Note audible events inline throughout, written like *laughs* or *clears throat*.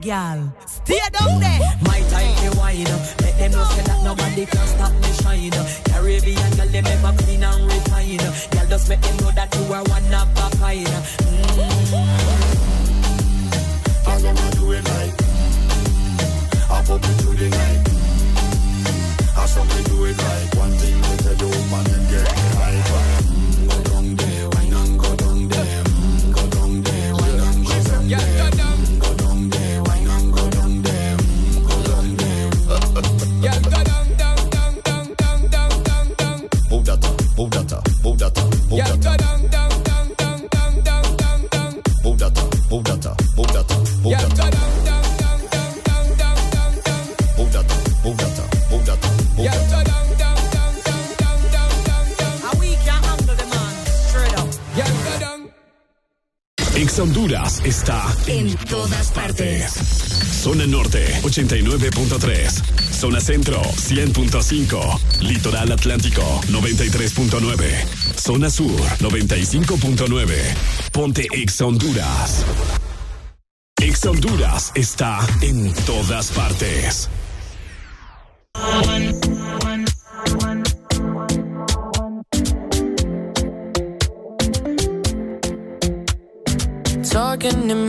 Gal, stay down there. My time be wide. Let them know say that nobody can stop me shine. Caribbean girl, them ever clean and refine. Girl, just make them know that you are one of a kind. Mm. Girl, them a do it like. I put me through the night. I saw me do it like. One thing they tell you, man, and get me high. Zona Norte 89.3. Zona Centro 100.5. Litoral Atlántico 93.9. Zona Sur 95.9. Ponte Ex Honduras. Ex Honduras está en todas partes.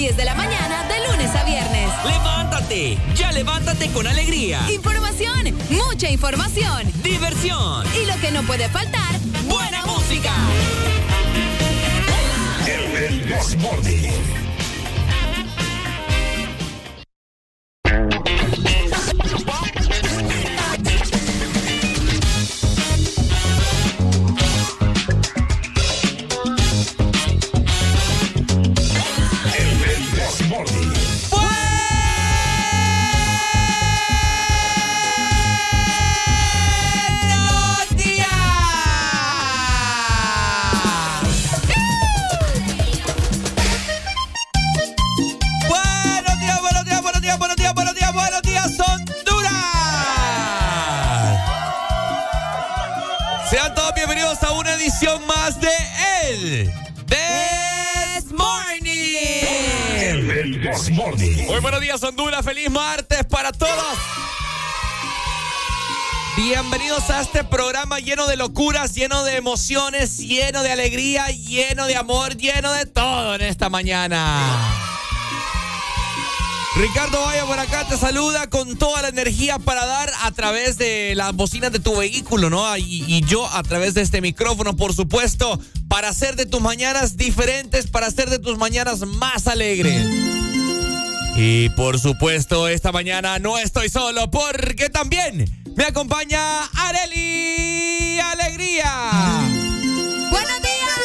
10 de la mañana, de lunes a viernes. Levántate, ya levántate con alegría. Información, mucha información. Diversión, Y lo que no puede faltar, buena música. El Morning. El lleno de emociones, lleno de alegría, lleno de amor, lleno de todo en esta mañana. Ricardo Vaya por acá te saluda con toda la energía para dar a través de las bocinas de tu vehículo, ¿no? Y, yo a través de este micrófono, por supuesto, para hacer de tus mañanas diferentes, para hacer de tus mañanas más alegres. Y por supuesto, esta mañana no estoy solo porque también me acompaña Areli Alegría. Buenos días,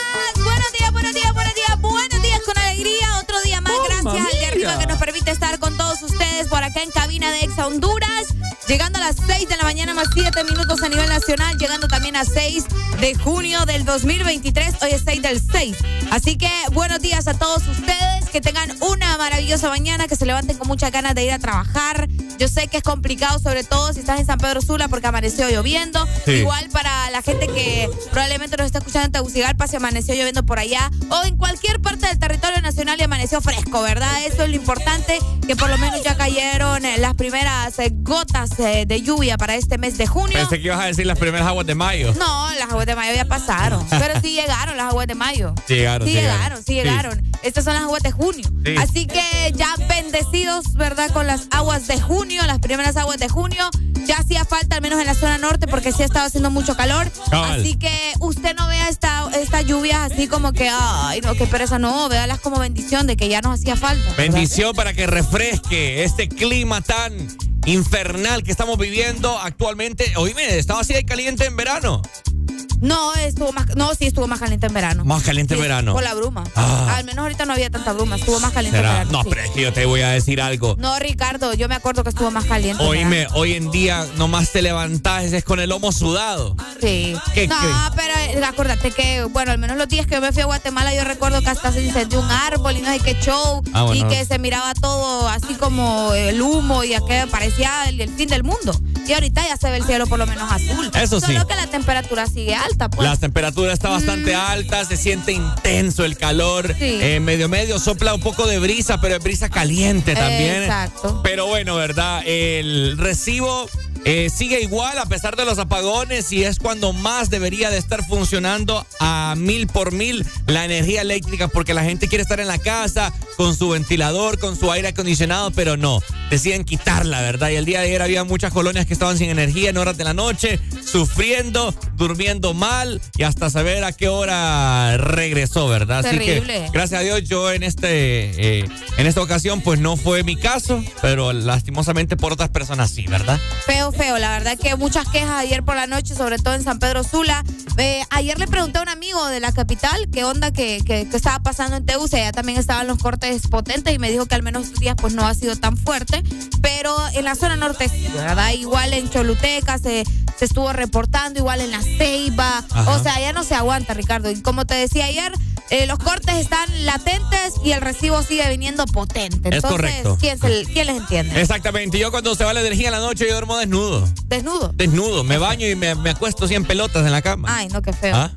buenos días, buenos días, buenos días, buenos días con alegría. Otro día más, gracias al de arriba que nos permite estar con todos ustedes por acá en cabina de Exa Honduras. Llegando a las 6 de la mañana más 7 minutos a nivel nacional, llegando también a 6 de junio del 2023, hoy es 6 del 6. Así que buenos días a todos ustedes, que tengan una maravillosa mañana, que se levanten con muchas ganas de ir a trabajar. Yo sé que es complicado, sobre todo si estás en San Pedro Sula porque amaneció lloviendo. Sí. Igual para la gente que probablemente nos está escuchando en Tegucigalpa, se amaneció lloviendo por allá o en cualquier parte del territorio nacional y amaneció fresco, ¿verdad? Eso es lo importante, que por lo menos ya cayeron eh, las primeras eh, gotas eh, de lluvia para este mes de junio. Pensé que ibas a decir las primeras aguas de mayo. No, las aguas de mayo ya pasaron. *laughs* Pero sí llegaron las aguas de mayo. Sí llegaron, Sí sí llegaron, sí llegaron. Estas son las aguas de junio. Sí. Así que ya bendecidos, ¿verdad? Con las aguas de junio, las primeras aguas de junio. Ya hacía falta, al menos en la zona norte, porque sí ha estado haciendo mucho calor. Cabal. Así que usted no vea esta, esta lluvia así como que, ay, no, qué pereza. No, véalas como bendición de que ya nos hacía falta. ¿verdad? Bendición para que refresque este clima tan infernal que estamos viviendo actualmente. Oíme, estaba así de caliente en verano. No, estuvo más, no, sí estuvo más caliente en verano. Más caliente en verano. Por la bruma. Ah. Al menos ahorita no había tanta bruma, estuvo más caliente en verano. No, sí. pero es que yo te voy a decir algo. No, Ricardo, yo me acuerdo que estuvo más caliente. en Oíme, verano. hoy en día nomás te levantás es con el lomo sudado. Sí. ¿Qué- no, qué? pero eh, acuérdate que, bueno, al menos los días que yo me fui a Guatemala, yo recuerdo que hasta se incendió un árbol y no sé qué show. Ah, bueno. Y que se miraba todo así como el humo y aquello parecía el, el fin del mundo. Y ahorita ya se ve el cielo por lo menos azul. Eso sí. Solo que la temperatura sigue alta, pues. La temperatura está bastante alta, se siente intenso el calor. Sí. Eh, medio medio sopla un poco de brisa, pero es brisa caliente también. Exacto. Pero bueno, ¿verdad? El recibo eh, sigue igual a pesar de los apagones y es cuando más debería de estar funcionando a mil por mil la energía eléctrica porque la gente quiere estar en la casa con su ventilador, con su aire acondicionado, pero no, deciden quitarla, ¿verdad? Y el día de ayer había muchas colonias que estaban sin energía en horas de la noche, sufriendo, durmiendo mal y hasta saber a qué hora regresó, ¿verdad? Así Terrible. que gracias a Dios yo en este eh, en esta ocasión pues no fue mi caso, pero lastimosamente por otras personas sí, ¿verdad? Feo, feo. La verdad que muchas quejas ayer por la noche, sobre todo en San Pedro Sula. Eh, ayer le pregunté a un amigo de la capital qué onda que, que, estaba pasando en Teus. Allá también estaban los cortes potentes y me dijo que al menos estos días pues no ha sido tan fuerte. Pero en la zona norte ¿verdad? Igual en Choluteca se, se estuvo reportando, igual en la Ceiba. O sea, ya no se aguanta, Ricardo. Y como te decía ayer, eh, los cortes están latentes y el recibo sigue viniendo potente. Entonces, es correcto. ¿quién, ¿quién, les entiende? Exactamente. Yo cuando se va la energía en la noche, yo duermo desnudo. ¿Desnudo? Desnudo. Me baño y me, me acuesto así en pelotas en la cama. Ay, no, qué feo. ¿Ah?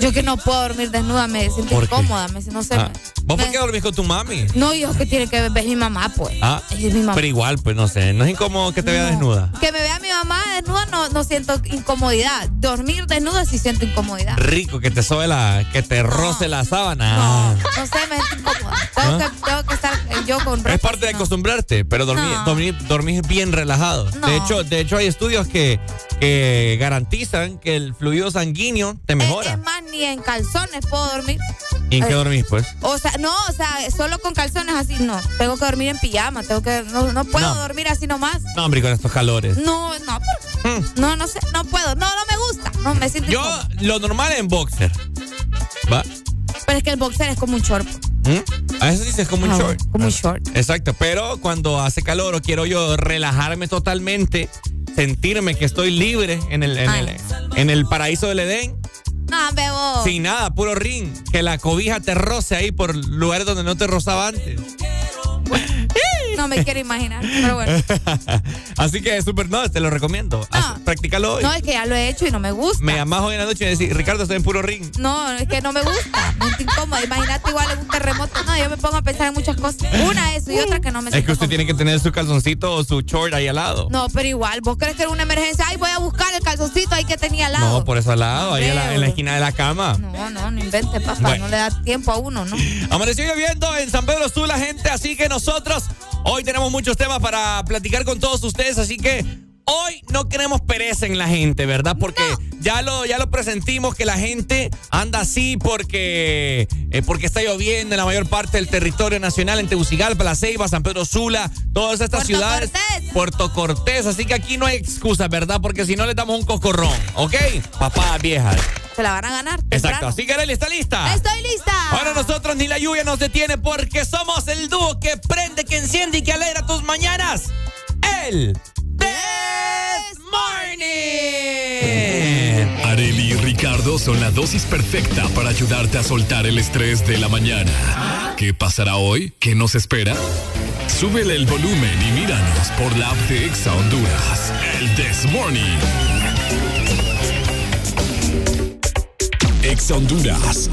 Yo que no puedo dormir desnuda, me siento incómoda, me, no sé. Ah. ¿Vos por qué dormís con tu mami? No, yo que tiene que ver, mi mamá, pues. Ah, es mi mamá. Pero igual, pues no sé, no es incómodo que te vea desnuda. Que me vea mi mamá desnuda no, no siento incomodidad. Dormir desnuda sí siento incomodidad. Rico, que te sobe la, que te roce la sábana. No, no sé, me siento incómoda. Tengo, que, tengo que estar yo con Es parte de acostumbrarte, pero dormir, dormir, dormir bien relajado. De hecho, de hecho hay estudios que, que garantizan que el fluido sanguíneo te mejora. Más, ni en calzones puedo dormir. ¿Y en qué dormís, pues? O sea, no, o sea, solo con calzones así, no. Tengo que dormir en pijama, tengo que, no, no puedo dormir así nomás. No, hombre, con estos calores. No, no, mm. no, no sé, no puedo, no, no me gusta, no me siento Yo, lo normal en boxer, ¿va? Pero es que el boxer es como un short. ¿Mm? A eso dices como un ah, short. Como un short. Exacto, pero cuando hace calor o quiero yo relajarme totalmente, sentirme que estoy libre en el, en el, en el paraíso del Edén, no, bebo. Sin nada, puro ring. Que la cobija te roce ahí por lugares donde no te rozaba antes. No me quiero imaginar, pero bueno. *laughs* Así que súper, no, te lo recomiendo. No, Practícalo hoy. No, es que ya lo he hecho y no me gusta. Me llamás hoy en la noche y me decís, Ricardo, estoy en puro ring. No, es que no me gusta. Me incómodo. Imagínate igual en un terremoto. No, yo me pongo a pensar en muchas cosas. Una eso y otra que no me Es que usted tiene que tener su calzoncito o su short ahí al lado. No, pero igual, vos crees que era una emergencia. Ay, voy a buscar el calzoncito ahí que tenía al lado. No, por eso al lado, ahí en la, esquina de la cama. No, no, no invente, papá. No le da tiempo a uno, ¿no? Amaneció lloviendo en San Pedro Sula, gente, así que nosotros hoy tenemos muchos temas para platicar con todos ustedes, así que hoy no queremos pereza en la gente, ¿verdad? Porque ya lo ya lo presentimos que la gente anda así porque eh, porque está lloviendo en la mayor parte del territorio nacional en Tegucigalpa, La Ceiba, San Pedro Sula, todas estas ciudades, Puerto Cortés, así que aquí no hay excusa, ¿verdad? Porque si no le damos un cocorrón, ¿ok? Papá vieja. Se la van a ganar. Exacto. Así que Arely, ¿está lista? Estoy lista. Ahora nosotros ni la lluvia nos detiene porque somos el dúo que prende, que enciende y que alegra tus mañanas. El This Morning. Areli y Ricardo son la dosis perfecta para ayudarte a soltar el estrés de la mañana. ¿Qué pasará hoy? ¿Qué nos espera? Súbele el volumen y míranos por la app de Exa Honduras. El This Morning. Exa Honduras.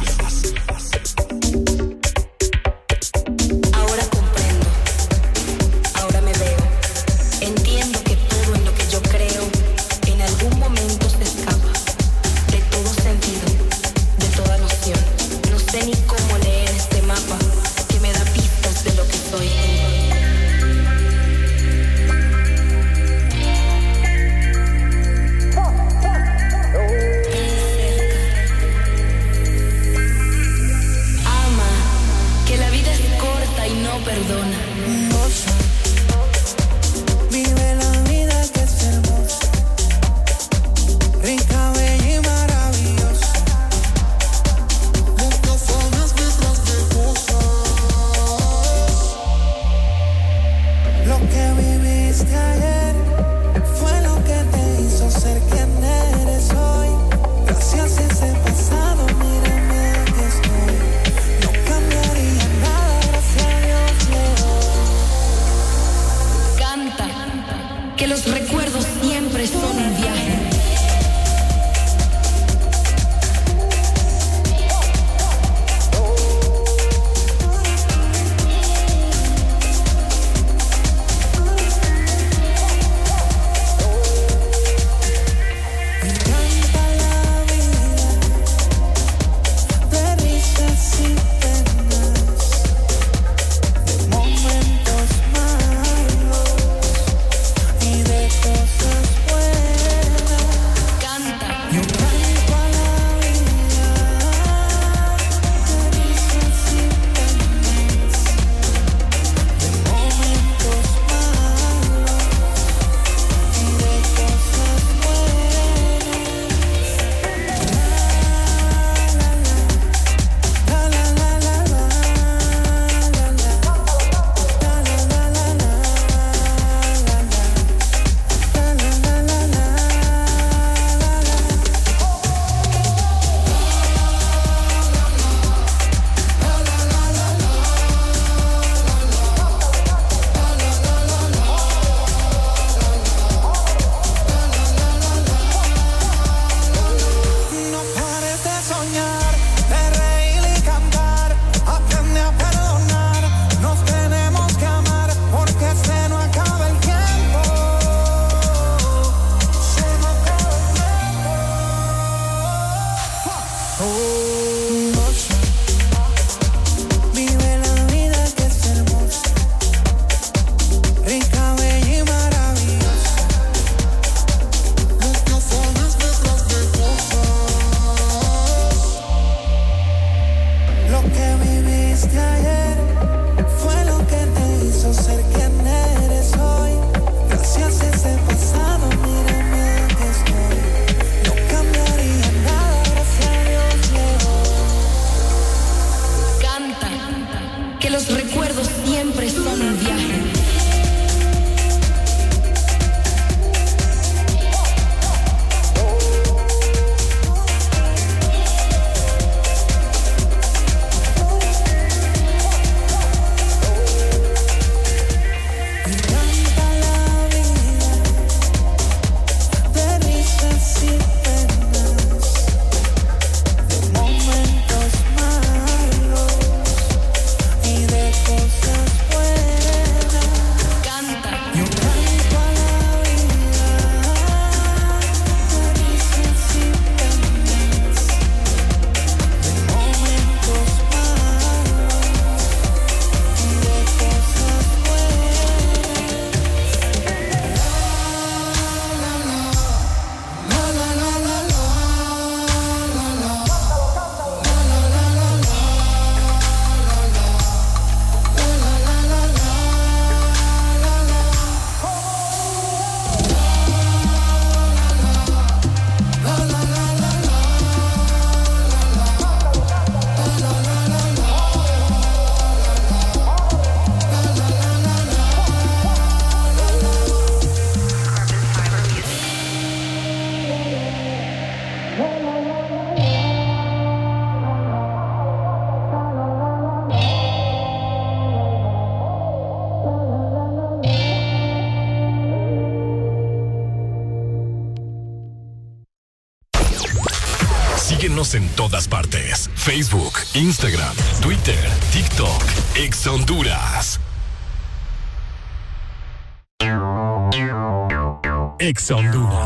Ex Honduras.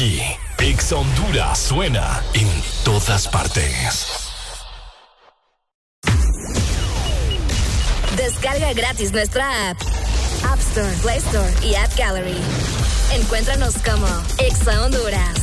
aquí. Ex Honduras suena en todas partes. Descarga gratis nuestra app. App Store, Play Store y App Gallery. Encuéntranos como Exa Honduras.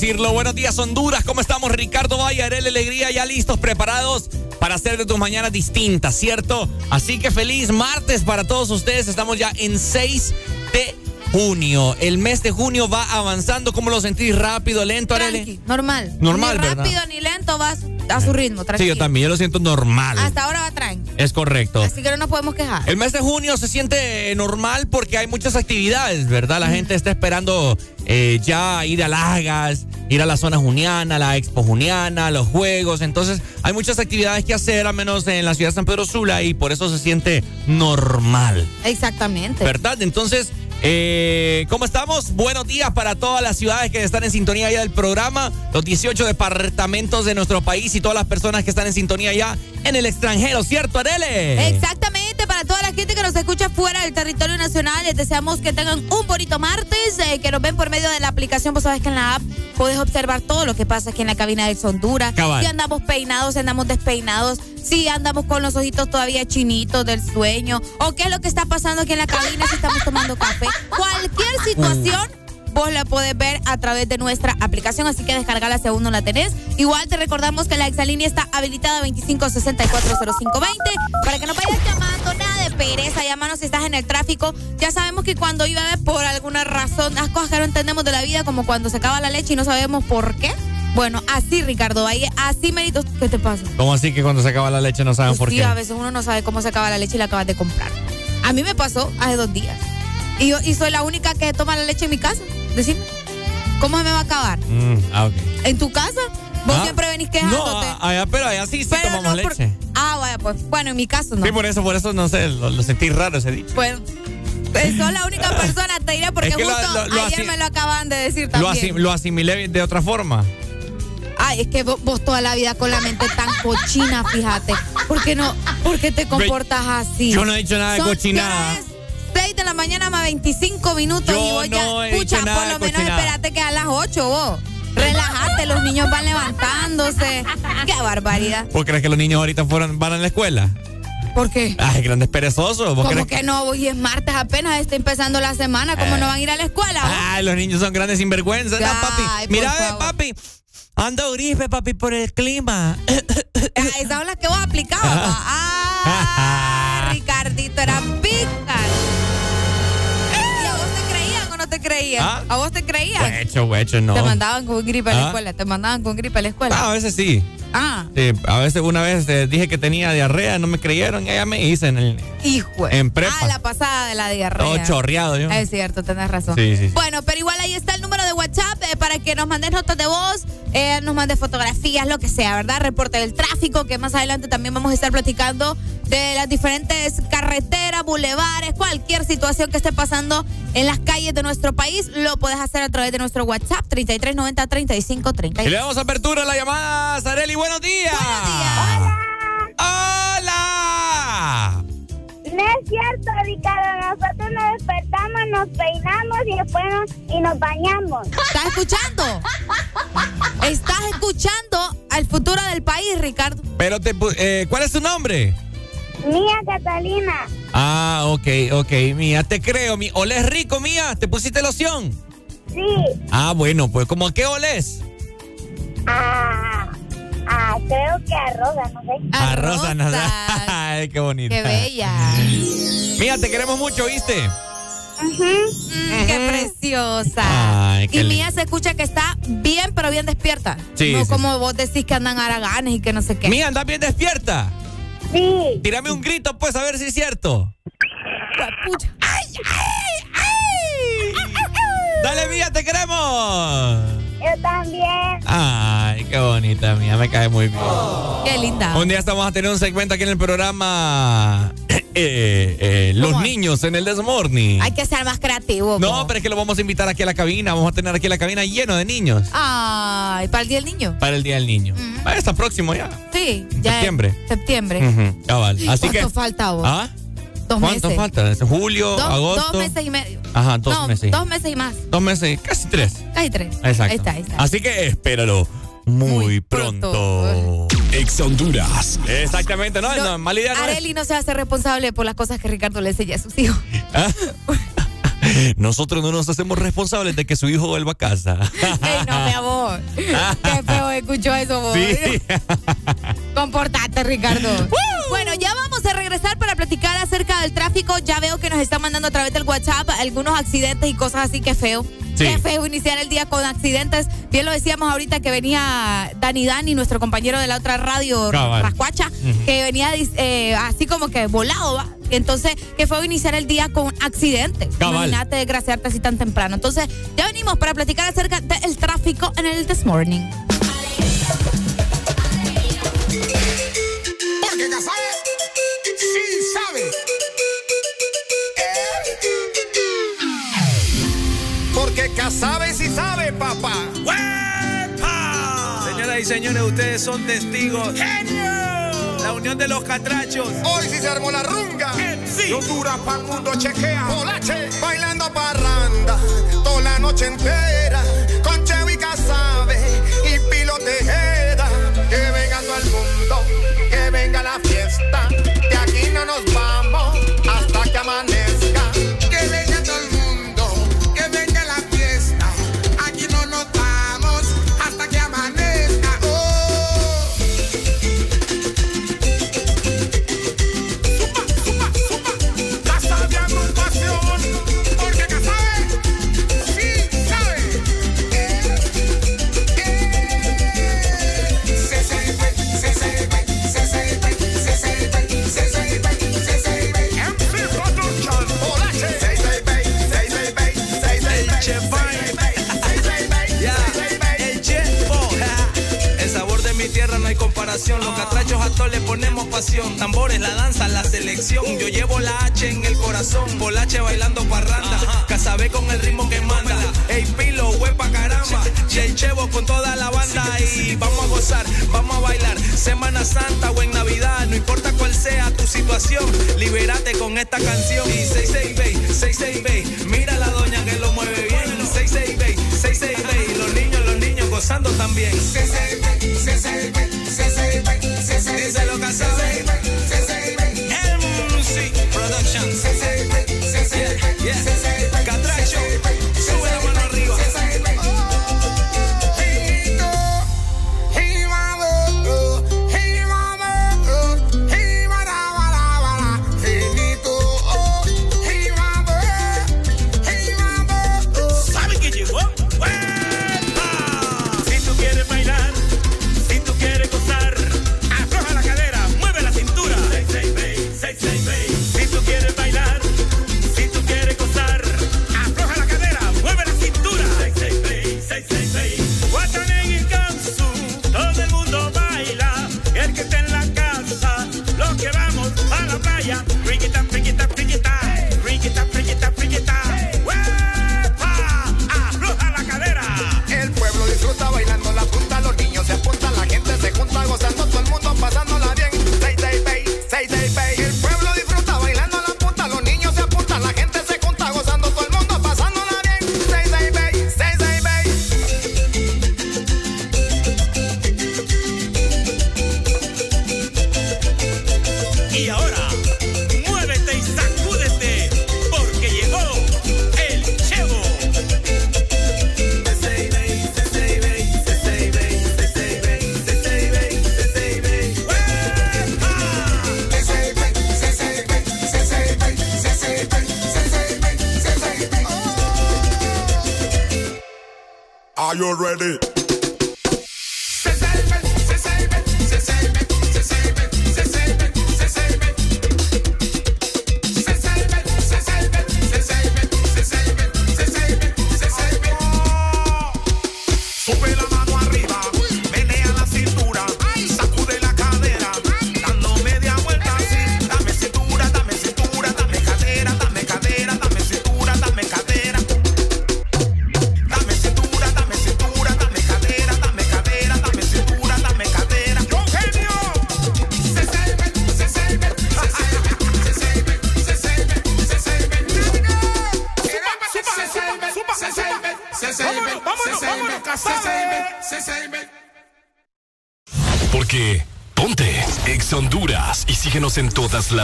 Decirlo. Buenos días, Honduras, ¿cómo estamos? Ricardo Valle, Arel Alegría, ya listos, preparados para hacer de tus mañanas distintas, ¿cierto? Así que feliz martes para todos ustedes. Estamos ya en 6 de junio. El mes de junio va avanzando. ¿Cómo lo sentís? ¿Rápido, lento? Tranqui, normal. Normal, ni ¿verdad? rápido ni lento, vas a su ritmo, Sí, tranquilo. yo también, yo lo siento normal. Hasta ahora va tranqui. Es correcto. Así que no nos podemos quejar. El mes de junio se siente normal porque hay muchas actividades, ¿verdad? La gente está esperando eh, ya ir a Lagas, ir a la zona juniana, la expo juniana, los juegos. Entonces hay muchas actividades que hacer, al menos en la ciudad de San Pedro Sula, y por eso se siente normal, Exactamente. ¿verdad? Entonces, eh, ¿cómo estamos? Buenos días para todas las ciudades que están en sintonía ya del programa, los 18 departamentos de nuestro país y todas las personas que están en sintonía ya en el extranjero, ¿cierto, Arele? Exactamente, para toda la gente que nos escucha fuera del territorio nacional, les deseamos que tengan un bonito martes, eh, que nos ven por medio de la aplicación, vos sabes que en la app puedes observar todo lo que pasa aquí en la cabina de Honduras. Cabal. Si andamos peinados, si andamos despeinados, si andamos con los ojitos todavía chinitos del sueño, o qué es lo que está pasando aquí en la cabina, si estamos tomando café. Cualquier situación. Vos la podés ver a través de nuestra aplicación, así que descargala si aún no la tenés. Igual te recordamos que la exalínea está habilitada 25640520 para que no vayas llamando, nada pereza, llámanos si estás en el tráfico. Ya sabemos que cuando llueve por alguna razón, las cosas que no entendemos de la vida, como cuando se acaba la leche y no sabemos por qué. Bueno, así Ricardo, ahí, así méritos, ¿qué te pasa? ¿Cómo así que cuando se acaba la leche no saben Pues por sí, qué? a veces uno no sabe cómo se acaba la leche y la acabas de comprar. A mí me pasó hace dos días. Y yo y soy la única que toma la leche en mi casa. Decime, ¿cómo se me va a acabar? Mm, ah, ok. ¿En tu casa? Vos Ah, siempre venís No, quejándote. a- allá, pero allá sí, sí tomamos no por- leche. Ah, vaya, pues. Bueno, en mi caso no. Sí, por eso, por eso, no sé, lo, lo sentí raro ese dicho. Pues, eh, sos la única *laughs* persona, te diré, porque Es que lo- justo lo- lo ayer me lo acaban de decir también. asim- lo asimilé de otra forma. Ay, es que vos, vos toda la vida con la mente tan cochina, fíjate. ¿Por qué no? ¿Por qué te comportas así? Yo no he dicho nada de cochinada. ya es 6 de la mañana más 25 minutos Yo y vos no he ya, dicho nada por lo menos cochinada. espérate que a las 8 vos. Relájate, los niños van levantándose. Qué barbaridad. ¿Vos crees que los niños ahorita fueron, van a la escuela? ¿Por qué? Ay, grandes perezosos. ¿Vos ¿Cómo que no? Hoy es martes apenas, está empezando la semana. ¿Cómo Eh. no van a ir a la escuela? vos? Ay, los niños son grandes sinvergüenzas. No, papi. Ay, Mira, favor. papi. Ando gripe, papi, por el clima. Ah, Esas son las que vos aplicabas. *laughs* pa. Ah, Ricardito era te creían? ¿Ah? ¿A vos te creían? Huecho, huecho, no. Te mandaban con gripe a la ¿Ah? escuela, te mandaban con gripe a la escuela. Ah, a veces sí. Ah, Sí, a veces una vez eh, dije que tenía diarrea, no me creyeron, y ya me hice en el hijo. en prepa. Ah, la pasada de la diarrea. todo chorreado yo. Es cierto, tenés razón. Sí, sí. Bueno, pero igual ahí está el número de WhatsApp eh, para que nos mandes notas de voz, eh, nos mandes fotografías, lo que sea, ¿verdad? Reporte del tráfico, que más adelante también vamos a estar platicando de las diferentes carreteras, bulevares, cualquier situación que esté pasando en las calles de nuestro país, lo puedes hacer a través de nuestro WhatsApp 3390 3530. Y le damos apertura a la llamada, Sareli, buenos días. ¡Hola! No es cierto, Ricardo. Nosotros nos despertamos, nos peinamos y después nos, y nos bañamos. ¿Estás escuchando? ¿Estás escuchando al futuro del país, Ricardo? Pero te, pu- eh, ¿cuál es tu nombre? Mía Catalina. Ah, ok, ok, mía, te creo, mi. ¿Olés rico, mía? ¿Te pusiste loción? Sí. Ah, bueno, pues, ¿cómo a qué olés? Ah, ah, creo que a Rosa, no sé. A rosa, no sé. *laughs* Ay, qué bonita. Qué bella. Mía, te queremos mucho, ¿viste? Mm, qué preciosa. Ay, qué y. Mía se escucha que está bien, pero bien despierta. Sí, No sí, como vos decís que andan haraganes y que no sé qué. Mía, ¿andas bien despierta? Sí. Tírame un grito, pues, a ver si es cierto. *laughs* Dale, Mía, te queremos. Yo también. Ay, qué bonita, Mía, me cae muy bien. Qué linda. Un día estamos a tener un segmento aquí en el programa eh, eh, Los ¿Cómo? niños en el Desmorning. Hay que ser más creativo. No, po. pero es que lo vamos a invitar aquí a la cabina. Vamos a tener aquí la cabina lleno de niños Ay, para el Día del Niño. para el Día del Niño. Ah, está próximo ya. Sí, ya. Septiembre. Septiembre. Cabal. Así ¿Cuánto que. falta vos? ¿Ah? Dos ¿Cuánto meses. falta? ¿Julio, Dos, agosto? dos meses y medio. Ajá, dos no, meses. Dos meses y más. Dos meses, casi tres. Casi tres. Exacto. Ahí está, ahí está. Así que espéralo muy, pronto. Ex Honduras. Exactamente, no, no, mala idea no es. Areli no se hace responsable por las cosas que Ricardo le enseña a sus hijos. ¿Ah? *laughs* Nosotros no nos hacemos responsables de que su hijo vuelva a casa. *laughs* Ey, no, mi amor. Qué *laughs* escuchó eso, vos. Sí. *laughs* Comportate, Ricardo. Bueno, ya vamos a regresar para platicar acerca del tráfico. Ya veo que nos están mandando a través del WhatsApp algunos accidentes y cosas así que feo. Sí. Qué feo iniciar el día con accidentes. Bien lo decíamos ahorita que venía Dani Dani, nuestro compañero de la otra radio, Cabal. Rascuacha, que venía eh, así como que volado, ¿va? Entonces, qué feo iniciar el día con accidentes. Cabal. Imagínate desgraciarte así tan temprano. Entonces, ya venimos para platicar acerca del tráfico en el This Morning. Sí sabe. Porque Casabe sí sabe, papá. Señoras y señores, ustedes son testigos. ¡Genio! La unión de los catrachos. Hoy sí se armó la runga. Y Honduras pa'l mundo chequea. Polache. Bailando parranda toda la noche entera. Los catrachos a todos le ponemos pasión. Tambores, la danza, la selección. Yo llevo la H en el corazón. Polache bailando parranda. Casabé con el ritmo que manda. Ey, pilo, huepa caramba. El chevo con toda la banda. Y vamos a gozar, vamos a bailar. Semana Santa o en Navidad. No importa cuál sea tu situación. Libérate con esta canción. Y 66 66 Mira la doña que lo mueve bien. 66 66 Los niños, los niños gozando también. Díselo, Casabe. MC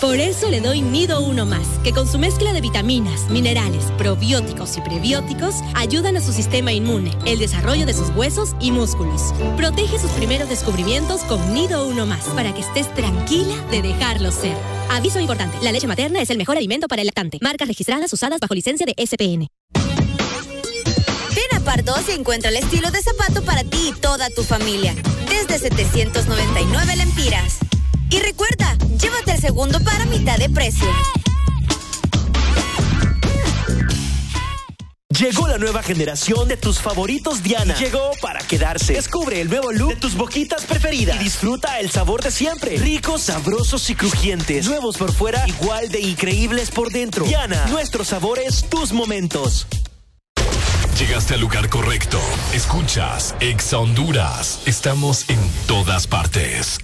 Por eso le doy Nido Uno Más, que con su mezcla de vitaminas, minerales, probióticos y prebióticos ayudan a su sistema inmune, el desarrollo de sus huesos y músculos. Protege sus primeros descubrimientos con Nido Uno Más para que estés tranquila de dejarlo ser. Aviso importante, la leche materna es el mejor alimento para el lactante. Marcas registradas usadas bajo licencia de SPN. Ven a Pardos encuentra el estilo de zapato para ti y toda tu familia. Desde 799 lempiras. Y recuerda, llévate el segundo para mitad de precio. Llegó la nueva generación de tus favoritos Diana. Llegó para quedarse. Descubre el nuevo look de tus boquitas preferidas. Y disfruta el sabor de siempre. Ricos, sabrosos y crujientes. Nuevos por fuera, igual de increíbles por dentro. Diana, nuestros sabores, tus momentos. Llegaste al lugar correcto. Escuchas Exa Honduras. Estamos en todas partes.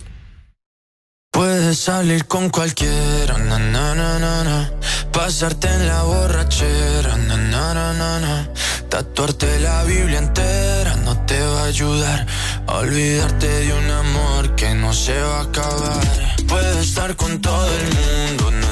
Puedes salir con cualquiera, na, na, na, na, pasarte en la borrachera, na, na, na, na, tatuarte la Biblia entera no te va a ayudar olvidarte de un amor que no se va a acabar. Puedes estar con todo el mundo, na,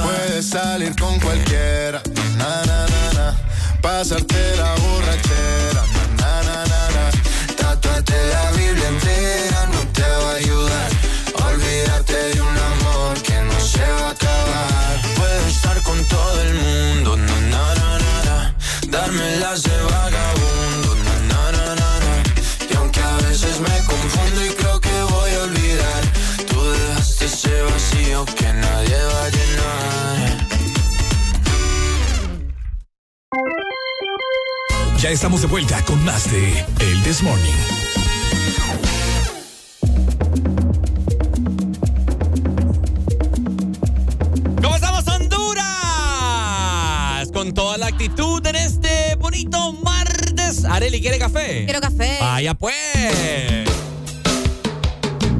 Salir con cualquiera, na, na, na, na. pasarte la Ya estamos de vuelta con más de El This Morning. ¿Cómo estamos, Honduras? Con toda la actitud en este bonito martes. Areli, ¿quiere café? Quiero café. Vaya pues.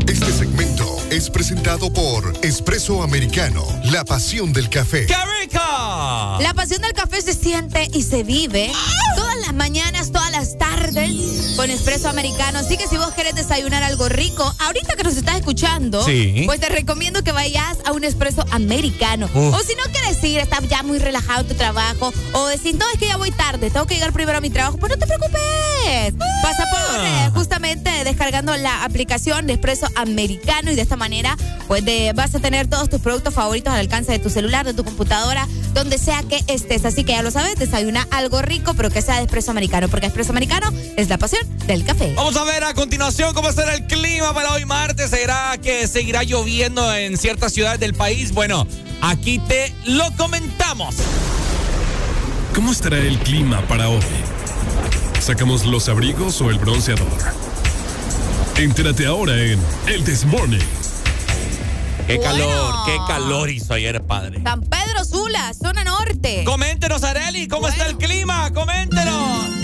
Este segmento es presentado por Espresso Americano, la pasión del café. ¡Qué rico! La pasión del café se siente y se vive las mañanas, todas las tardes con espresso americano. Así que si vos querés desayunar algo rico, ahorita que nos estás escuchando, Sí. pues te recomiendo que vayas a un espresso americano. O si no quieres ir, estás ya muy relajado en tu trabajo, o decís, no, es que ya voy tarde, tengo que llegar primero a mi trabajo, pues no te preocupes. Pasa por eh, justamente descargando la aplicación de espresso americano y de esta manera, pues de- vas a tener todos tus productos favoritos al alcance de tu celular, de tu computadora, donde sea que estés. Así que ya lo sabes, desayuna algo rico, pero que sea de espresso americano, porque espresso americano es la pasión del café. Vamos a ver a continuación cómo será el clima para hoy martes. ¿Será que seguirá lloviendo en ciertas ciudades del país? Bueno, aquí te lo comentamos. ¿Cómo estará el clima para hoy? ¿Sacamos los abrigos o el bronceador? Entérate ahora en El This Morning. Qué Bueno. calor, qué calor hizo ayer, padre. San Pedro Sula, zona norte. Coméntenos, Areli, ¿cómo está el clima? Coméntenos.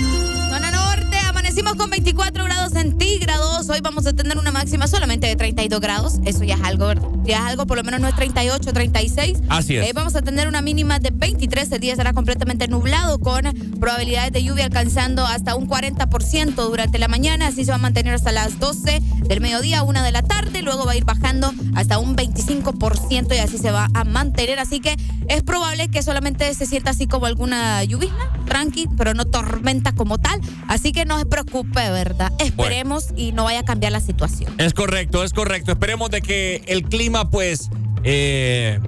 Amanecimos con 24 grados centígrados. Hoy vamos a tener una máxima solamente de 32 grados. Eso ya es algo. Ya es algo, por lo menos no es 38, 36. Así es. Eh, vamos a tener una mínima de 23. El día será completamente nublado con probabilidades de lluvia alcanzando hasta un 40% durante la mañana. Así se va a mantener hasta las 12 del mediodía, 1 de la tarde. Luego va a ir bajando hasta un 25% y así se va a mantener. Así que es probable que solamente se sienta así como alguna lluvia, tranqui, pero no tormenta como tal. Así que no se preocupe, ¿verdad? Esperemos y no vaya a cambiar la situación. Es correcto, es correcto. Esperemos de que el clima, pues, eh,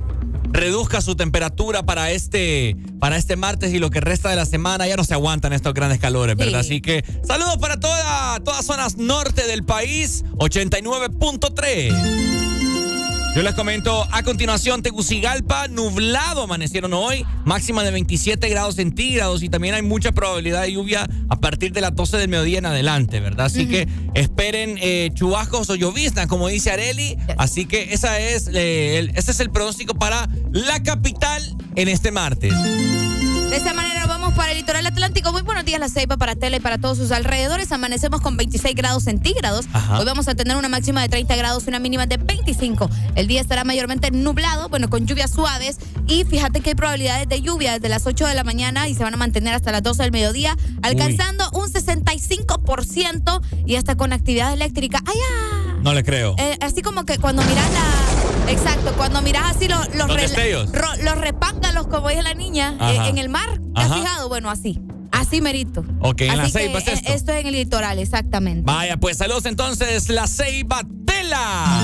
reduzca su temperatura para este, para este martes y lo que resta de la semana. Ya no se aguantan estos grandes calores, ¿verdad? Así que saludos para toda, todas zonas norte del país, 89.3. Yo les comento a continuación, Tegucigalpa, nublado amanecieron hoy, máxima de 27 grados centígrados y también hay mucha probabilidad de lluvia a partir de las 12 del mediodía en adelante, ¿verdad? Así que esperen eh, chubascos o lloviznas, como dice Areli. Así que esa es, eh, el- ese es el pronóstico para la capital en este martes. De esta manera vamos para el litoral atlántico. Muy buenos días, La Ceiba, para Tela y para todos sus alrededores. Amanecemos con 26 grados centígrados. Ajá. Hoy vamos a tener una máxima de 30 grados y una mínima de 25. El día estará mayormente nublado, bueno, con lluvias suaves. Y fíjate que hay probabilidades de lluvia desde las 8 de la mañana y se van a mantener hasta las 12 del mediodía, alcanzando un 65% y hasta con actividad eléctrica. ¡Ay, ah! No le creo. Eh, así como que cuando miras la. Exacto, cuando miras así los, los, Los los repángalos, como dice la niña, eh, en el mar. ¿Te has fijado? Bueno, así. Así merito. Ok, en la Así Ceiba es eh, esto. Esto es en el litoral, exactamente. Vaya, pues saludos entonces, la Ceiba Tela.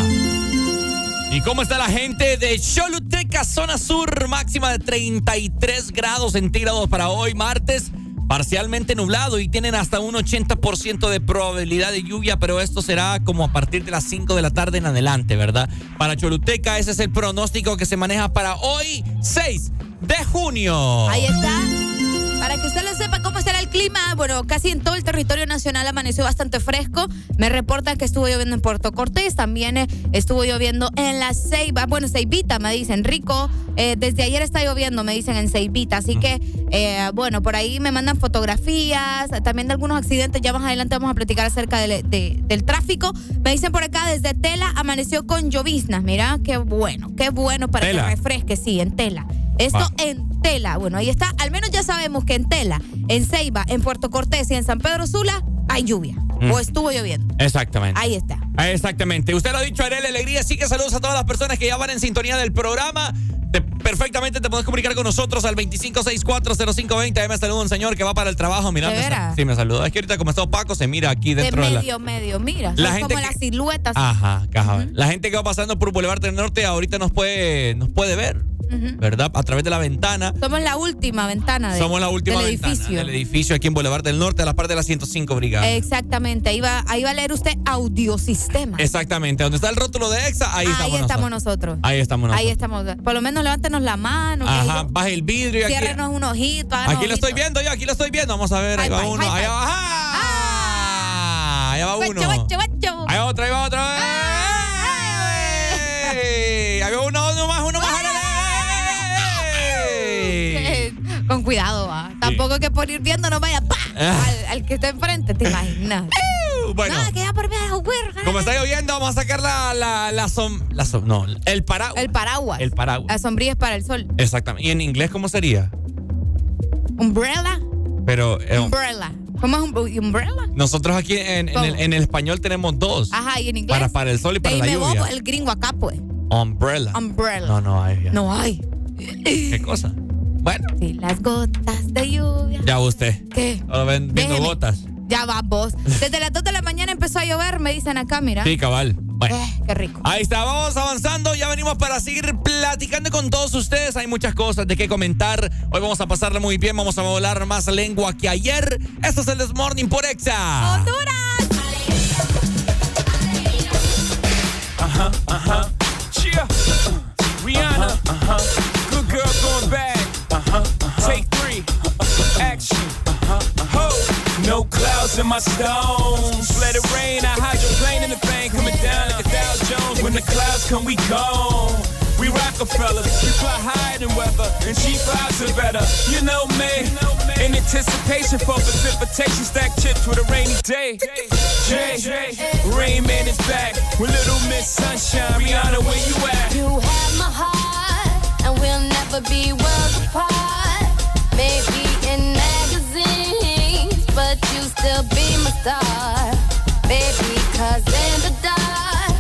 ¿Y cómo está la gente de Choluteca, zona sur, máxima de 33 grados centígrados para hoy, martes? Parcialmente nublado y tienen hasta un 80% de probabilidad de lluvia, pero esto será como a partir de las 5 de la tarde en adelante, ¿verdad? Para Choluteca, ese es el pronóstico que se maneja para hoy, 6 de junio. Ahí está. Para que usted lo sepa cómo estará el clima, bueno, casi en todo el territorio nacional amaneció bastante fresco. Me reportan que estuvo lloviendo en Puerto Cortés, también eh, estuvo lloviendo en la Ceiba, bueno, Ceibita me dicen, rico. eh, desde ayer está lloviendo, me dicen en Ceibita, así que, eh, bueno, por ahí me mandan fotografías, también de algunos accidentes, ya más adelante vamos a platicar acerca del- de- del tráfico. Me dicen por acá, desde Tela amaneció con lloviznas, mira, qué bueno, qué bueno para Tela. que refresque, sí, en Tela. Esto en Tela. Bueno, ahí está. Al menos ya sabemos que en Tela, en Ceiba, en Puerto Cortés y en San Pedro Sula hay lluvia. Mm. O estuvo lloviendo. Exactamente. Ahí está. Exactamente. Usted lo ha dicho, Arely Alegría. Así que saludos a todas las personas que ya van en sintonía del programa. Te- perfectamente te puedes comunicar con nosotros al 25640520. Ahí me saluda un señor que va para el trabajo. Mira, ¿De veras? sí, me saluda. Es que ahorita como está opaco, se mira aquí De dentro de, medio, medio. Mira, La gente como que- las siluetas. la... Ajá, caja. La gente que va pasando por Boulevard del Norte ahorita nos puede, nos puede ver. ¿Verdad? A través de la ventana. Somos la última ventana de, Somos la última del ventana edificio. del edificio aquí en Boulevard del Norte, a la parte de la 105 Brigada. Exactamente, ahí va, ahí va a leer usted audiosistema. Exactamente, donde está el rótulo de EXA, ahí, Ahí estamos, estamos nosotros. nosotros. Ahí estamos nosotros. Ahí estamos. Por lo menos levántenos la mano. Ajá, baje el vidrio y aquí. Ciérrenos un ojito. Aquí lo estoy viendo yo, aquí lo estoy viendo. Vamos a ver, ahí va uno. Allá va. ¡Ah! Allá va uno. Ahí va otro, ahí va otro. ¡Ey! Ahí va uno, uno más, Con cuidado, va. Tampoco que por ir viendo no vaya ¡pa! Ah. al, al que está enfrente, ¿te imaginas? *laughs* Bueno. No, que ya por. Como está lloviendo, vamos a sacar la, la, la som, la som- no, el paraguas. El paraguas. El paraguas. La sombrilla es para el sol. Exactamente. ¿Y en inglés cómo sería? Umbrella. Pero eh, Umbrella. ¿Cómo es un umbrella? nosotros aquí en, en el, en el español tenemos dos. Ajá, y en inglés. Para, para el sol y para la lluvia. bobo el gringo acá, pues. Umbrella. Umbrella. No, no hay. ya. No hay. ¿Qué cosa? Bueno, Sí, las gotas de lluvia. ya usted. ¿Qué? Ahora ven viendo Déjeme. gotas. Ya va vos. Desde las 2 de la mañana empezó a llover, me dicen acá, mira. Sí, cabal. Bueno. Eh, qué rico. Ahí está, vamos avanzando. Ya venimos para seguir platicando con todos ustedes. Hay muchas cosas de qué comentar. Hoy vamos a pasarla muy bien. Vamos a volar más lengua que ayer. Esto es el This Morning por Exa. ¡Honduras! Uh-huh. Cheer. Rihanna. Uh-huh. Good girl going bad. Uh-huh, uh-huh. Take three. Action. Uh-huh, uh-huh. No clouds in my stones. Let it rain. I hydroplane in the bank. Coming down like a Dow Jones. When the clouds come, we gone. We Rockefellers, we fly higher than weather, and cheap vibes are better. You know me, in anticipation for precipitation, stack chips with a rainy day. Jay, Rain Man is back with Little Miss Sunshine. Rihanna, where you at? You have my heart, and we'll never be worlds apart. Maybe in magazines, but you still be my star. Baby, cause in the dark,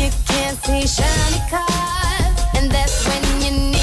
you can't see shiny cars. And that's when you need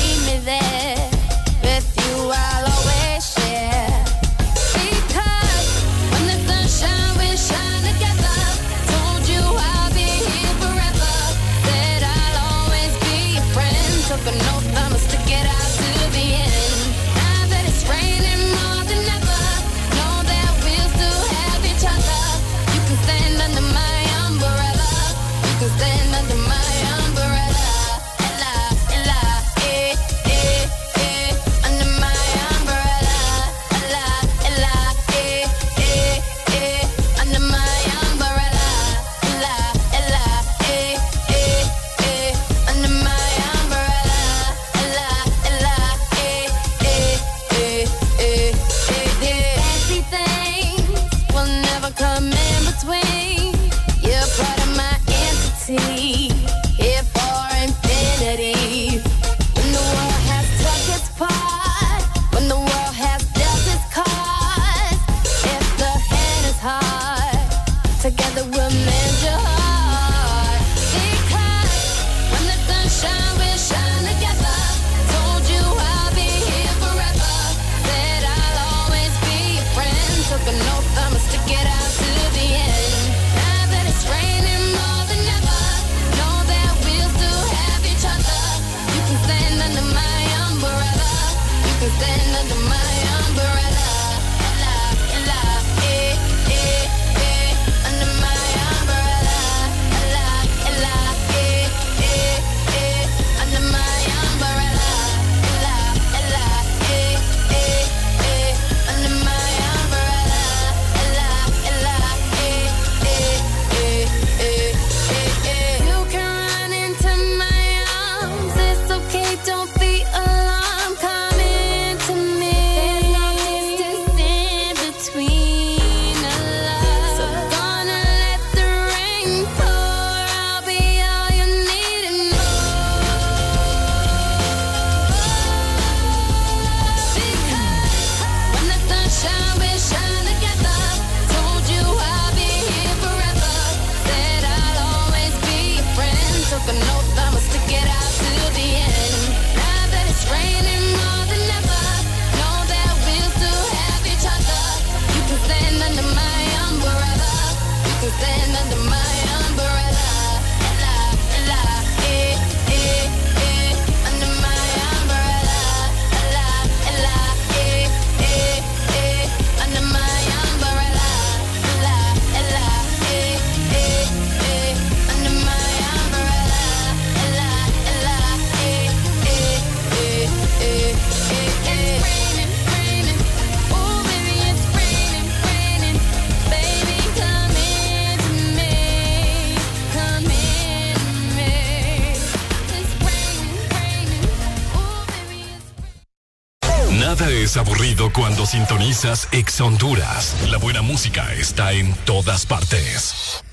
cuando sintonizas Ex Honduras. La buena música está en todas partes.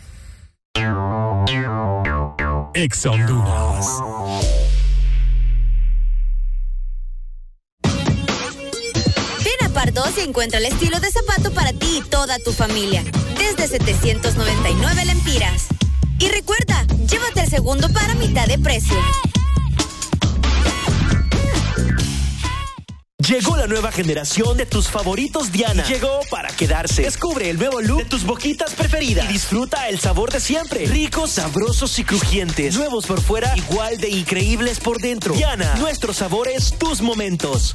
Ex Honduras. Ven a Pardos y encuentra el estilo de zapato para ti y toda tu familia. Desde 799 lempiras. Y recuerda, llévate el segundo para mitad de precio. Llegó la nueva generación de tus favoritos Diana. Y llegó para quedarse. Descubre el nuevo look de tus boquitas preferidas. Y disfruta el sabor de siempre. Ricos, sabrosos y crujientes. Nuevos por fuera, igual de increíbles por dentro. Diana, nuestros sabores, tus momentos.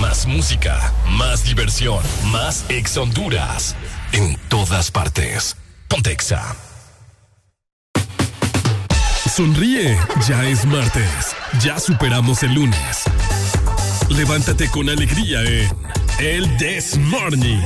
Más música, más diversión, más Ex Honduras. En todas partes. Pontexa. Sonríe, ya es martes. Ya superamos el lunes. Levántate con alegría en El This Morning.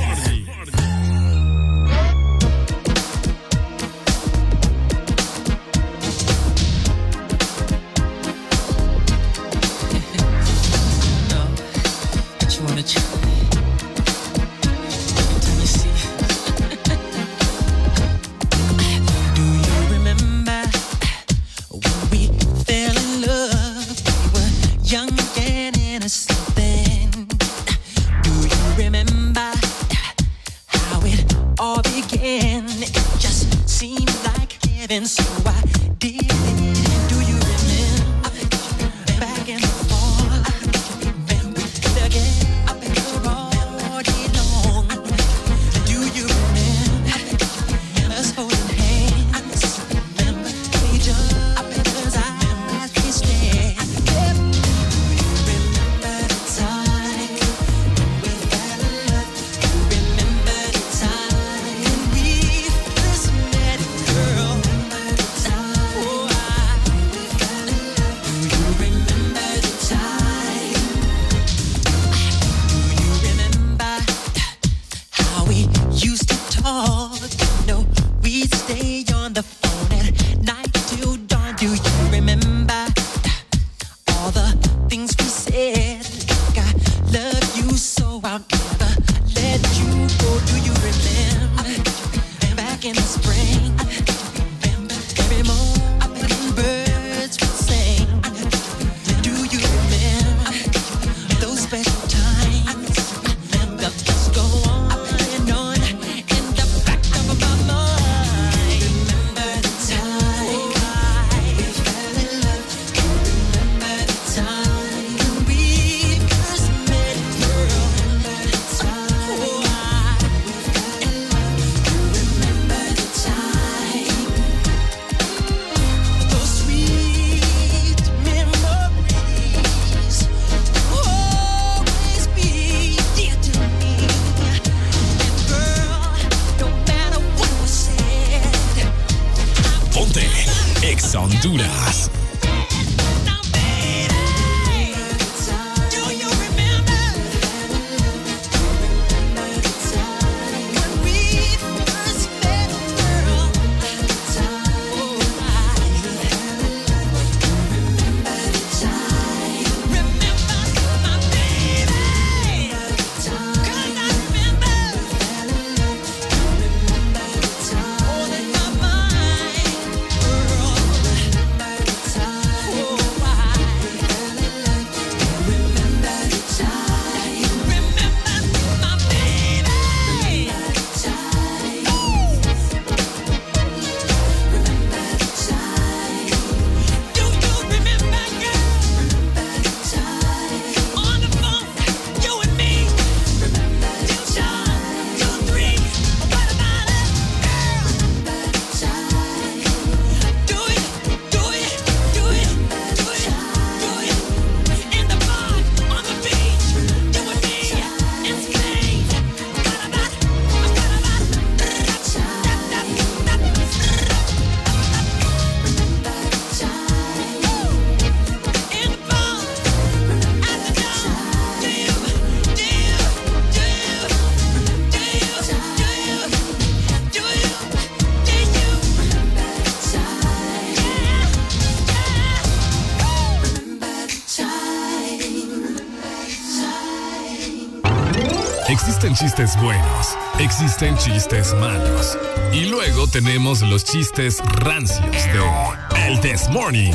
Chistes buenos, existen chistes malos. Y luego tenemos los chistes rancios de El This Morning.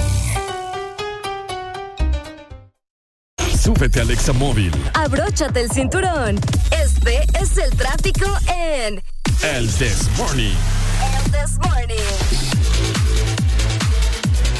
Súbete al Examóvil. Abróchate el cinturón. Este es el tráfico en El This Morning.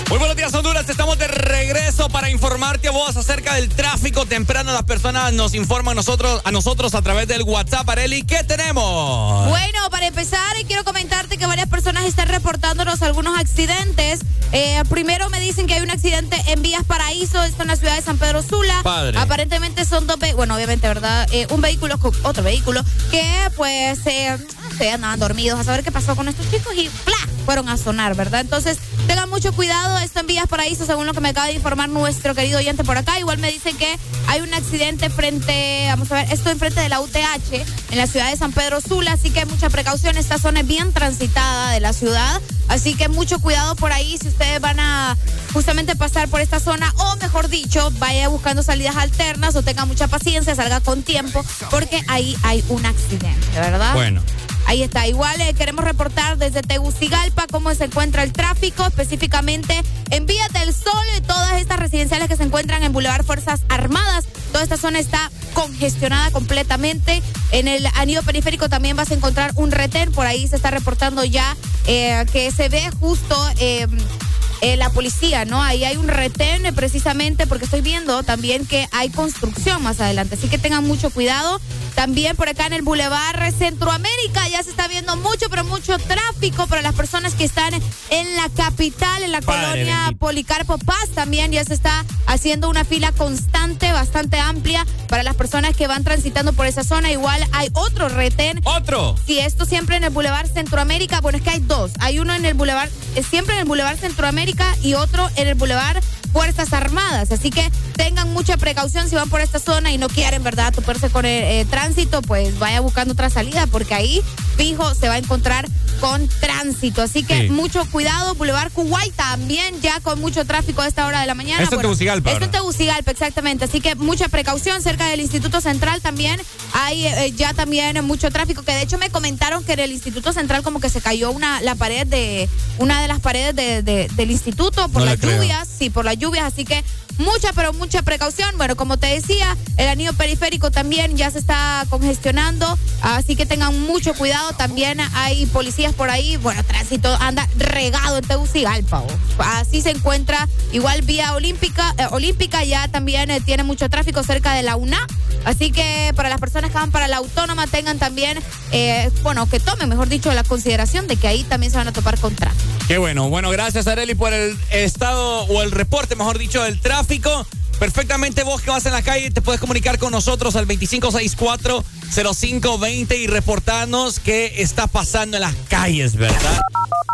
Muy buenos días, Honduras. Estamos de regreso para informarte a vos acerca del tráfico temprano. Las personas nos informan a nosotros, a nosotros a través del WhatsApp. Areli, ¿qué tenemos? Bueno, para empezar, quiero comentarte que varias personas están reportándonos algunos accidentes. Eh, primero me dicen que hay un accidente en Vías Paraíso, esto en la ciudad de San Pedro Sula. Padre. Aparentemente son dos, ve- bueno, obviamente, ¿verdad? Eh, un vehículo con otro vehículo que pues eh, sé, andaban dormidos a saber qué pasó con estos chicos y ¡plá! fueron a sonar, ¿verdad? Entonces, tengan mucho cuidado, esto en Vías Paraíso, según lo que me acaba de informar nuestro querido oyente por acá. Igual me dicen que hay un accidente frente, vamos a ver, esto enfrente de la UTH, en la ciudad de San Pedro Sula, así que mucha precaución, esta zona es bien transitada de la ciudad, así que mucho cuidado por ahí si ustedes van a justamente pasar por esta zona, o mejor dicho, vaya buscando salidas alternas o tenga mucha paciencia, salga con tiempo, porque ahí hay un accidente, ¿verdad? Bueno. Ahí está. Igual eh, queremos reportar desde Tegucigalpa cómo se encuentra el tráfico, específicamente en Vía del Sol, eh, todas estas residenciales que se encuentran en Boulevard Fuerzas Armadas. Toda esta zona está congestionada completamente. En el anillo periférico también vas a encontrar un retén. Por ahí se está reportando ya eh, que se ve justo. eh, la policía, ¿no? Ahí hay un retén precisamente porque estoy viendo también que hay construcción más adelante, así que tengan mucho cuidado. También por acá en el Boulevard Centroamérica ya se está viendo mucho, pero mucho tráfico para las personas que están en la capital, en la Padre colonia bendito. Policarpo Paz también ya se está haciendo una fila constante, bastante amplia para las personas que van transitando por esa zona. Igual hay otro retén. ¿Otro? Sí, esto siempre en el Boulevard Centroamérica. Bueno, es que hay dos. Hay uno en el Boulevard, eh, siempre en el Boulevard Centroamérica y otro en el Boulevard Fuerzas Armadas. Así que tengan mucha precaución si van por esta zona y no quieren, ¿verdad?, toparse con el eh, tránsito, pues vaya buscando otra salida porque ahí, fijo, se va a encontrar con tránsito. Así que Sí. mucho cuidado. Boulevard Kuwait también ya con mucho tráfico a esta hora de la mañana. Esto en Tegucigalpa, Esto en. Tegucigalpa, exactamente. Así que mucha precaución cerca del Instituto Central también. Hay eh, ya también mucho tráfico, que de hecho me comentaron que en el Instituto Central como que se cayó una la pared de una de las paredes de- de- del instituto por No las lluvias, sí, por las lluvias, así que mucha pero mucha precaución. Bueno, como te decía, el anillo periférico también ya se está congestionando, así que tengan mucho cuidado. También hay policías por ahí, bueno, tránsito anda regado en Tegucigalpa. Así se encuentra igual vía olímpica, eh, olímpica ya también eh, tiene mucho tráfico cerca de la UNA, así que para las personas que van para la autónoma tengan también, eh, bueno, que tomen, mejor dicho, la consideración de que ahí también se van a topar con tráfico. Qué bueno. Bueno, gracias, Areli, por el estado o el reporte, mejor dicho, del tráfico. Perfectamente vos que vas en la calle te puedes comunicar con nosotros al 2564-0520 y reportarnos qué está pasando en las calles, ¿verdad?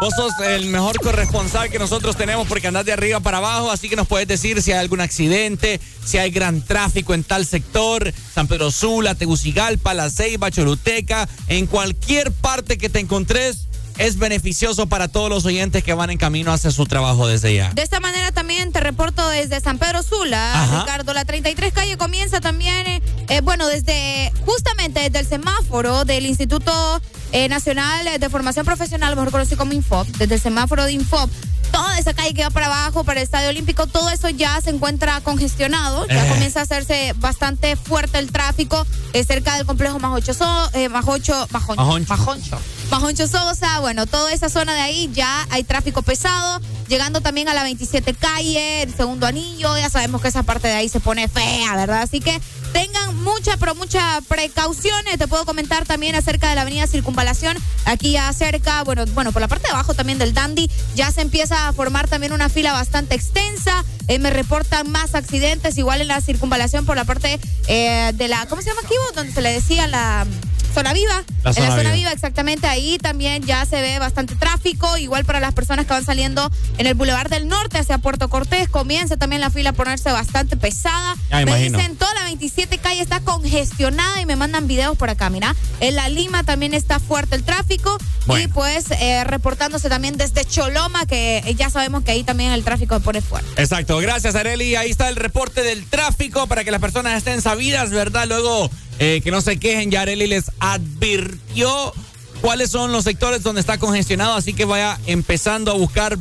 Vos sos el mejor corresponsal que nosotros tenemos porque andás de arriba para abajo, así que nos puedes decir si hay algún accidente, si hay gran tráfico en tal sector, San Pedro Sula, Tegucigalpa, La Ceiba, Choluteca, en cualquier parte que te encontres. Es beneficioso para todos los oyentes que van en camino hacia su trabajo desde ya. De esta manera también te reporto desde San Pedro Sula, Ajá. Ricardo. La 33 calle comienza también, eh, eh, bueno, desde justamente desde el semáforo del Instituto eh, Nacional de Formación Profesional, mejor conocido como Infop, desde el semáforo de Infop. Toda esa calle que va para abajo, para el Estadio Olímpico, todo eso ya se encuentra congestionado. Ya Eh. comienza a hacerse bastante fuerte el tráfico eh, cerca del complejo Majocho, eh, Majocho, Majoncho, Majoncho. Majoncho. Majoncho Sosa, bueno, toda esa zona de ahí ya hay tráfico pesado, llegando también a la 27 calle, el segundo anillo, ya sabemos que esa parte de ahí se pone fea, ¿verdad? Así que tengan mucha, pero mucha precaución. Te puedo comentar también acerca de la avenida Circunvalación, aquí ya cerca, bueno, bueno, por la parte de abajo también del Dandy, ya se empieza a formar también una fila bastante extensa. Eh, me reportan más accidentes, igual en la circunvalación por la parte eh, de la, ¿cómo se llama aquí? Donde se le decía la zona viva. La en la zona viva. viva, exactamente. Ahí también ya se ve bastante tráfico. Igual para las personas que van saliendo en el Boulevard del Norte hacia Puerto Cortés, comienza también la fila a ponerse bastante pesada. Ya me imagino. dicen toda la 27 calle está congestionada y me mandan videos por acá. Mira, en la Lima también está fuerte el tráfico. Y pues eh, reportándose también desde Choloma, que eh, ya sabemos que ahí también el tráfico se pone fuerte. Exacto, gracias Areli. Ahí está el reporte del tráfico para que las personas estén sabidas, ¿verdad? Luego eh, que no se quejen, Yareli les advirtió cuáles son los sectores donde está congestionado, así que vaya empezando a buscar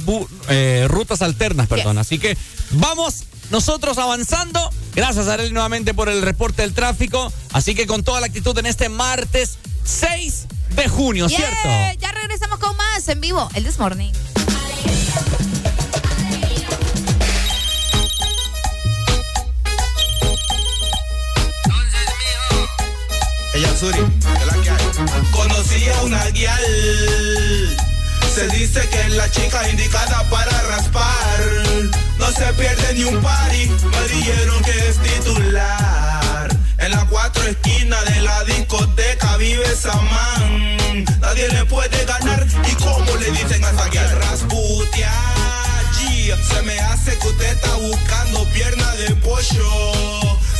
eh, rutas alternas, perdón. Así que vamos nosotros avanzando. Gracias, Arely, nuevamente por el reporte del tráfico. Así que con toda la actitud en este martes 6 de junio, ¿cierto? Ya regresamos con más en vivo, el This Morning. Conocí a una guial. Se dice que es la chica indicada para raspar. No se pierde ni un pari. Me dijeron que es titular. En las cuatro esquinas de la discoteca vive Samán. Nadie le puede ganar. ¿Y cómo le dicen a esa guial? Rasputia. Se me hace que usted está buscando pierna de pollo.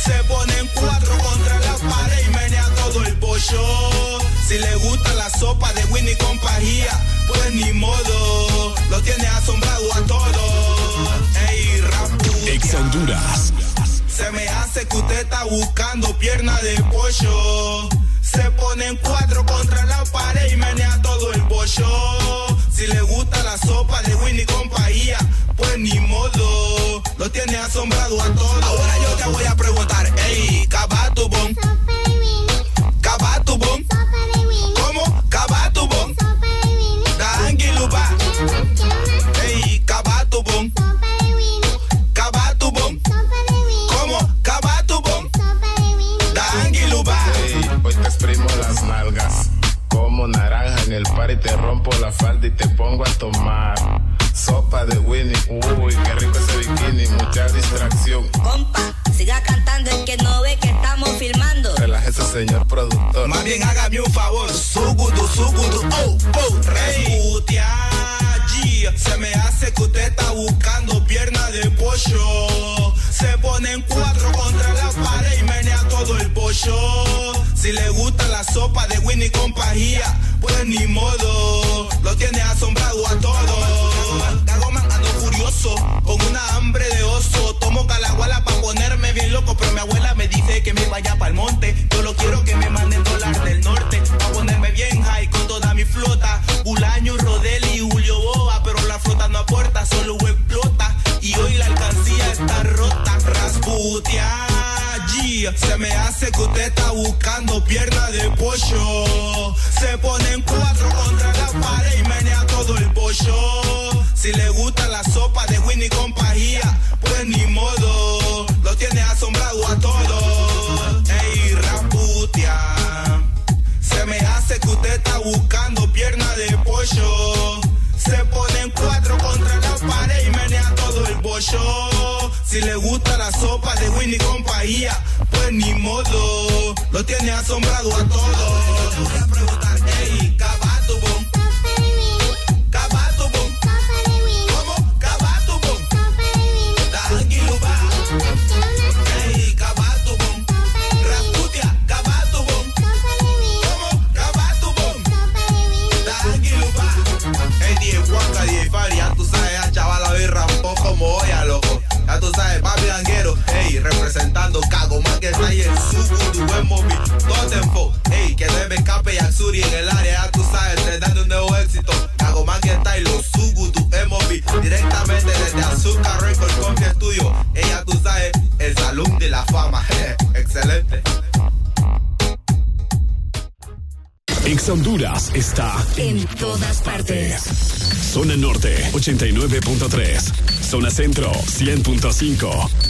Se ponen cuatro con si le gusta la sopa de Winnie Compagía, pues ni modo, lo tiene asombrado a todos. Ey, Ex Honduras. Se me hace que usted está buscando pierna de pollo. Se pone en cuatro contra la pared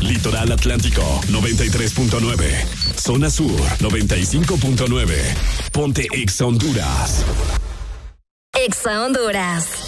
Litoral Atlántico 93.9. Zona Sur 95.9. Ponte Exa Honduras. Exa Honduras.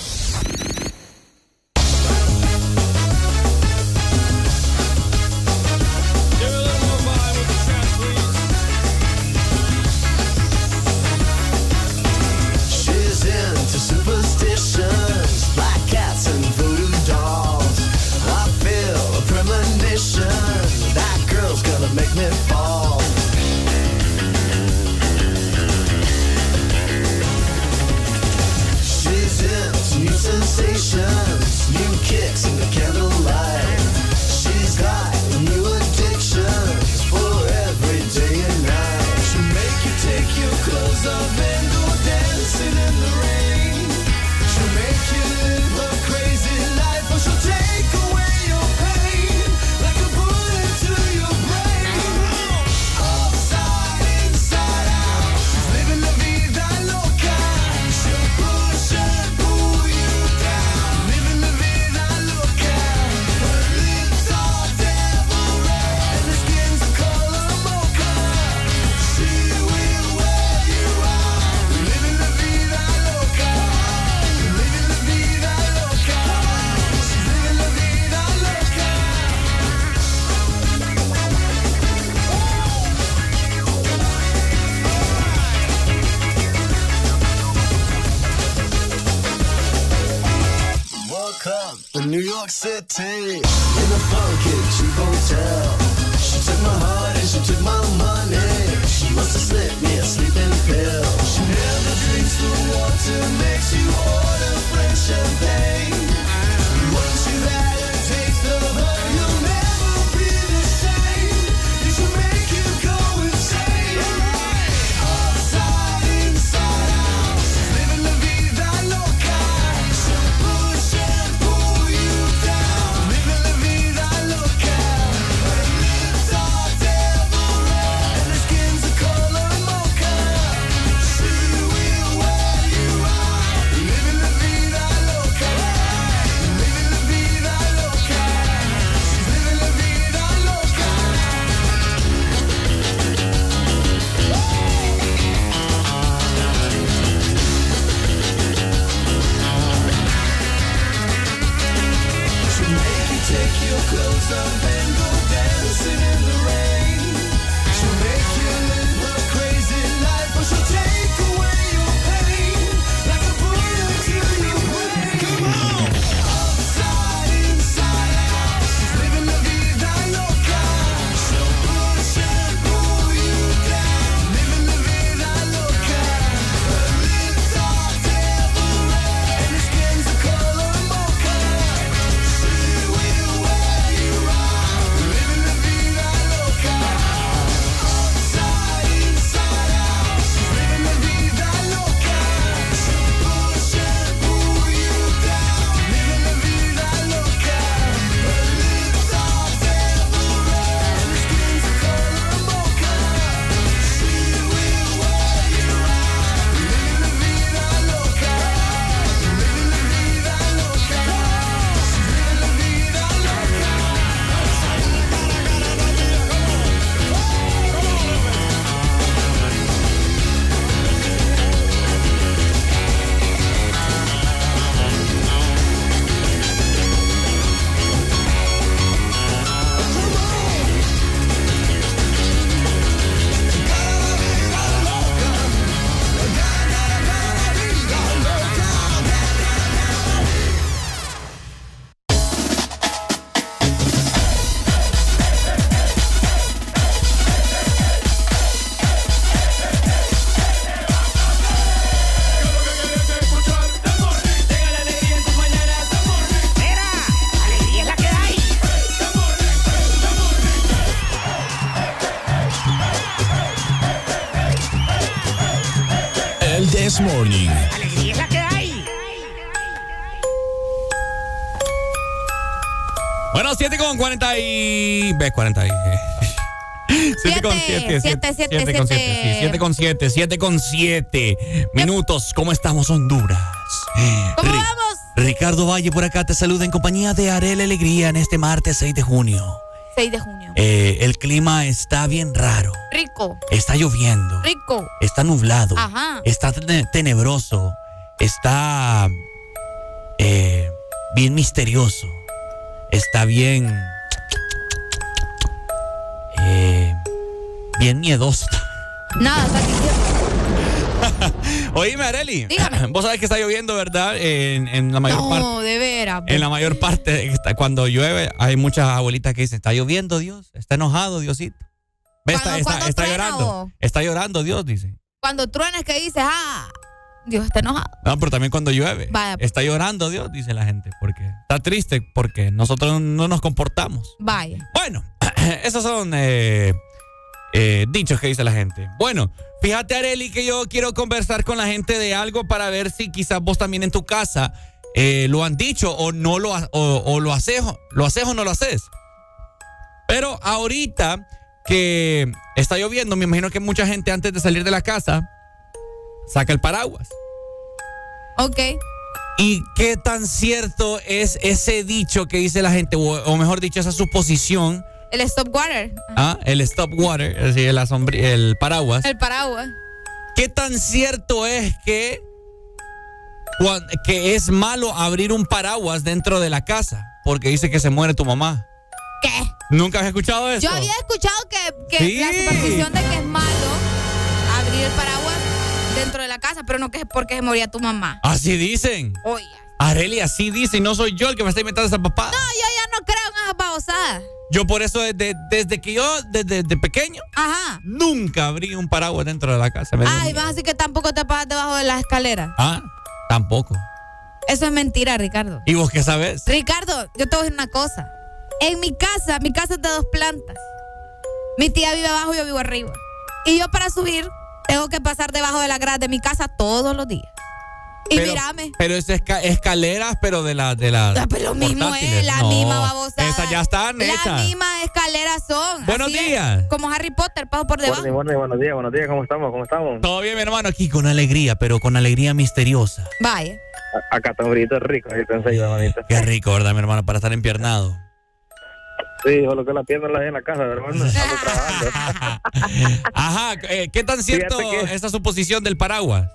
Alegría es la que hay. Bueno, 7 con 40 y... ¿Ves? 40 y... 7 con 7, Siete, siete, 7 con 7, siete. sí, 7 con 7, 7 con 7 minutos. ¿Cómo estamos, Honduras? ¿Cómo Ri- vamos? Ricardo Valle por acá te saluda en compañía de Arel Alegría en este martes 6 de junio. 6 de junio. Eh, el clima está bien raro. Rico. Está lloviendo. Rico. Está nublado. Ajá. Está tene- tenebroso. Está eh, bien misterioso. Está bien. eh, bien miedoso. Nada, está. Oíme, Areli. Dígame. Vos sabés que está lloviendo, ¿verdad? En, en la mayor parte. No, de veras. En la mayor parte, cuando llueve, hay muchas abuelitas que dicen, está lloviendo Dios, está enojado Diosito. Ve, está, está- llorando. vos. Está llorando Dios, dice. Cuando truenas que dices, ah, Dios está enojado. No, pero también cuando llueve. Vaya. Está llorando Dios, dice la gente, porque está triste porque nosotros no nos comportamos. Vaya. Bueno, *clears throat* esos son eh, eh, dichos que dice la gente. Bueno, fíjate, Areli, que yo quiero conversar con la gente de algo para ver si quizás vos también en tu casa eh, lo han dicho o no lo, ha- o, o lo haces, lo haces o no lo haces. Pero ahorita que está lloviendo, me imagino que mucha gente antes de salir de la casa saca el paraguas. Ok. ¿Y qué tan cierto es ese dicho que dice la gente, o, o mejor dicho, esa suposición, El stop water. ah, el stop water, es decir, sombri- el paraguas? El paraguas. ¿Qué tan cierto es que, que es malo abrir un paraguas dentro de la casa? Porque dice que se muere tu mamá. ¿Qué? ¿Nunca has escuchado eso? Yo había escuchado que, que Sí. la superstición de que es malo abrir el paraguas dentro de la casa, pero no que es porque se moría tu mamá. Así dicen. Oye. Areli, así dice, y no soy yo el que me está inventando esa papá. No, yo ya no creo en esas babosadas. Yo por eso desde, desde que yo, desde, desde pequeño, Ajá. nunca abrí un paraguas dentro de la casa. Ay, vas a decir que tampoco te pasas debajo de la escalera. Ah, tampoco. Eso es mentira, Ricardo. ¿Y vos qué sabes? Ricardo, yo te voy a decir una cosa. En mi casa, mi casa es de dos plantas. Mi tía vive abajo y yo vivo arriba. Y yo para subir tengo que pasar debajo de la grada de mi casa todos los días. Y pero, mírame. Pero es esca- escaleras, pero de las de las. Ah, pero lo mismo es, la No, misma babosada. Esas ya están Las mismas escaleras son. Buenos es, días. como Harry Potter, paso por debajo. Bueno, bueno, buenos días, buenos días, ¿cómo estamos? ¿Cómo estamos? Todo bien, mi hermano, aquí con alegría, pero con alegría misteriosa. Vaya. A- Acá está un brillito rico, ahí pensé yo, manito. Qué rico, ¿verdad, mi hermano? Para estar empiernado. Sí, solo que la pierna la dejé en la casa, hermano. Estamos *laughs* trabajando. Ajá, eh, ¿qué tan cierto esa suposición del paraguas?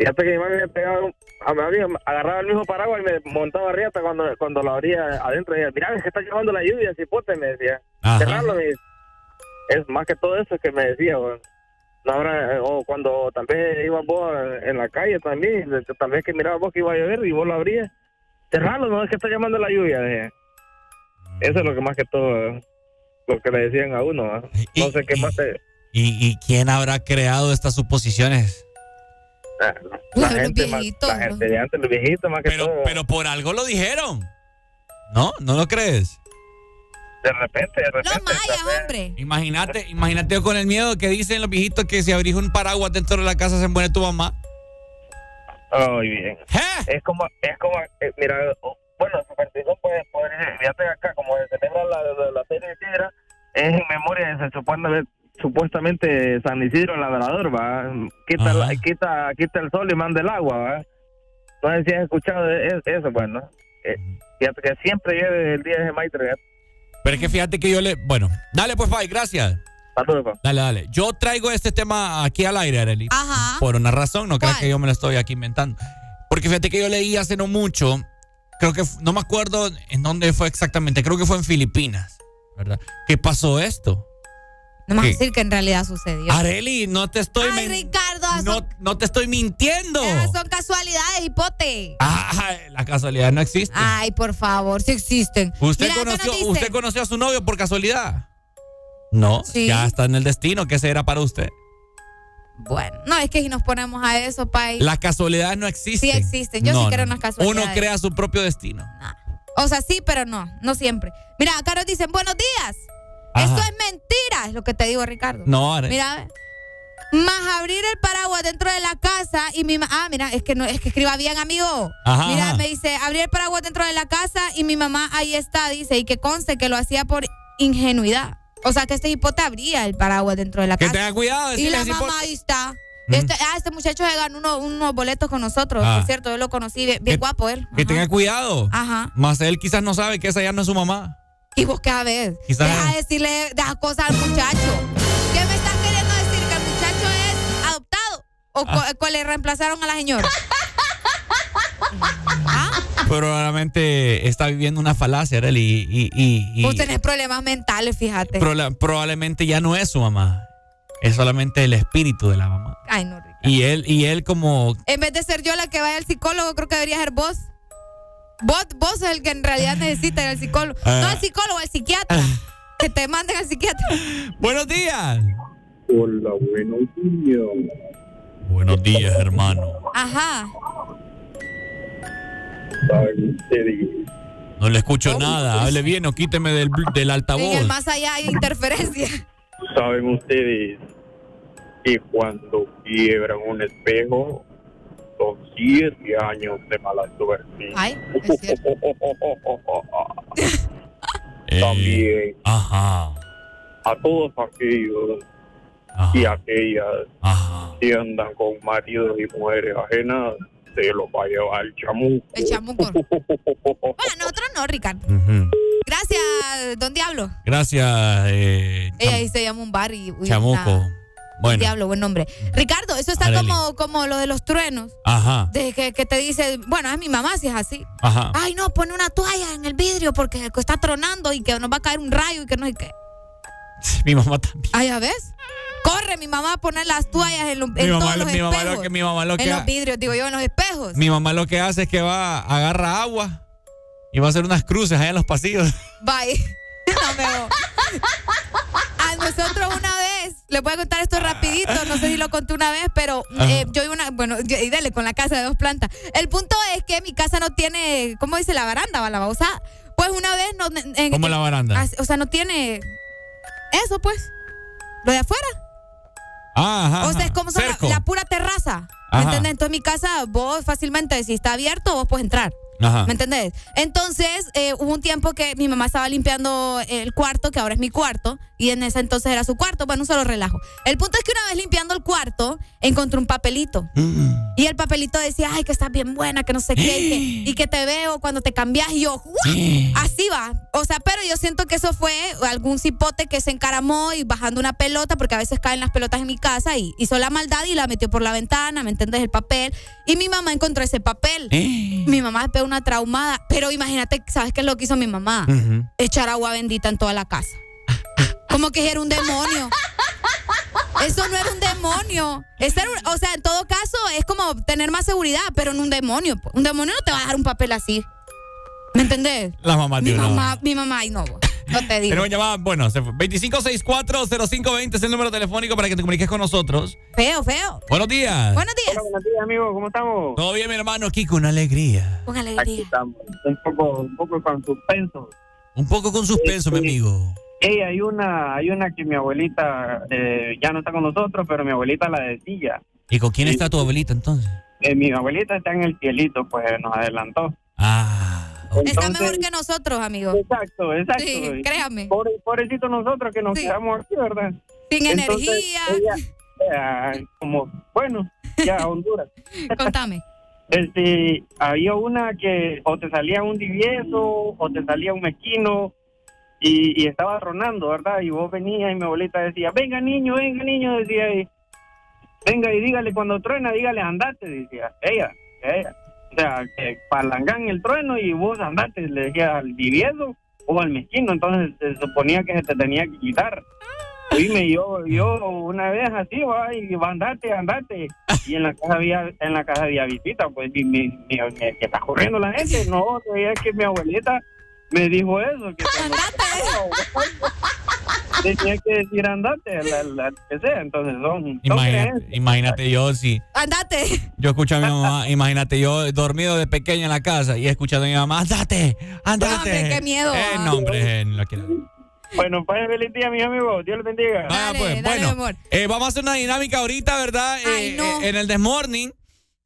Fíjate que mi mami me pegaba, a mi agarraba el mismo paraguas y me montaba arriba cuando, cuando lo abría adentro. Y decía, mira, es que está llevando la lluvia, cipote, me decía. Cerrarlo. Es más que todo eso que me decía, eh, o cuando tal vez ibas vos en la calle también, tal vez que mirabas vos que iba a llover y vos lo abrías. Cerrarlo, no es que está llamando la lluvia, decía. Eso es lo que más que todo, eh, lo que le decían a uno. No sé qué más te... ¿Y, y quién habrá creado estas suposiciones? Ah, *laughs* La, gente, más- la gente de antes, los viejitos más que Pero, todo. pero por algo lo dijeron. ¿No? ¿No lo crees? De repente, de repente. Los mayas, hombre. Imagínate, imagínate con el miedo que dicen los viejitos que si abrís un paraguas dentro de la casa se muere tu mamá. Muy bien. Es como, es como, eh, mira, oh, bueno, superstición puede, puede fíjate acá, como se celebra la, la, la feria de Sidra, es en memoria de supuestamente, supuestamente San Isidro el Labrador, va, quita, la- quita, quita el sol y manda el agua, va. No sé si has escuchado de- es- eso, pues, ¿no? Eh, fíjate que siempre lleve el día de Maitre, Pero es que fíjate que yo le. Bueno, dale pues, Pai, gracias. Saludos, Dale, dale. Yo traigo este tema aquí al aire, Arely. Ajá. Por una razón, no creas que yo me lo estoy aquí inventando. Porque fíjate que yo leí hace no mucho, creo que, no me acuerdo en dónde fue exactamente, creo que fue en Filipinas, ¿verdad? ¿Qué pasó esto? No me vas a decir que en realidad sucedió. Areli, no te estoy Ay, Ricardo, no, no te estoy mintiendo. esas son casualidades, hipote. Ah, la casualidad no existe. Ay, por favor, sí existen. ¿Usted, Mira, conoció, nos dice- ¿Usted conoció a su novio por casualidad? No, Sí. ya está en el destino. ¿Qué será para usted? Bueno, no, es que si nos ponemos a eso, Pai. Las casualidades no existen. Sí existen. Yo sí creo en las casualidades. Uno crea su propio destino. O sea, sí, pero no, no siempre. Mira, acá nos dicen, buenos días. Ajá. Esto es mentira, es lo que te digo, Ricardo. No, Are- Mira, más abrir el paraguas dentro de la casa y mi ma- ah, mira, es que no, es que escriba bien, amigo. Ajá, mira, ajá. me dice, abrir el paraguas dentro de la casa y mi mamá ahí está, dice, y que conste que lo hacía por ingenuidad. O sea, que este hipote abría el paraguas dentro de la Que casa. tenga cuidado, Y la mamá ahí está. Mm. Este, ah, este muchacho se ganó uno- unos boletos con nosotros, Ah. por cierto, yo lo conocí, bien, bien guapo él. Que tenga cuidado. Ajá. Más él quizás no sabe que esa ya no es su mamá. Y vos qué. Quizás- Deja de decirle cosas al muchacho. ¿Qué me estás queriendo decir? ¿Que el muchacho es adoptado? ¿O Ah. co- co- le reemplazaron a la señora? *laughs* Probablemente está viviendo una falacia, Arely, y, y, y- y Vos tenés problemas mentales, fíjate. probablemente ya no es su mamá. Es solamente el espíritu de la mamá. Ay, no, Rick. Y él, y él como En vez de ser yo la que vaya al psicólogo, creo que debería ser vos. Vos, vos es el que en realidad necesita ir al psicólogo. Ah. No al psicólogo, al psiquiatra. que te manden al psiquiatra. Buenos días. Hola, buenos días. Buenos días, hermano. Ajá. No le escucho nada. Hable bien o quíteme del, del altavoz. En el más allá hay interferencia. ¿Saben ustedes que cuando quiebran un espejo son siete años de mala suerte? Ay, *laughs* *laughs* También Ajá. a todos aquellos y aquellas que andan con maridos y mujeres ajenas, se los va a llevar el chamuco. El chamuco. *laughs* Bueno, nosotros no, Ricardo. Gracias, don Diablo. Gracias, eh, Ella ahí se llama un bar y... Chamuco. Bueno. Diablo, buen nombre. Ricardo, eso está Arely. como, como lo de los truenos. Ajá. De que, que te dice, bueno, es mi mamá si es así. Ajá. Ay, no, pone una toalla en el vidrio porque está tronando y que nos va a caer un rayo y que no sé qué. *laughs* Mi mamá también. Ay, ¿ya ves? Corre mi mamá a poner las toallas en, lo- en Mi mamá todos lo- los mi mamá lo que- mi mamá lo que En los vidrios, digo yo, en los espejos. Mi mamá lo que hace es que va, agarra agua y va a hacer unas cruces allá en los pasillos. Bye. *laughs* No me voy. A nosotros una vez, les voy a contar esto rapidito, no sé si lo conté una vez, pero eh, yo iba una, bueno, yo- y dale, con la casa de dos plantas. El punto es que mi casa no tiene, ¿cómo dice la baranda? La babosa. Pues una vez no... en- ¿Cómo la baranda? O sea, no tiene eso, pues. Lo de afuera. Ah, ajá, o sea, es como la, la pura terraza. ¿Me entiendes? Entonces, mi casa, vos fácilmente, si está abierto, vos puedes entrar. Ajá. ¿Me entendés? Entonces, eh, hubo un tiempo que mi mamá estaba limpiando el cuarto, que ahora es mi cuarto, y en ese entonces era su cuarto. Bueno, un solo relajo. El punto es que una vez limpiando el cuarto, encontré un papelito. Y el papelito decía, ay, que estás bien buena, que no sé qué, y que, *gasps* y que te veo cuando te cambias. Y yo, *gasps* así va. O sea, pero yo siento que eso fue algún cipote que se encaramó y bajando una pelota, porque a veces caen las pelotas en mi casa, y hizo la maldad y la metió por la ventana, ¿me entiendes? El papel. Y mi mamá encontró ese papel. *gasps* Mi mamá pegó una traumada. Pero imagínate, ¿sabes qué es lo que hizo mi mamá? Echar agua bendita en toda la casa. Como que era un demonio. Eso no era un demonio. Ese era un- o sea, en todo caso, es como tener más seguridad, pero no un demonio. Un demonio no te va a dejar un papel así. ¿Me entendés? Las mamás Mi de uno. mamá, mi mamá, ay no, no te digo. Tenemos llamada, bueno, se fue. 2564-0520 es el número telefónico para que te comuniques con nosotros. Feo, feo. Buenos días. Buenos días. buenos días, amigo. ¿Cómo estamos? Todo bien, mi hermano, aquí con alegría. Con Aquí alegría. estamos. Un poco, un poco con suspenso. Un poco con suspenso, mi amigo. Ey, hay una, hay una que mi abuelita eh, ya no está con nosotros, pero mi abuelita la decía. ¿Y con quién está tu abuelita entonces? Eh, mi abuelita está en el cielito, pues nos adelantó. Ah. Está Entonces- mejor que nosotros, amigo. Exacto, exacto. Sí, créame. Pobre, pobrecito nosotros que nos quedamos aquí, ¿verdad? Sin Entonces, energía. ella, eh, como, bueno, ya *laughs* Honduras. Contame. Este, había una que o te salía un divieso o te salía un mezquino y, y estaba tronando, ¿verdad? Y vos venías y mi abuelita decía, venga niño, venga niño, decía y venga y dígale cuando truena, dígale andate, decía ella, ella. O sea, que palangan el trueno y vos andate, le decía al divieso o al mezquino, entonces se suponía que se te tenía que quitar. Dime, yo, yo una vez así, va, y va, andate, andate. Y en la casa había, en la casa había visita, pues, y mi- que está corriendo la gente. No, es que mi abuelita me dijo eso, que *laughs* andate. tenía que decir andate, la, la- que sea. Entonces son, Imagínate, yo si Andate. yo escucho a mi mamá, *laughs* imagínate yo dormido de pequeño en la casa y escuchando a mi mamá, andate, andate. hombre, qué miedo, Eh, no, hombre, eh, no quiero. Bueno, pues feliz día, mis amigos. Dios les bendiga. Ah, pues, bueno, eh, vamos a hacer una dinámica ahorita, ¿verdad? Eh, eh, en el Desmorning,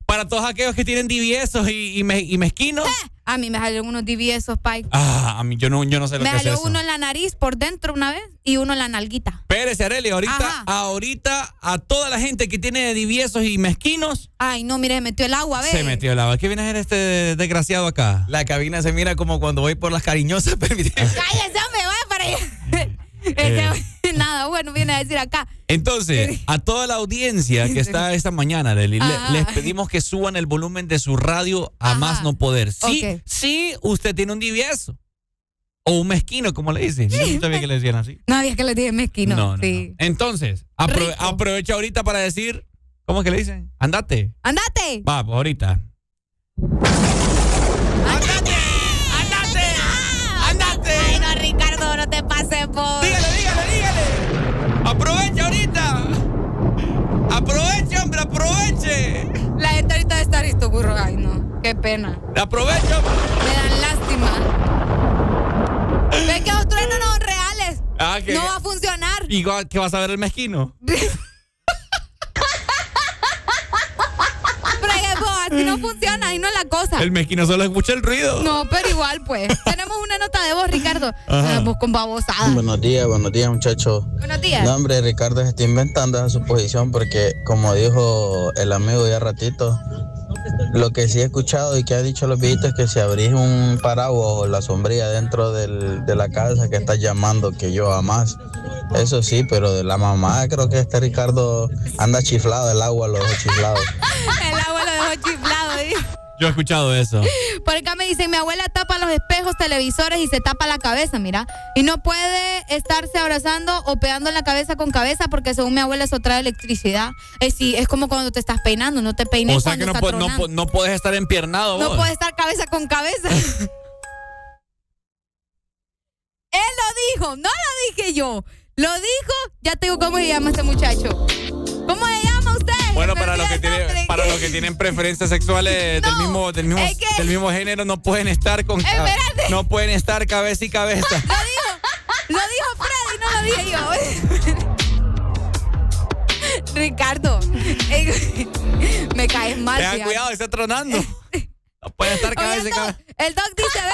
para todos aquellos que tienen diviesos y, y, me- y mezquinos. A mí me salieron unos diviesos, Pike. Ah, a mí yo no, yo no sé lo Me que es salió eso. uno en la nariz por dentro una vez y uno en la nalguita. Espérese, Arely, ahorita, Ajá. ahorita a toda la gente que tiene diviesos y mezquinos, Ay, no, mire, metió el agua, a ver. se metió el agua. ¿Qué viene a hacer este desgraciado acá? La cabina se mira como cuando voy por las cariñosas. *laughs* permíteme. Cállese, hombre, vaya para allá. *laughs* Este, *laughs* Nada, bueno, viene a decir acá. Entonces, a toda la audiencia que está *laughs* esta mañana, le- les pedimos que suban el volumen de su radio a más no poder. Sí, Ok. sí, usted tiene un divieso. O un mezquino, como le dicen. Yo no sabía que le decían así. No había que le dije mezquino. No, no, sí. Entonces, apro- Rico. aprovecha ahorita para decir, ¿cómo es que le dicen? Andate. ¡Andate! Va, ahorita. ¡Andate! Por. Dígale, dígale, dígale. Aprovecha ahorita. Aproveche, hombre, aproveche. La gente ahorita de estar listo, burro. Ay, no. Qué pena. Aprovecha. Me dan lástima. Ven que los truenos no son reales. Ah, No va a funcionar. ¿Y qué vas a ver el mezquino? *laughs* así no funciona, ahí no es la cosa. El mezquino solo escucha el ruido. No, pero igual, pues. *laughs* Tenemos una nota de voz, Ricardo. Estamos con babosada. Buenos días, buenos días, muchachos. Buenos días. No, hombre, Ricardo se está inventando esa suposición porque, como dijo el amigo ya ratito, lo que sí he escuchado y que ha dicho los viejitos es que si abrís un paraguas o la sombrilla dentro del- de la casa que estás llamando que yo amas. Eso sí, pero de la mamá creo que este Ricardo anda chiflado, el agua lo dejó chiflado. *laughs* El agua lo dejó chiflado. ¿sí? Yo he escuchado eso. Por acá me dicen, mi abuela tapa los espejos, televisores y se tapa la cabeza, mira. Y no puede estarse abrazando o pegando la cabeza con cabeza porque según mi abuela eso trae electricidad. Es, sí, es como cuando te estás peinando, no te peines O sea que no, po- no, po- no puedes estar empiernado No vos. puede estar cabeza con cabeza. *laughs* Él lo dijo, no lo dije yo. Lo dijo, ya te digo cómo se llama este muchacho. ¿Cómo usted? Bueno, para los, que tienen, para los que tienen preferencias sexuales del mismo, del mismo, es que- del mismo género, no pueden estar con Espérate. no pueden estar cabeza y cabeza. Lo dijo, lo dijo Freddy, no lo dije yo. *laughs* Ricardo, *laughs* me caes mal. Tengan cuidado, está tronando. *laughs* No pueden estar cabeza y cabeza. el doc dice, ve.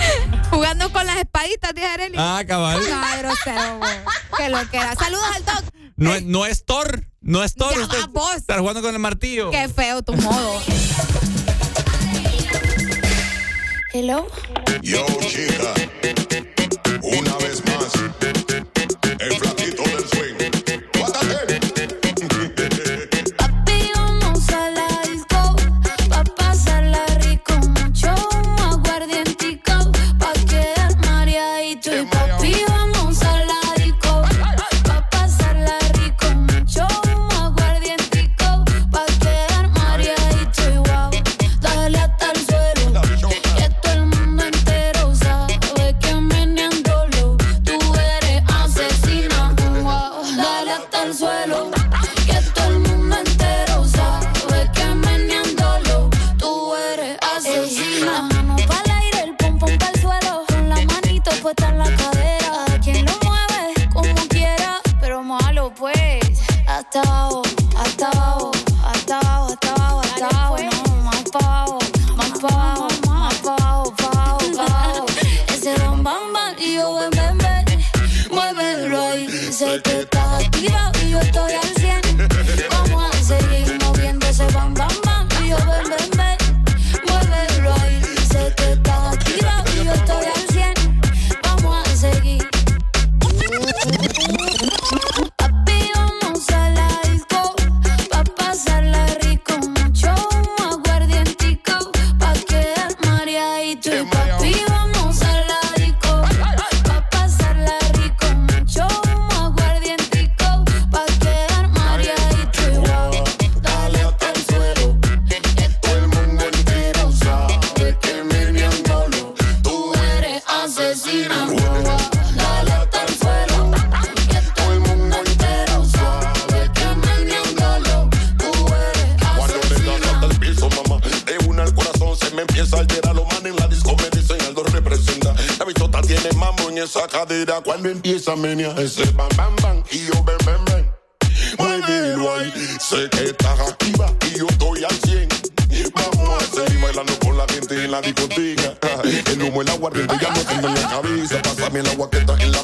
*laughs* Jugando con las espaditas, dice Arely. Ah, cabal. No, grosero. Que lo que era. Saludos al doc. No, es- no es Thor, no es Thor. Ya usted va, vos. Estar jugando con el martillo. Qué feo tu modo. Hello. Yo, chica, una vez más, Cuando empieza a menear ese bam bam bam y yo ven ven ven. Muévelo ahí, sé que estás activa y yo estoy al 100. Vamos a seguir bailando con la gente en la discoteca. El humo, el aguardiente ya no tengo en la cabeza. Pásame el agua que está en la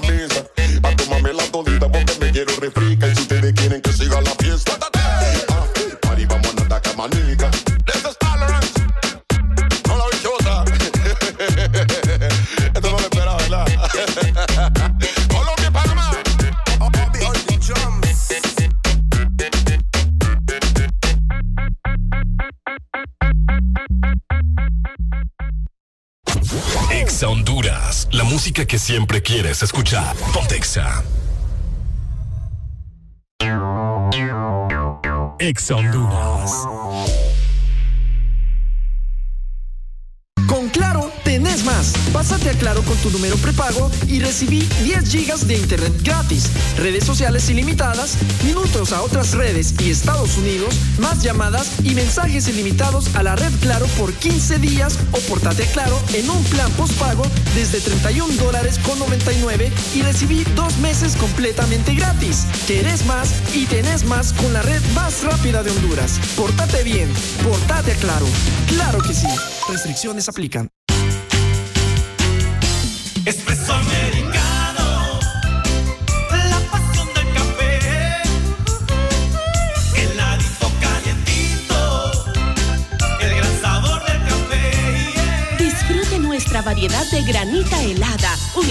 que siempre quieres escuchar. Pontexa. Exa Honduras. Tu número prepago y recibí 10 gigas de internet gratis, redes sociales ilimitadas, minutos a otras redes y Estados Unidos, más llamadas y mensajes ilimitados a la red Claro por 15 días o portate a Claro en un plan postpago desde 31 dólares con 99 y recibí dos meses completamente gratis. Querés más y tenés más con la red más rápida de Honduras. Portate bien, portate a Claro. Claro que sí. Restricciones aplican.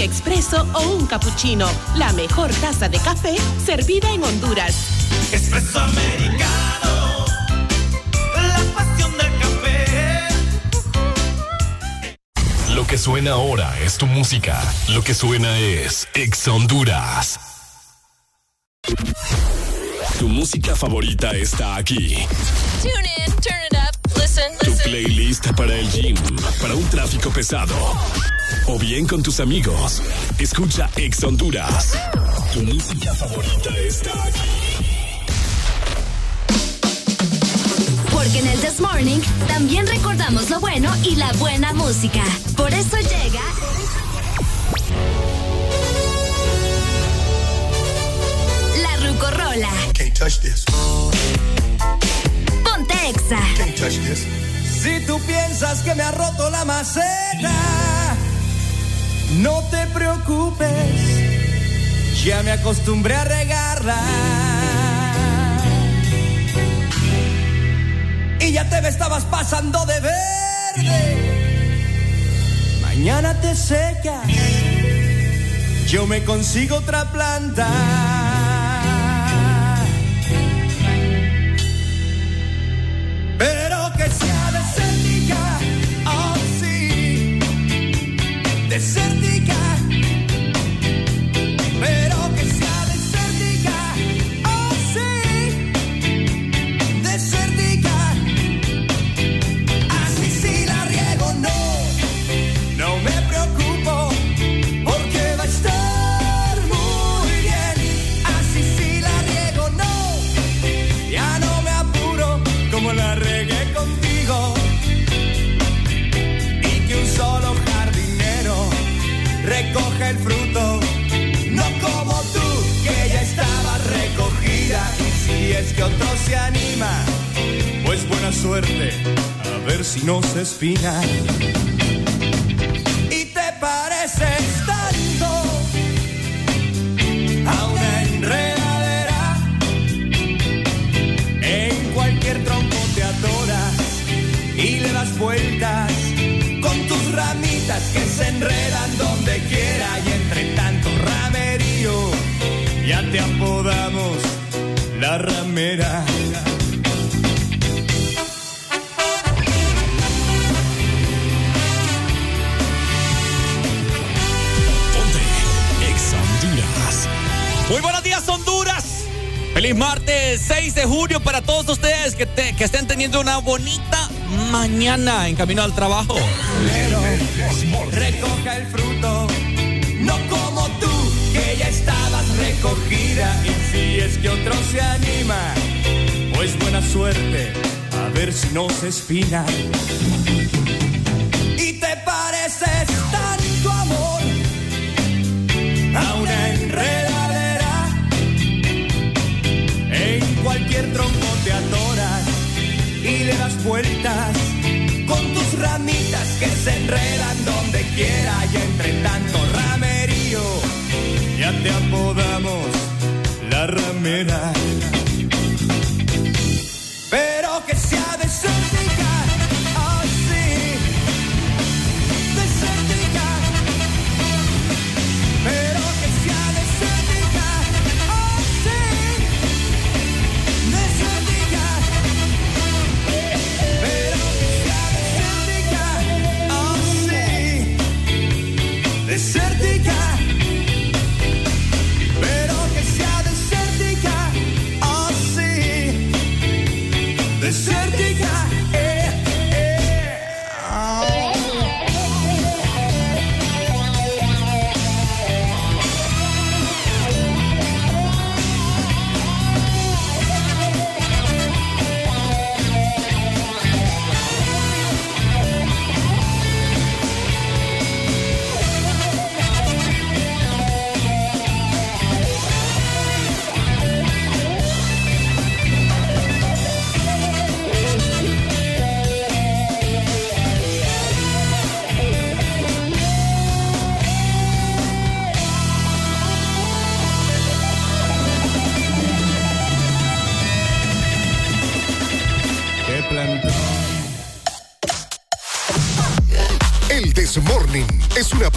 Un expreso o un cappuccino. La mejor taza de café servida en Honduras. Espresso americano, la pasión del café. Lo que suena ahora es tu música. Lo que suena es Ex Honduras. Tu música favorita está aquí. Tune in, turn playlist para el gym, para un tráfico pesado. O bien con tus amigos. Escucha Ex Honduras. Tu música favorita está aquí. Porque en el This Morning también recordamos lo bueno y la buena música. Por eso llega. La Rucorola. Can't touch this. Ponte Exa. Can't touch this. Si tú piensas que me ha roto la maceta, no te preocupes, ya me acostumbré a regarla. Y ya te me estabas pasando de verde. Mañana te secas, yo me consigo otra planta. Suerte, a ver si no se espina. Y te pareces tanto a una enredadera. En cualquier tronco te atoras y le das vueltas con tus ramitas que se enredan donde quiera y entre tanto ramerío ya te apodamos la ramera. Feliz martes 6 de julio para todos ustedes que, te- que estén teniendo una bonita mañana en camino al trabajo. Recoja el fruto, no como tú, que ya estabas recogida. Y si es que otro se anima, pues buena suerte, a ver si no se espina. Y te pareces tanto amor a una enredadera. En cualquier tronco te atoras y le das vueltas con tus ramitas que se enredan donde quiera y entre tanto ramerío ya te apodamos la ramera. Pero que sea desértica, oh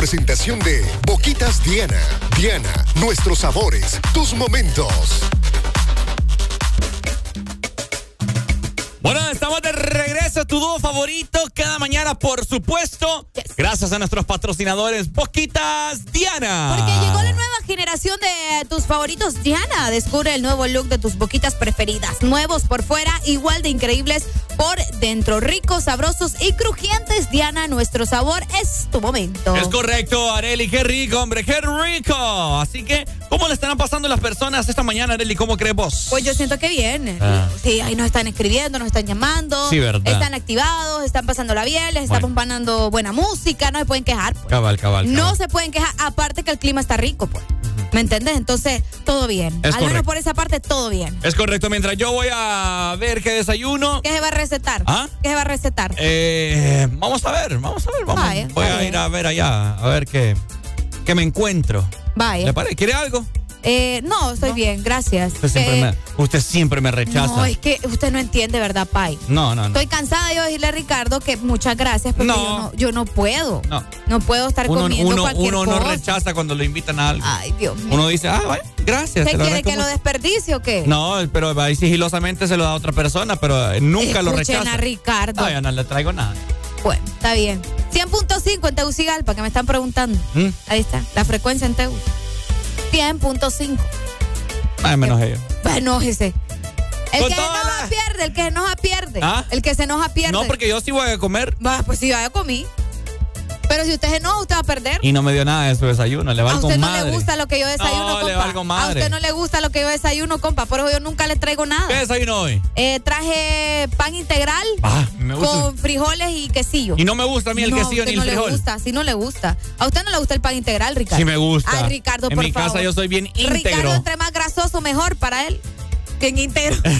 presentación de Boquitas Diana. Diana, nuestros sabores, tus momentos. Bueno, estamos de regreso, tu dúo favorito, cada mañana, por supuesto. Gracias a nuestros patrocinadores, Boquitas Diana. Porque llegó la nueva generación de tus favoritos, Diana. Descubre el nuevo look de tus boquitas preferidas. Nuevos por fuera, igual de increíbles por dentro. Ricos, sabrosos y crujientes, Diana. Nuestro sabor es tu momento. Es correcto, Areli, qué rico, hombre, qué rico. Así que, ¿cómo le estarán pasando las personas esta mañana, Areli? ¿Cómo crees vos? Pues yo siento que bien. Ah. Sí, ahí nos están escribiendo, nos están llamando. Sí, ¿verdad? Están activados, están pasándola bien, les estamos mandando buena música, no se pueden quejar. pues. Cabal, cabal. No se pueden quejar, aparte que el clima está rico, pues. ¿Me entiendes? Entonces, todo bien. Es Al menos por esa parte, todo bien. Es correcto, mientras yo voy a ver qué desayuno. ¿Qué se va a recetar? ¿Ah? ¿Qué se va a recetar? Eh, vamos a ver, vamos a ver, vamos. Vaya, voy a ir a ver allá, a ver qué, qué me encuentro. Vaya. ¿Le parece? ¿Quiere algo? Eh, no, estoy bien, gracias. Usted siempre, Eh, me, usted siempre me rechaza. No, es que usted no entiende, ¿verdad, Pai? no, no. no. Estoy cansada de yo decirle a Ricardo que muchas gracias, porque No. yo, no, yo no puedo. No. No puedo estar Uno, comiendo uno, cualquier uno no rechaza cuando lo invitan a algo. Ay, Dios mío. Uno dice, ah, bueno, gracias. ¿Qué te lo quiere que lo desperdicie o qué? No, pero ahí sigilosamente se lo da a otra persona, pero eh, nunca lo rechaza. a Ricardo. No, yo no le traigo nada. Bueno, está bien. 100.5 en Tegucigalpa, que me están preguntando. ¿Mm? Ahí está, la frecuencia en Tegu. 100.5. Ay, menos ellos. Pues enójese. El Con que se toda enoja pierde, el que se enoja pierde. ¿Ah? El que se enoja pierde. No, porque yo sí voy a comer Va, pues si yo ya comí. Pero si usted enoja, usted va a perder. y no me dio nada de su desayuno. Le A valgo usted no madre. le gusta lo que yo desayuno, No, compa. le valgo A madre. usted no le gusta lo que yo desayuno, compa. Por eso yo nunca le traigo nada. ¿Qué desayuno hoy? Eh, traje pan integral Ah, me gusta. con frijoles y quesillo. Y no me gusta a mí el no, quesillo a ni no el frijol. le gusta, si no le gusta. ¿A usted no le gusta el pan integral, Ricardo? Sí me gusta. Ay, Ricardo, en por mi favor. casa yo soy bien íntegro. Ricardo, entre más grasoso, mejor para él. Bien íntegro. *laughs*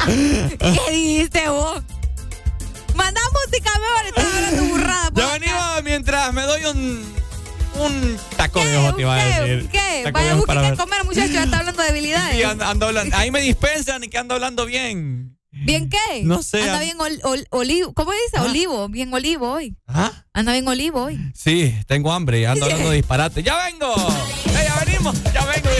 *laughs* ¿Qué dijiste vos? Manda música mejor, estás hablando burrada. Ya venimos mientras me doy un un taco de ojo te iba a ¿Qué? decir. ¿Qué? Vaya, ojo busque para qué comer, muchacho. Ya está hablando de habilidades. Sí, ando, ando hablando. Ahí me dispensan y que ando hablando bien. ¿Bien qué? No sé, Anda bien ol- ol- olivo. ¿Cómo dice? Olivo. Bien olivo hoy. ¿Ah? Anda bien olivo hoy. Sí, tengo hambre y ando hablando de *laughs* disparate. ¡Ya vengo! ¡Eh, ya venimos! ¡Ya vengo!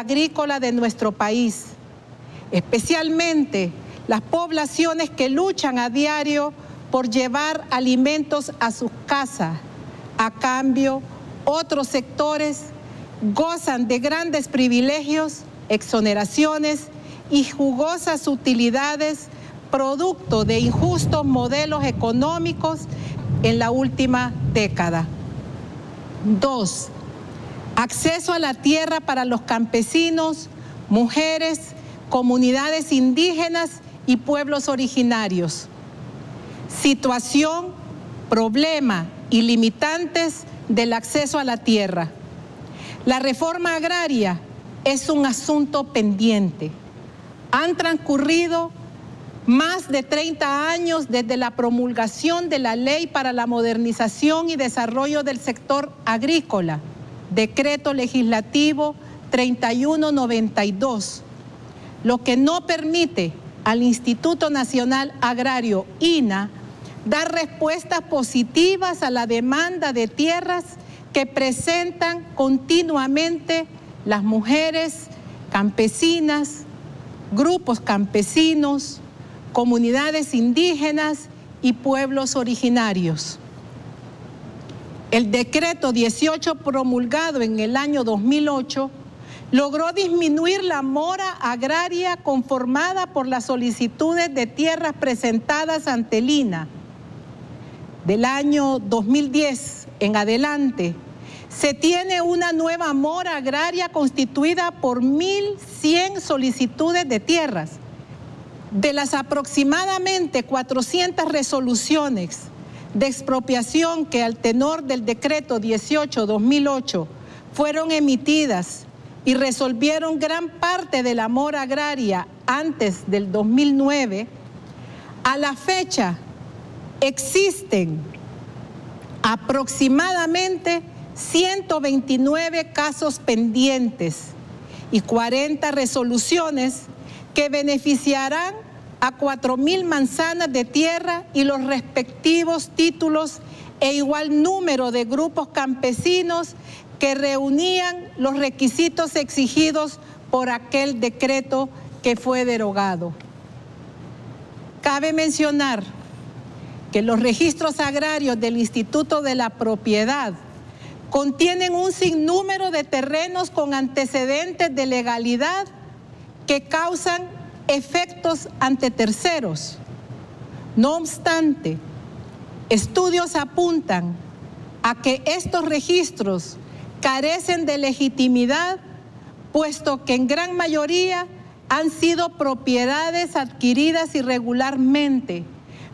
Agrícola de nuestro país, especialmente las poblaciones que luchan a diario por llevar alimentos a sus casas. A cambio, otros sectores gozan de grandes privilegios, exoneraciones y jugosas utilidades producto de injustos modelos económicos en la última década. Dos, acceso a la tierra para los campesinos, mujeres, comunidades indígenas y pueblos originarios. Situación, problema y limitantes del acceso a la tierra. La reforma agraria es un asunto pendiente. Han transcurrido más de 30 años desde la promulgación de la Ley para la Modernización y Desarrollo del Sector Agrícola, decreto legislativo 3192, lo que no permite al Instituto Nacional Agrario, INA, dar respuestas positivas a la demanda de tierras que presentan continuamente las mujeres campesinas, grupos campesinos, comunidades indígenas y pueblos originarios. El decreto 18 promulgado en el año 2008 logró disminuir la mora agraria conformada por las solicitudes de tierras presentadas ante el. Del año 2010 en adelante, se tiene una nueva mora agraria constituida por 1.100 solicitudes de tierras. De las aproximadamente 400 resoluciones de expropiación que al tenor del decreto 18-2008 fueron emitidas y resolvieron gran parte de la mora agraria antes del 2009, a la fecha existen aproximadamente 129 casos pendientes y 40 resoluciones que beneficiarán a 4.000 manzanas de tierra y los respectivos títulos e igual número de grupos campesinos que reunían los requisitos exigidos por aquel decreto que fue derogado. Cabe mencionar que los registros agrarios del Instituto de la Propiedad contienen un sinnúmero de terrenos con antecedentes de legalidad que causan efectos ante terceros. No obstante, estudios apuntan a que estos registros carecen de legitimidad, puesto que en gran mayoría han sido propiedades adquiridas irregularmente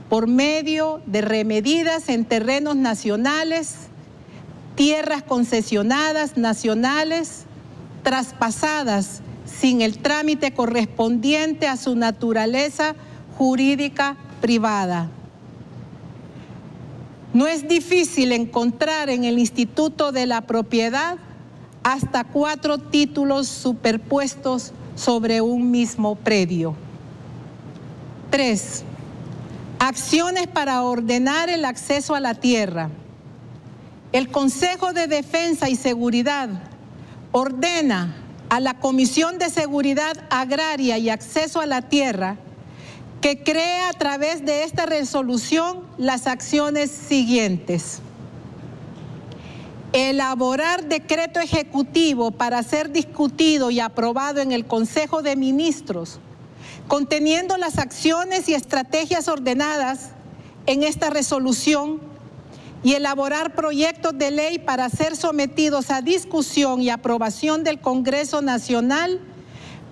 por medio de remedidas en terrenos nacionales, tierras concesionadas nacionales, traspasadas sin el trámite correspondiente a su naturaleza jurídica privada. No es difícil encontrar en el Instituto de la Propiedad hasta cuatro títulos superpuestos sobre un mismo predio. Tres, acciones para ordenar el acceso a la tierra. El Consejo de Defensa y Seguridad ordena a la Comisión de Seguridad Agraria y Acceso a la Tierra que crea a través de esta resolución las acciones siguientes. Elaborar decreto ejecutivo para ser discutido y aprobado en el Consejo de Ministros, conteniendo las acciones y estrategias ordenadas en esta resolución y elaborar proyectos de ley para ser sometidos a discusión y aprobación del Congreso Nacional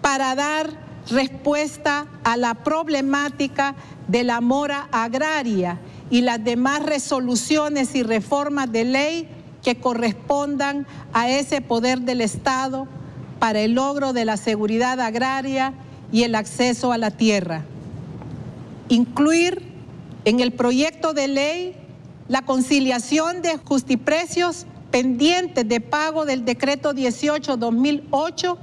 para dar respuesta a la problemática de la mora agraria y las demás resoluciones y reformas de ley que correspondan a ese poder del Estado para el logro de la seguridad agraria y el acceso a la tierra. Incluir en el proyecto de ley la conciliación de justiprecios pendientes de pago del decreto 18-2008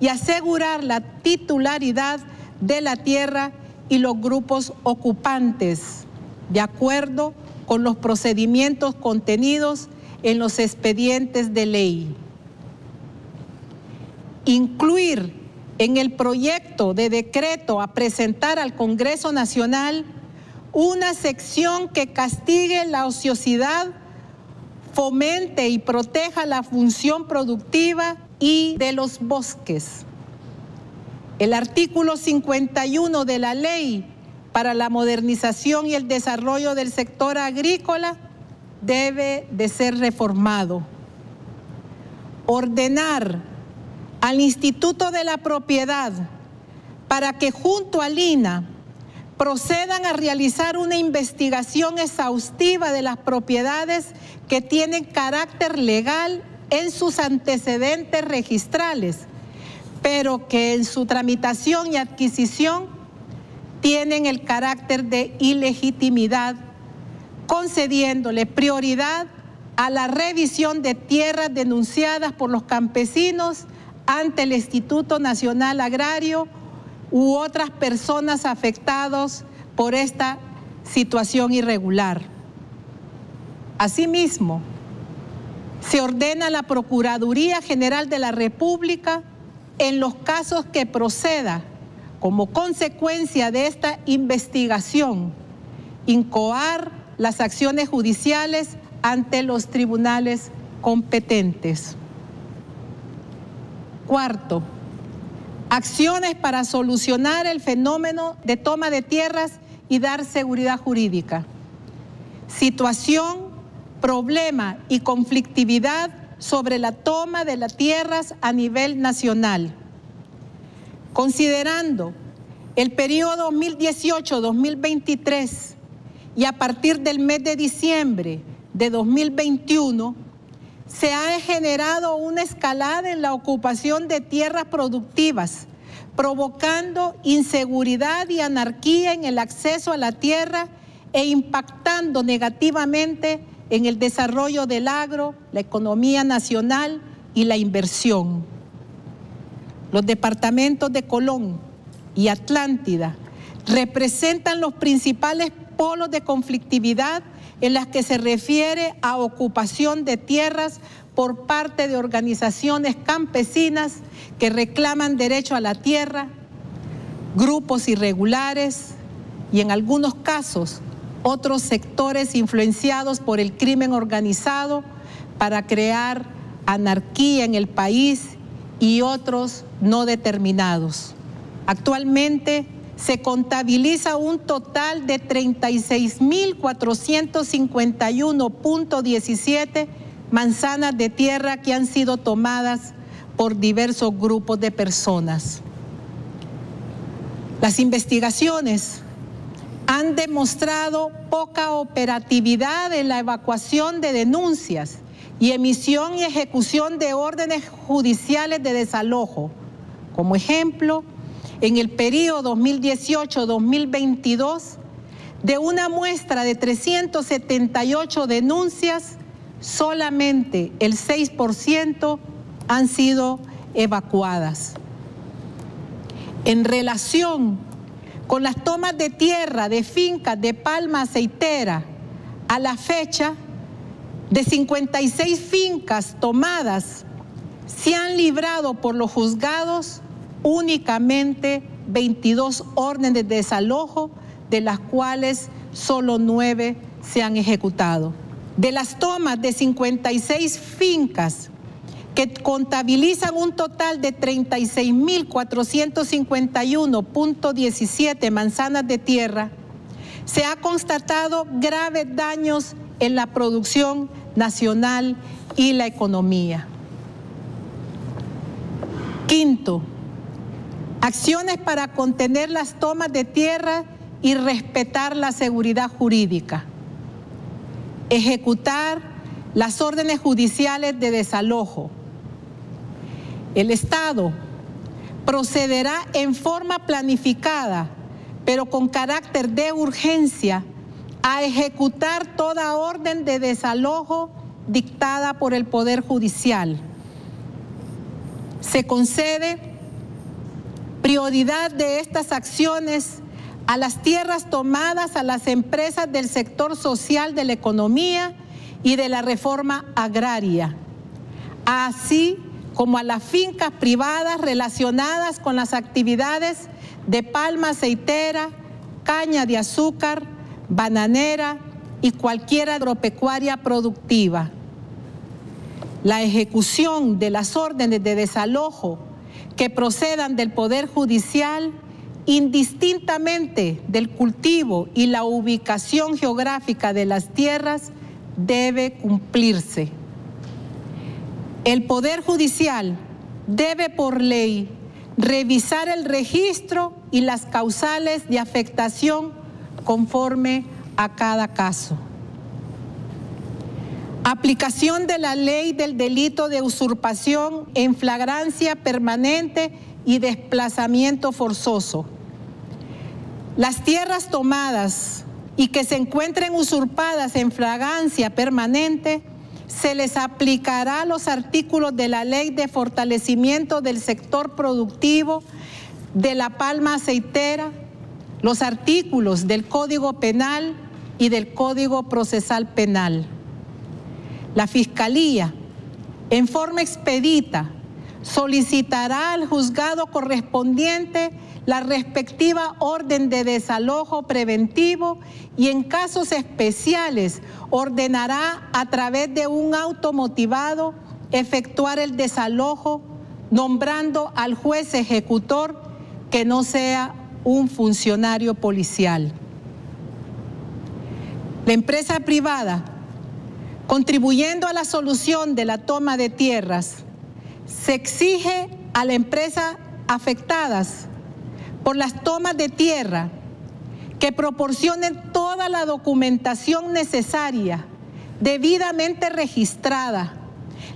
y asegurar la titularidad de la tierra y los grupos ocupantes, de acuerdo con los procedimientos contenidos en los expedientes de ley. Incluir en el proyecto de decreto a presentar al Congreso Nacional una sección que castigue la ociosidad, fomente y proteja la función productiva y de los bosques. El artículo 51 de la ley para la modernización y el desarrollo del sector agrícola debe de ser reformado. Ordenar al Instituto de la Propiedad para que junto al INA procedan a realizar una investigación exhaustiva de las propiedades que tienen carácter legal en sus antecedentes registrales, pero que en su tramitación y adquisición tienen el carácter de ilegitimidad, concediéndole prioridad a la revisión de tierras denunciadas por los campesinos ante el Instituto Nacional Agrario u otras personas afectadas por esta situación irregular. Asimismo, se ordena a la Procuraduría General de la República en los casos que proceda como consecuencia de esta investigación, incoar las acciones judiciales ante los tribunales competentes. Cuarto, acciones para solucionar el fenómeno de toma de tierras y dar seguridad jurídica. Situación, problema y conflictividad sobre la toma de las tierras a nivel nacional. Considerando el periodo 2018-2023 y a partir del mes de diciembre de 2021, se ha generado una escalada en la ocupación de tierras productivas, provocando inseguridad y anarquía en el acceso a la tierra e impactando negativamente en el desarrollo del agro, la economía nacional y la inversión. Los departamentos de Colón y Atlántida representan los principales polos de conflictividad en las que se refiere a ocupación de tierras por parte de organizaciones campesinas que reclaman derecho a la tierra, grupos irregulares y en algunos casos otros sectores influenciados por el crimen organizado para crear anarquía en el país y otros no determinados. Actualmente se contabiliza un total de 36.451.17 manzanas de tierra que han sido tomadas por diversos grupos de personas. Las investigaciones han demostrado poca operatividad en la evacuación de denuncias y emisión y ejecución de órdenes judiciales de desalojo. Como ejemplo, en el periodo 2018-2022, de una muestra de 378 denuncias, solamente el 6% han sido evacuadas. En relación con las tomas de tierra de fincas de palma aceitera, a la fecha, de 56 fincas tomadas, se han librado por los juzgados únicamente 22 órdenes de desalojo, de las cuales solo 9 se han ejecutado. De las tomas de 56 fincas que contabilizan un total de 36.451.17 manzanas de tierra, se ha constatado graves daños en la producción nacional y la economía. Quinto, acciones para contener las tomas de tierra y respetar la seguridad jurídica. Ejecutar las órdenes judiciales de desalojo. El Estado procederá en forma planificada, pero con carácter de urgencia, a ejecutar toda orden de desalojo dictada por el Poder Judicial. Se concede prioridad de estas acciones a las tierras tomadas a las empresas del sector social de la economía y de la reforma agraria, así como a las fincas privadas relacionadas con las actividades de palma aceitera, caña de azúcar, bananera y cualquier agropecuaria productiva. La ejecución de las órdenes de desalojo que procedan del Poder Judicial, indistintamente del cultivo y la ubicación geográfica de las tierras, debe cumplirse. El Poder Judicial debe por ley revisar el registro y las causales de afectación conforme a cada caso. Aplicación de la ley del delito de usurpación en flagrancia permanente y desplazamiento forzoso. Las tierras tomadas y que se encuentren usurpadas en flagrancia permanente se les aplicará los artículos de la Ley de Fortalecimiento del Sector Productivo de la Palma Aceitera, los artículos del Código Penal y del Código Procesal Penal. La Fiscalía, en forma expedita, solicitará al juzgado correspondiente la respectiva orden de desalojo preventivo y en casos especiales ordenará a través de un auto motivado efectuar el desalojo nombrando al juez ejecutor que no sea un funcionario policial. La empresa privada, contribuyendo a la solución de la toma de tierras, se exige a la empresa afectadas por las tomas de tierra que proporcionen toda la documentación necesaria, debidamente registrada,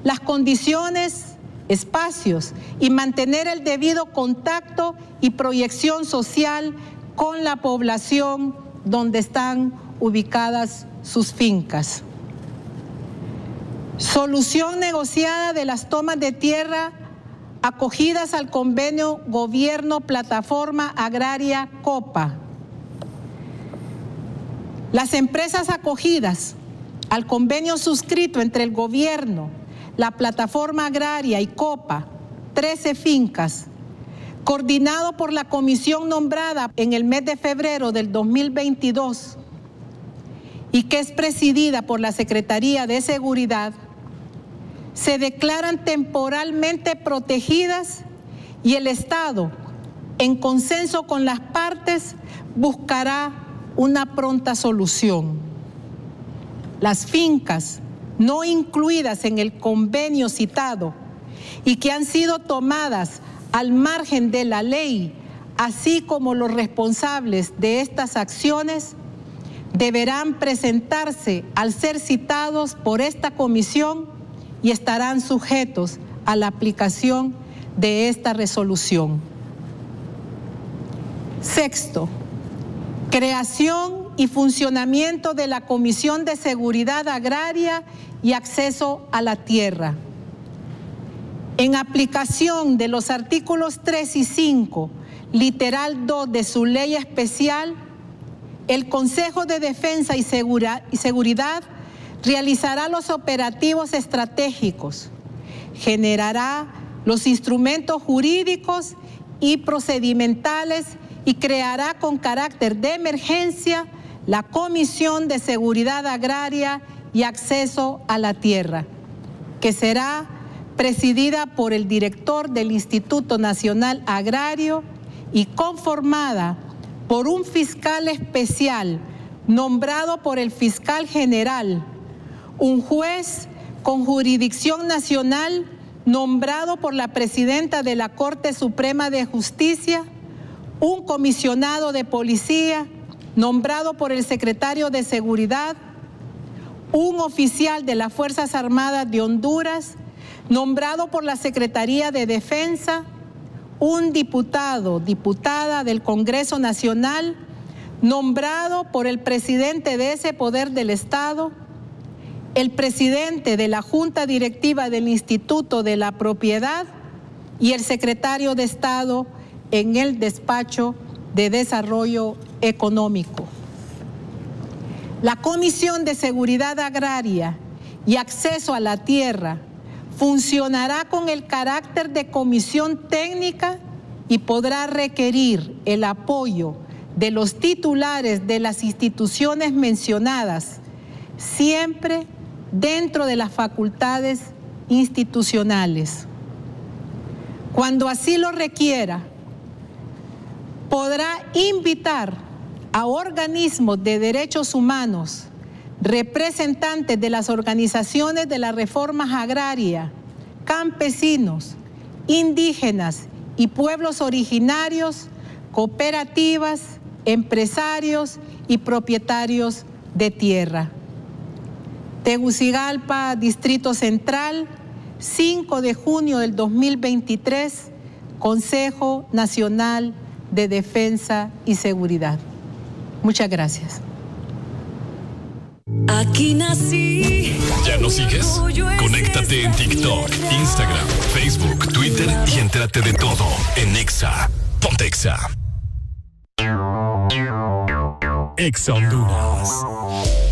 las condiciones, espacios y mantener el debido contacto y proyección social con la población donde están ubicadas sus fincas. Solución negociada de las tomas de tierra acogidas al convenio Gobierno Plataforma Agraria COPA. Las empresas acogidas al convenio suscrito entre el gobierno, la plataforma agraria y COPA, 13 fincas, coordinado por la comisión nombrada en el mes de febrero del 2022 y que es presidida por la Secretaría de Seguridad, se declaran temporalmente protegidas y el Estado, en consenso con las partes, buscará una pronta solución. Las fincas no incluidas en el convenio citado y que han sido tomadas al margen de la ley, así como los responsables de estas acciones, deberán presentarse al ser citados por esta comisión y estarán sujetos a la aplicación de esta resolución. Sexto, creación y funcionamiento de la Comisión de Seguridad Agraria y Acceso a la Tierra. En aplicación de los artículos 3 y 5, literal 2 de su ley especial, el Consejo de Defensa y, Seguridad realizará los operativos estratégicos, generará los instrumentos jurídicos y procedimentales y creará con carácter de emergencia la Comisión de Seguridad Agraria y Acceso a la Tierra, que será presidida por el director del Instituto Nacional Agrario y conformada por un fiscal especial nombrado por el fiscal general un juez con jurisdicción nacional nombrado por la presidenta de la Corte Suprema de Justicia, un comisionado de policía nombrado por el secretario de Seguridad, un oficial de las Fuerzas Armadas de Honduras nombrado por la Secretaría de Defensa, un diputado, diputada del Congreso Nacional nombrado por el presidente de ese poder del Estado, el presidente de la Junta Directiva del Instituto de la Propiedad y el secretario de Estado en el despacho de Desarrollo Económico. La Comisión de Seguridad Agraria y Acceso a la Tierra funcionará con el carácter de comisión técnica y podrá requerir el apoyo de los titulares de las instituciones mencionadas, siempre dentro de las facultades institucionales. Cuando así lo requiera, podrá invitar a organismos de derechos humanos, representantes de las organizaciones de las reformas agrarias, campesinos, indígenas y pueblos originarios, cooperativas, empresarios y propietarios de tierra. Tegucigalpa, Distrito Central, 5 de junio del 2023, Consejo Nacional de Defensa y Seguridad. Muchas gracias. Aquí nací. ¿Ya nos sigues? Conéctate en TikTok, Instagram, Facebook, Twitter y entrate de todo en Exa. Ponte Exa. Exa Honduras.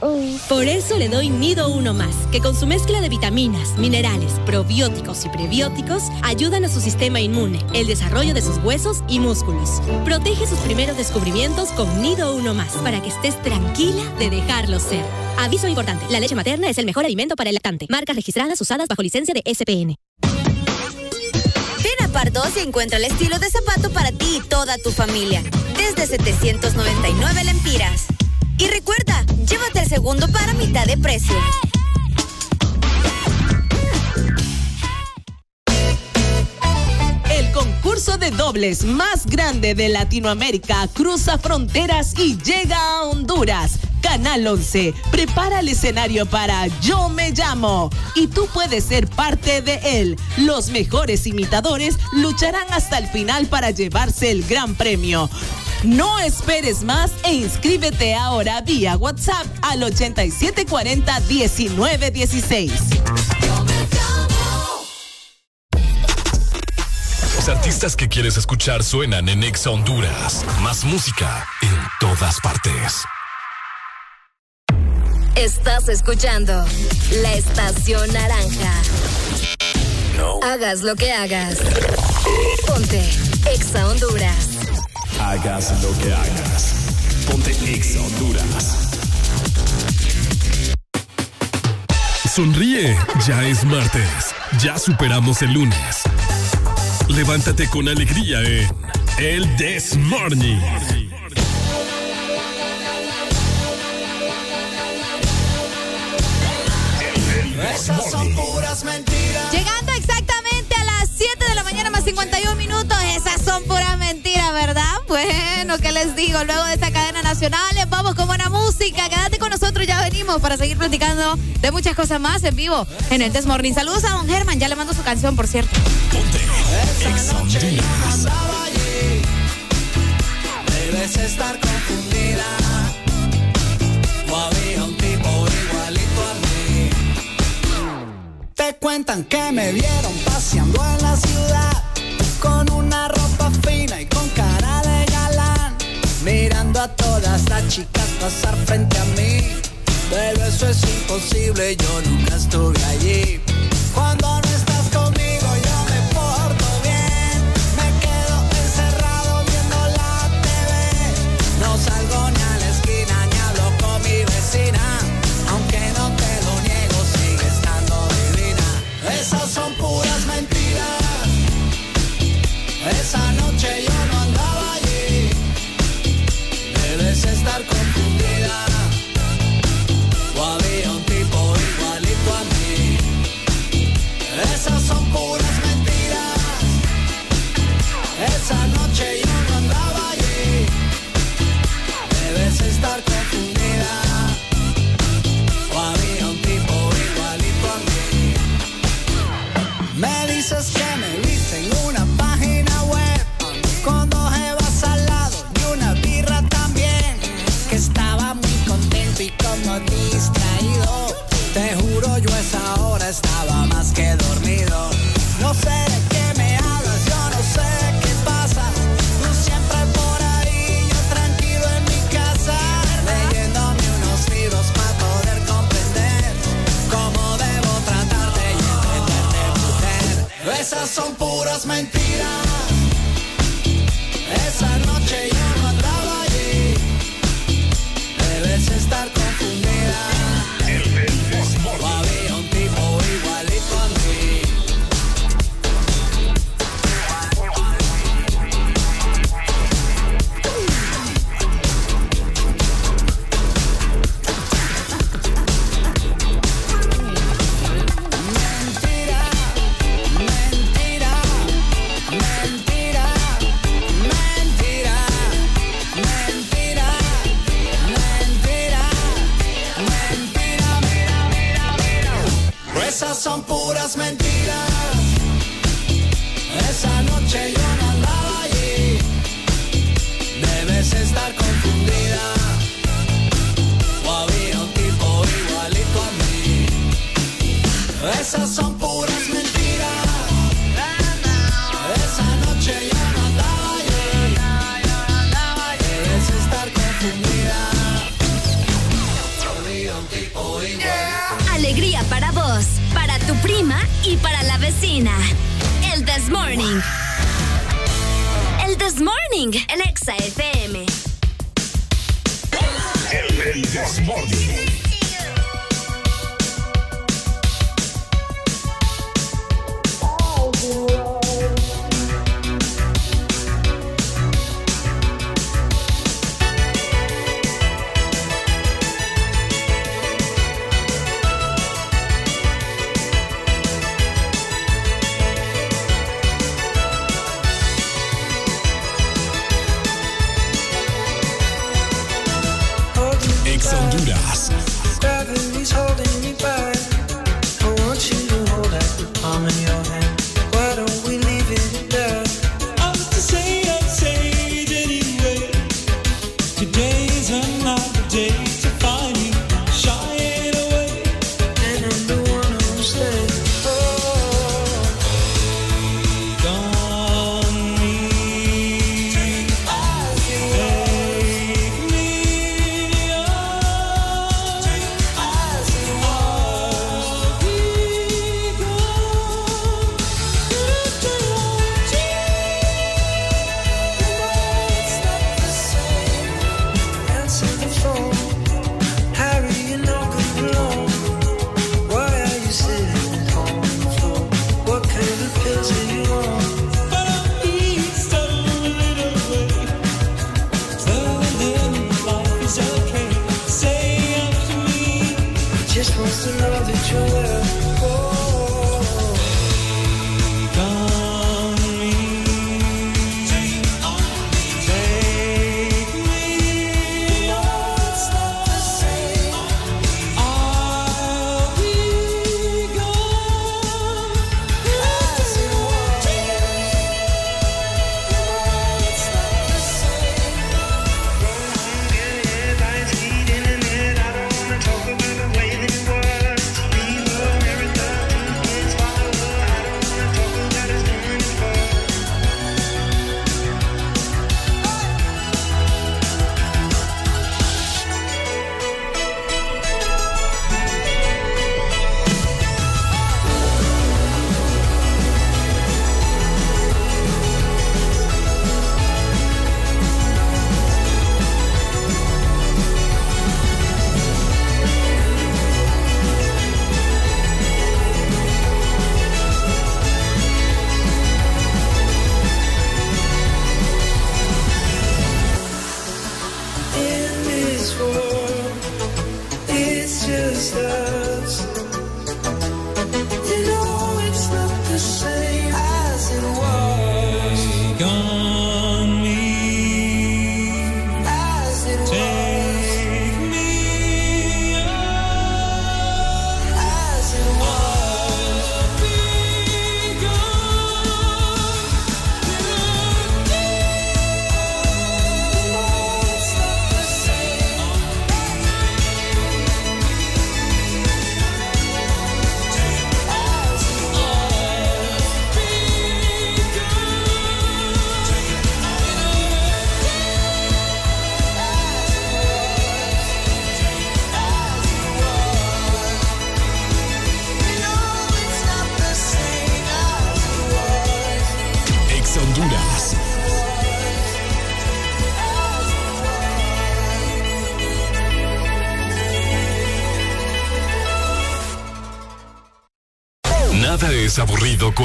Por eso le doy Nido Uno Más, que con su mezcla de vitaminas, minerales, probióticos y prebióticos ayudan a su sistema inmune, el desarrollo de sus huesos y músculos. Protege sus primeros descubrimientos con Nido Uno Más, para que estés tranquila de dejarlo ser. Aviso importante, la leche materna es el mejor alimento para el lactante. Marcas registradas usadas bajo licencia de SPN. Ven a encuentra el estilo de zapato para ti y toda tu familia. Desde 799 lempiras. Y recuerda, llévate el segundo para mitad de precio. El concurso de dobles más grande de Latinoamérica cruza fronteras y llega a Honduras. Canal 11 prepara el escenario para Yo me llamo y tú puedes ser parte de él. Los mejores imitadores lucharán hasta el final para llevarse el gran premio. No esperes más e inscríbete ahora vía WhatsApp al 8740 1916. Los artistas que quieres escuchar suenan en Exa Honduras. Más música en todas partes. Estás escuchando La Estación Naranja. Hagas lo que hagas. Ponte Exa Honduras. Hagas lo que hagas. Ponte Exa Honduras. Sonríe, ya es martes. Ya superamos el lunes. Levántate con alegría en El This Morning. Esas son puras mentiras. Bueno, ¿qué les digo? Luego de esta cadena nacional, vamos con buena música. Quédate con nosotros, ya venimos para seguir platicando de muchas cosas más en vivo en el Test Morning. Saludos a Don Germán, ya le mando su canción, por cierto. Debes estar confundida. Te cuentan que me vieron paseando en la ciudad. A todas las chicas pasar frente a mí. Pero eso es imposible, yo nunca estuve allí. Cuando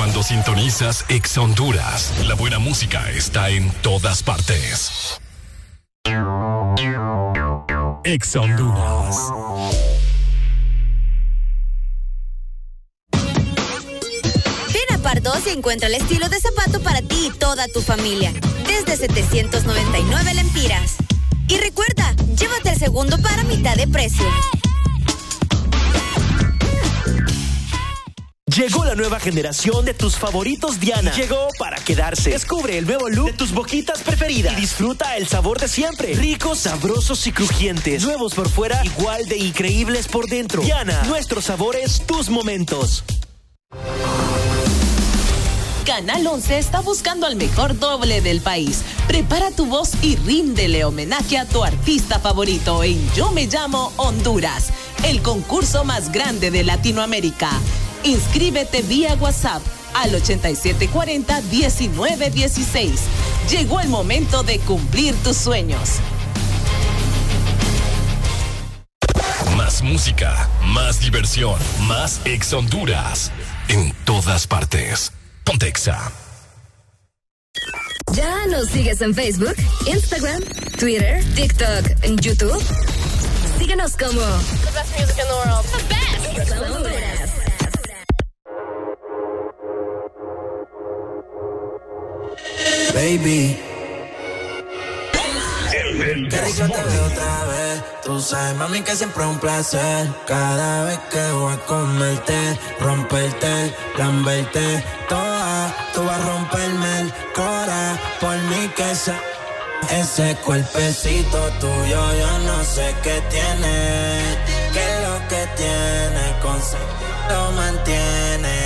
Cuando sintonizas Ex Honduras, la buena música está en todas partes. Ex Honduras. Ven a Pardos y encuentra el estilo de zapato para ti y toda tu familia. Desde 799 Lempiras. Y recuerda, llévate el segundo para mitad de precio. Llegó la nueva generación de tus favoritos Diana. Y Llegó para quedarse. Descubre el nuevo look de tus boquitas preferidas y disfruta el sabor de siempre. Ricos, sabrosos y crujientes. Nuevos por fuera, igual de increíbles por dentro. Diana, nuestros sabores, tus momentos. Canal 11 está buscando al mejor doble del país. Prepara tu voz y ríndele homenaje a tu artista favorito en Yo Me Llamo Honduras, el concurso más grande de Latinoamérica. Inscríbete vía WhatsApp al 8740-1916. Llegó el momento de cumplir tus sueños. Más música, más diversión, más Ex Honduras. En todas partes. Pontexa. ¿Ya nos sigues en Facebook, Instagram, Twitter, TikTok, en YouTube? Síguenos como The best music in the world. Baby. Qué rico te veo otra vez. Tú sabes, mami, que siempre es un placer. Cada vez que voy a comerte, romperte, lamberte, toda. Tú vas a romperme el cora. Por mí que se. Ese cuerpecito tuyo, yo no sé qué tiene. ¿Qué es lo que tiene? Con lo mantiene.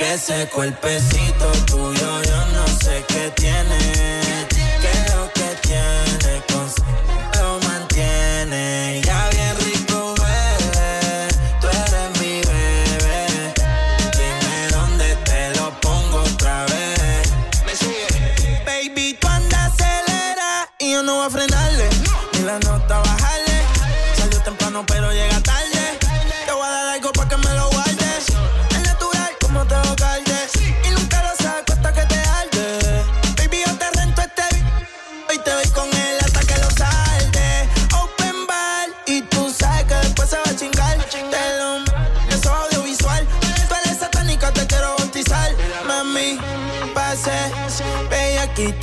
Porque ese cuerpecito tuyo yo no sé qué tiene.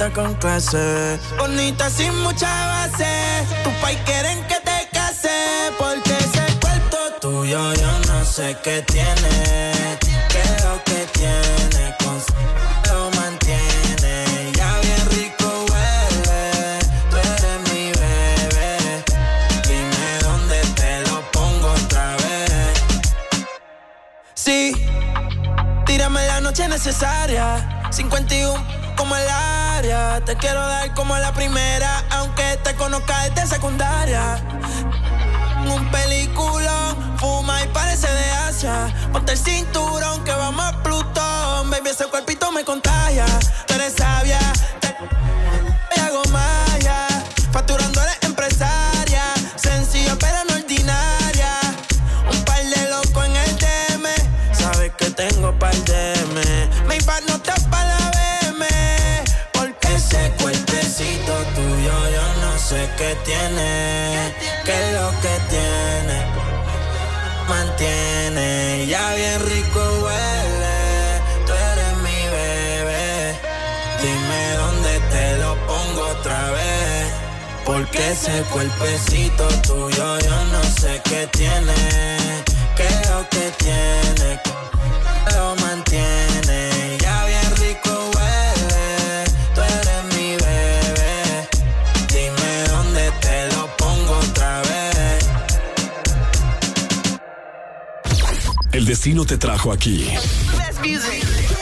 Bellaquita con clase. Bonita sin mucha base. Tu pai quieren que te case. Porque ese cuerpo tuyo yo no sé qué tiene. ¿Qué es lo que tiene? Con lo mantiene. Ya bien rico huele. Tú eres mi bebé. Dime dónde te lo pongo otra vez. Sí, tírame la noche necesaria. 51 como el Te quiero dar como la primera, aunque te conozca desde secundaria. Un peliculón, fuma y parece de Asia. Ponte el cinturón que vamos a Plutón. Baby, ese cuerpito me contagia. Tú eres sabia, Mantiene. Ya bien rico huele. Tú eres mi bebé. Dime dónde te lo pongo otra vez. Porque ese cuerpecito tuyo yo no sé qué tiene. ¿Qué es lo que tiene? Destino te trajo aquí.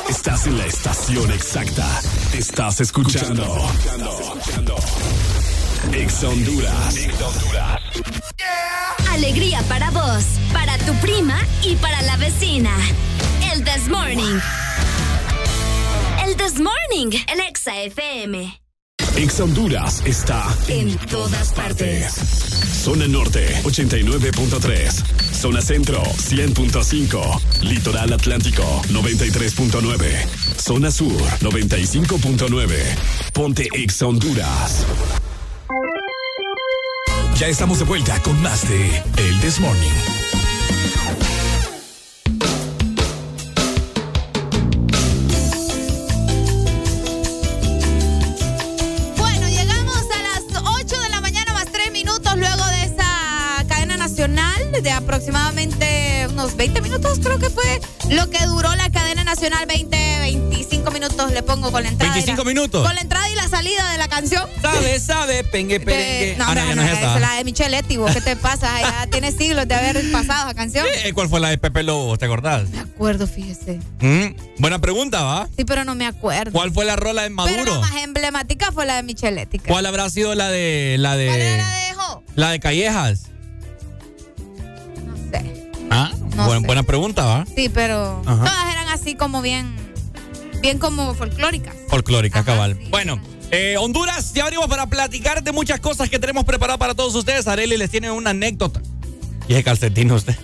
Estás en la estación exacta. Estás escuchando. Ex Honduras. Alegría para vos, para tu prima y para la vecina. El This Morning. El This Morning, el Exa FM. Ex Honduras está en todas partes. Zona Norte 89.3. Zona Centro 100.5. Litoral Atlántico 93.9. Zona Sur 95.9. Ponte Ex Honduras. Ya estamos de vuelta con más de El This Morning. 20 minutos, creo que fue lo que duró la cadena nacional, 20, 25 minutos le pongo con la entrada. y la- 25 minutos. Con la entrada y la salida de la canción. Sabe, sabe, pengue, perengue. No, Ah, ya no, es es esa. la de Micheletti, vos, ¿qué te pasa? Ya *laughs* tiene siglos de haber pasado esa canción. Eh, ¿Cuál fue la de Pepe Lobo? ¿Te acordás? Me acuerdo, fíjese. Mm, Buena pregunta, ¿va? Sí, pero no me acuerdo. ¿Cuál fue la rola de Pero Maduro? la más emblemática fue la de Micheletti. ¿Cuál habrá sido la de la de ¿Cuál era la de Jo? la de Callejas? Ah, No buen- buena pregunta, ¿va? Sí, pero Ajá. todas eran así como bien, bien como folclóricas. Folclórica, cabal. Bueno, eh, Honduras, ya venimos para platicar de muchas cosas que tenemos preparadas para todos ustedes. Areli les tiene una anécdota. *laughs* Y es calcetín usted.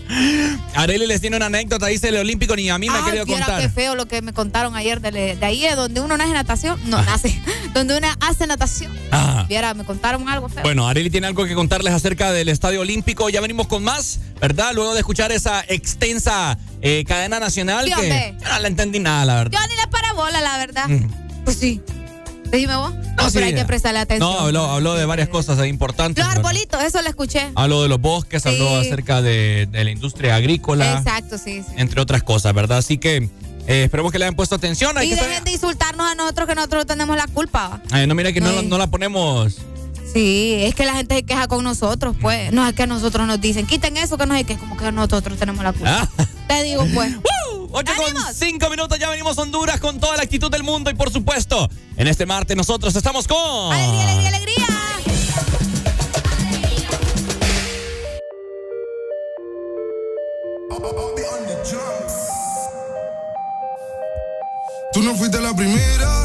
Areli les tiene una anécdota, dice el Olímpico, ni a mí me ha querido contar. qué feo lo que me contaron ayer de, de ahí, de donde uno nace natación. No, nace. *laughs* Donde uno hace natación. Ah. Viera, me contaron algo feo. Bueno, Areli tiene algo que contarles acerca del Estadio Olímpico. Ya venimos con más, ¿verdad? Luego de escuchar esa extensa eh, cadena nacional Sí, que yo no le entendí nada, la verdad. Yo ni la parabola, la verdad. Mm. Pues sí. Dime vos. No, sí. pero hay que prestarle atención. No, habló, habló de varias cosas eh, importantes. Los arbolitos, eso lo escuché. Habló de los bosques, habló Sí. acerca de, de la industria agrícola, Exacto, sí, sí. entre otras cosas, ¿verdad? Así que eh, esperemos que le hayan puesto atención. Hay Y que dejen saber- de insultarnos a nosotros que nosotros tenemos la culpa. Ay, no, mira que no, no la ponemos. Sí, es que la gente se queja con nosotros, pues. No es que a nosotros nos dicen, quiten eso, que no sé qué, como que nosotros tenemos la culpa. Ah. Te digo, pues. *laughs* 8 con 5 minutos, ya venimos a Honduras con toda la actitud del mundo y por supuesto, en este martes nosotros estamos con... ¡Alegría, alegría, alegría! Tú no fuiste la primera,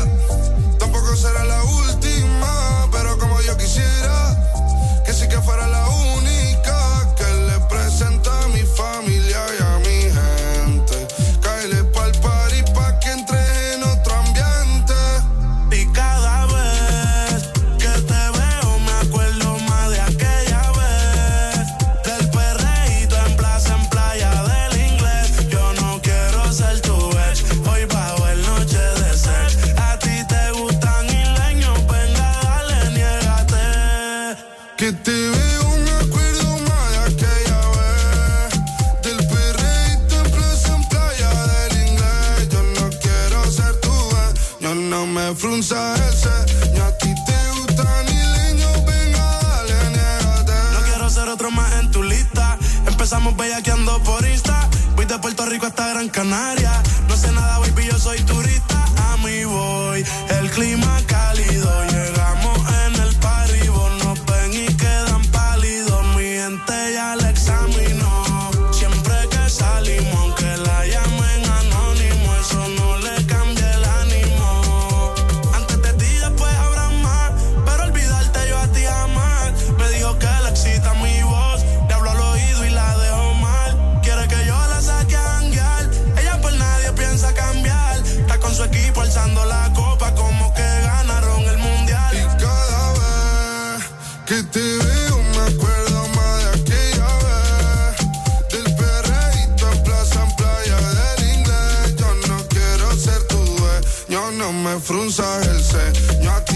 Puerto Rico hasta Gran Canaria. No sé nada, baby, yo soy turista me frunzas el ceño.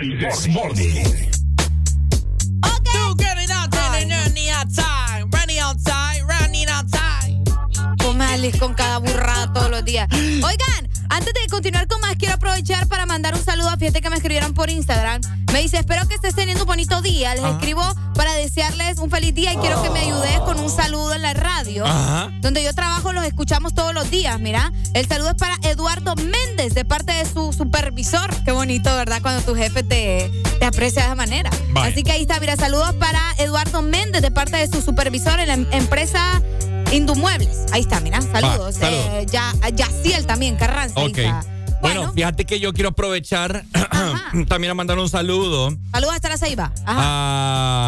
El, el This Morning. Running outside, running outside, running outside. Come Alice con cada burrada todos los días. *gasps* Oigan, antes de continuar con más, quiero aprovechar para mandar un saludo a fíjate que me escribieron por Instagram. Me dice, espero que estés teniendo un bonito día. Les escribo para desearles un feliz día y quiero que me ayudes con un saludo en la radio. Ajá. Donde yo trabajo, los escuchamos todos los días, mira. El saludo es para Eduardo Méndez, de parte de su supervisor. Qué bonito, ¿verdad? Cuando tu jefe te, te aprecia de esa manera. Así que ahí está, mira, saludos para Eduardo Méndez, de parte de su supervisor en la em- empresa Indumuebles. Ahí está, mira, saludos. Va, saludos. Eh, ya, Yaciel también, Carranza. Ok. está. Bueno, fíjate que yo quiero aprovechar *clears throat* también a mandar un saludo Saludos hasta la Ceiba. Ajá.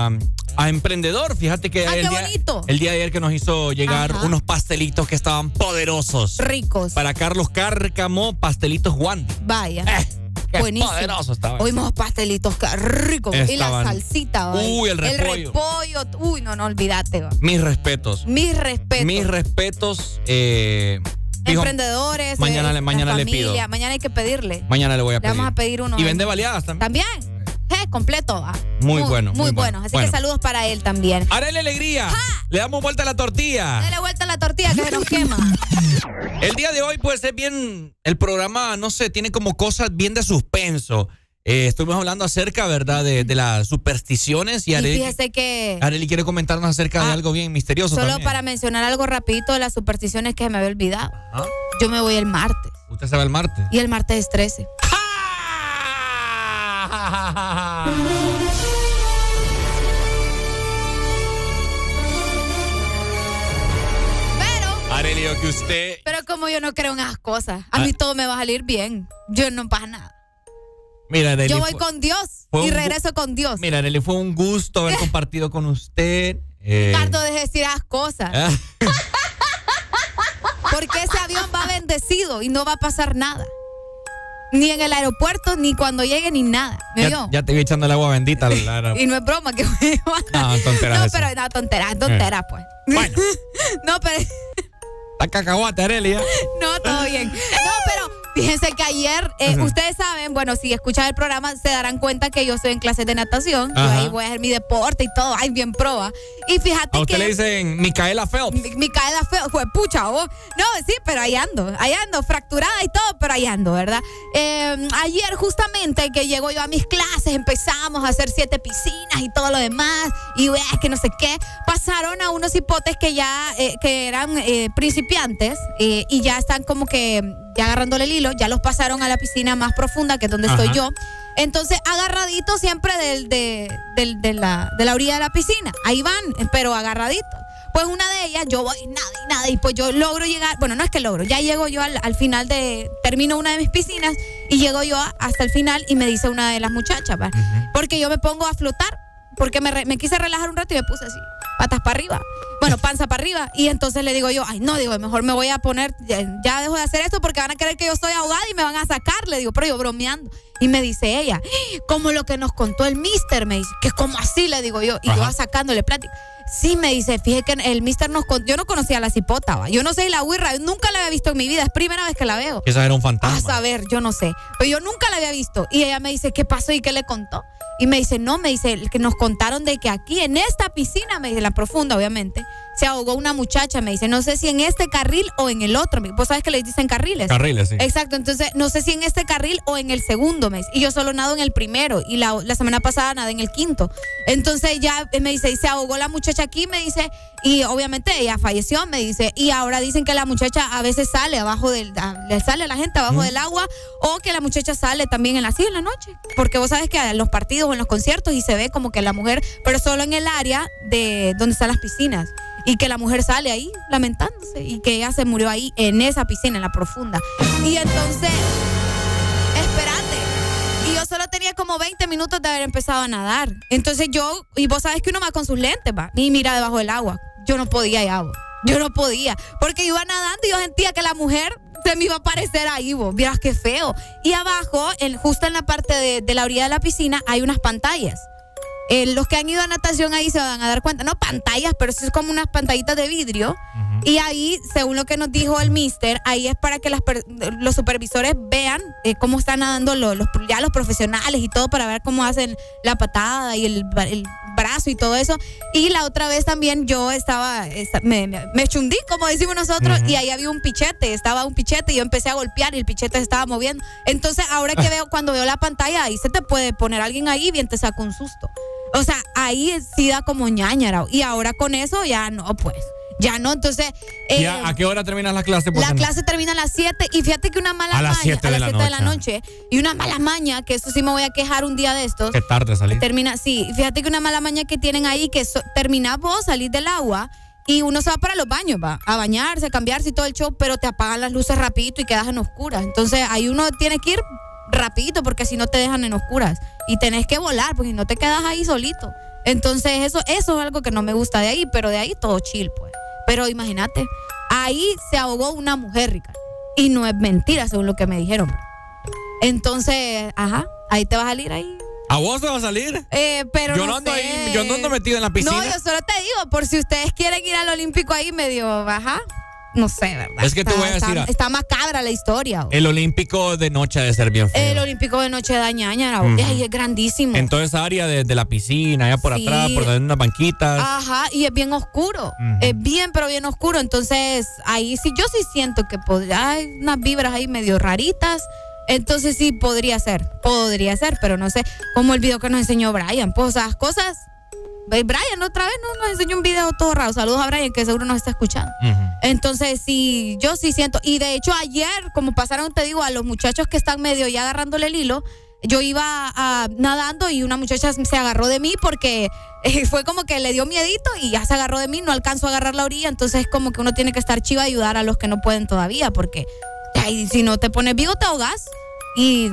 a, a Emprendedor. Fíjate que Ah, el, qué día, bonito. el día de ayer que nos hizo llegar Ajá. unos pastelitos que estaban poderosos. Ricos. Para Carlos Cárcamo, pastelitos Juan. Vaya. Eh, Qué Buenísimo. estaban. Oímos pastelitos, qué rico. Y la salsita. va. Uy, el El repollo. repollo. Uy, no, no, olvídate. va. Mis respetos. Mis respetos. Mis respetos. eh, Emprendedores. mañana eh, le- mañana la le familia. pido. Mañana hay que pedirle. Mañana le voy a Le pedir. vamos a pedir uno. Y vende baleadas también. También. Eh, completo. va. Muy bueno, Muy, muy bueno. bueno. Así Bueno. que saludos para él también. Arele Alegría. Le damos vuelta a la tortilla. Dale vuelta a la tortilla que se nos quema. *laughs* El día de hoy, pues, es bien. El programa, no sé, tiene como cosas bien de suspenso. Eh, estuvimos hablando acerca, ¿verdad?, de, de las supersticiones. Y Y Areli, fíjese que. Areli quiere comentarnos acerca de algo bien misterioso Solo también. para mencionar algo rapidito de las supersticiones que se me había olvidado. ¿Ah? Yo me voy el martes. Usted se va el martes. Y el martes es 13. Areli, yo que usted. Pero como yo no creo en esas cosas, a mí Ah. todo me va a salir bien. Yo no pasa nada. Mira, Areli. Yo voy con Dios y regreso con Dios. Mira, Areli, fue un gusto haber *laughs* compartido con usted. Eh, Harto de decir esas cosas. ah, *laughs* Porque ese avión va bendecido y no va a pasar nada. Ni en el aeropuerto, ni cuando llegue, ni nada. ¿Me ya, ya te vi echando el agua bendita. *laughs* Y no es broma que *laughs* No, tonteras No, pero no, tontera, tontera, pues. Bueno. *laughs* no, pero. Está cacahuate, Areli. ¿eh? No, todo bien. No, pero fíjense que ayer, eh, ustedes saben, bueno, si escuchan el programa, se darán cuenta que yo estoy en clases de natación. Yo ahí voy a hacer mi deporte y todo. Ay, bien proba. Y fíjate A usted que. le dicen Micaela Phelps. Mi, mi caída feo, fue pucha, vos. No, sí, pero ahí ando, ahí ando, fracturada y todo, pero ahí ando, ¿verdad? Eh, ayer justamente que llego yo a mis clases, empezamos a hacer siete piscinas y todo lo demás, y eh, que no sé qué, pasaron a unos hipotes que ya, eh, que eran eh, principiantes, eh, y ya están como que ya agarrándole el hilo, ya los pasaron a la piscina más profunda, que es donde estoy yo. Entonces, agarraditos siempre del, de, del- de la, de la orilla de la piscina. Ahí van, pero agarraditos. Pues una de ellas, yo voy nada y nada, y pues yo logro llegar, bueno, no es que logro, ya llego yo al, al final de, termino una de mis piscinas y llego yo a- hasta el final y me dice una de las muchachas, ¿va? porque yo me pongo a flotar, porque me, re- me quise relajar un rato y me puse así, patas para arriba, bueno, panza para arriba, y entonces le digo yo, ay, no, digo, mejor me voy a poner, ya, ya dejo de hacer esto porque van a creer que yo estoy ahogada y me van a sacar, le digo, pero yo bromeando. Y me dice ella, como lo que nos contó el mister, me dice, que como así, le digo yo, y yo Ajá. sacándole plática. Sí, me dice, fíjate que el mister nos con- yo no conocía a la cipota, ¿va? yo no sé la huirra, nunca la había visto en mi vida, es primera vez que la veo. Esa era un A fantasma. saber, yo no sé. Pero yo nunca la había visto. Y ella me dice, ¿qué pasó y qué le contó? Y me dice, no, me dice, que nos contaron de que aquí, en esta piscina, me dice, la profunda, obviamente, se ahogó una muchacha. Me dice, no sé si en este carril o en el otro. Vos sabes que le dicen carriles. Carriles, sí. Exacto, entonces no sé si en este carril o en el segundo mes. Y yo solo nado en el primero y la, la semana pasada nadé en el quinto. Entonces ya me dice, y se ahogó la muchacha aquí, me dice, y obviamente ella falleció, me dice, y ahora dicen que la muchacha a veces sale abajo del, a- le sale a la gente abajo del agua o que la muchacha sale también en la así en la noche. Porque vos sabes que en los partidos o en los conciertos y se ve como que la mujer, pero solo en el área de donde están las piscinas. Y que la mujer sale ahí lamentándose y que ella se murió ahí en esa piscina, en la profunda. Y entonces, espérate. Y yo solo tenía como 20 minutos de haber empezado a nadar. Entonces yo, y vos sabes que uno va con sus lentes, va, y mira debajo del agua. Yo no podía ya, vos. Yo no podía. Porque iba nadando y yo sentía que la mujer se me iba a aparecer ahí, vos. Vieras qué feo. Y abajo, en- justo en la parte de, de la orilla de la piscina, hay unas pantallas. Eh, los que han ido a natación ahí se van a dar cuenta, no pantallas, pero sí es como unas pantallitas de vidrio. Y ahí, según lo que nos dijo el mister, ahí es para que las per- los supervisores vean eh, cómo están nadando los, los- ya los profesionales y todo para ver cómo hacen la patada y el, el brazo y todo eso. Y la otra vez también yo estaba, esta- me, chundí, como decimos nosotros, y ahí había un pichete, estaba un pichete y yo empecé a golpear y el pichete se estaba moviendo. Entonces, ahora que *laughs* veo, cuando veo la pantalla, ahí se te puede poner alguien ahí y bien te saca un susto. O sea, ahí sí da como ñañara. Y ahora con eso ya no, pues. Ya no, entonces. ¿Y eh, a, a qué hora terminas la clase? Porque la no- clase termina a las 7 y fíjate que una mala A las maña. 7 a las la 7 de la noche. Y una mala maña, que eso sí me voy a quejar un día de estos. Qué tarde salí. Termina, sí, fíjate que una mala maña que tienen ahí, que so- terminás vos, salís del agua y uno se va para los baños, va, a bañarse, a cambiarse y todo el show, pero te apagan las luces rapidito y quedas en oscuras. Entonces ahí uno tiene que ir rapidito porque si no te dejan en oscuras y tenés que volar, porque si no te quedas ahí solito. Entonces eso, eso es algo que no me gusta de ahí, pero de ahí todo chill, pues. Pero imagínate, ahí se ahogó una mujer, Ricardo. Y no es mentira, según lo que me dijeron. Entonces, ajá, ahí te va a salir ahí ¿A vos te va a salir? eh, pero yo no, ando sé. ahí, yo no ando metido en la piscina. No, yo solo te digo, por si ustedes quieren ir al Olímpico ahí medio baja, no sé, ¿verdad? Es que te Está- voy a decir, Está, está macabra la historia. El olímpico de noche ha de ser bien feo. El Olímpico de Noche de. Ujú. Ay, es grandísimo. En toda esa área de, de la piscina, allá por Sí. atrás, por donde hay unas banquitas. Ajá, y es bien oscuro. Es bien, pero bien oscuro. Entonces, ahí sí, yo sí siento que podría, hay unas vibras ahí medio raritas. Entonces sí podría ser, podría ser, pero no sé, como el video que nos enseñó Brian. Pues esas cosas. Brian otra vez no, nos enseñó un video todo raro. Saludos a Brian, que seguro nos está escuchando. Entonces, sí, yo sí siento. Y de hecho, ayer, como pasaron, te digo, a los muchachos que están medio ya agarrándole el hilo, yo iba ah, nadando y una muchacha se agarró de mí porque *laughs* eh, fue como que le dio miedito y ya se agarró de mí, no alcanzó a agarrar la orilla. Entonces, como que uno tiene que estar chiva a ayudar a los que no pueden todavía, porque ay, si no te pones vivo, te ahogas. Y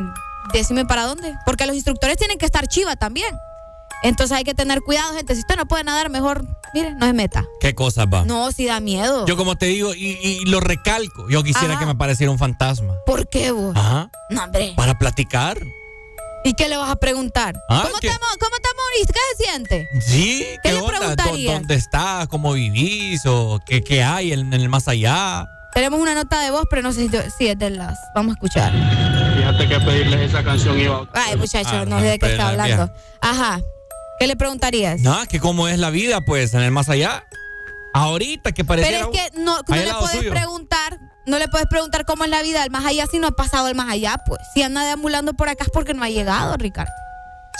decime para dónde. Porque los instructores tienen que estar chiva también. Entonces hay que tener cuidado, gente. Si usted no puede nadar, mejor, mire, no se meta. ¿Qué cosas va? No, si da miedo. Yo como te digo, y, y lo recalco, yo quisiera Ajá. que me pareciera un fantasma. ¿Por qué vos? Ajá. No, hombre. Para platicar. ¿Y qué le vas a preguntar? Ah, ¿Cómo, estamos, ¿Cómo te moriste? ¿Qué se siente? Sí, ¿Qué ¿qué, le onda? ¿Dó- preguntarías? ¿Dónde estás? ¿Cómo vivís? ¿O qué, qué hay en, el más allá? Tenemos una nota de voz, pero no sé si, si es de las. Vamos a escuchar. Fíjate que pedirles esa canción iba Ay, muchacho, Ah, no sé de qué está la hablando. Ajá. ¿Qué le preguntarías? No, que cómo es la vida, pues, en el más allá. Ahorita que pareciera... Pero es que no, no le puedes suyo. preguntar, no le puedes preguntar cómo es la vida del más allá si no ha pasado el más allá, pues. Si anda deambulando por acá es porque no ha llegado, Ricardo.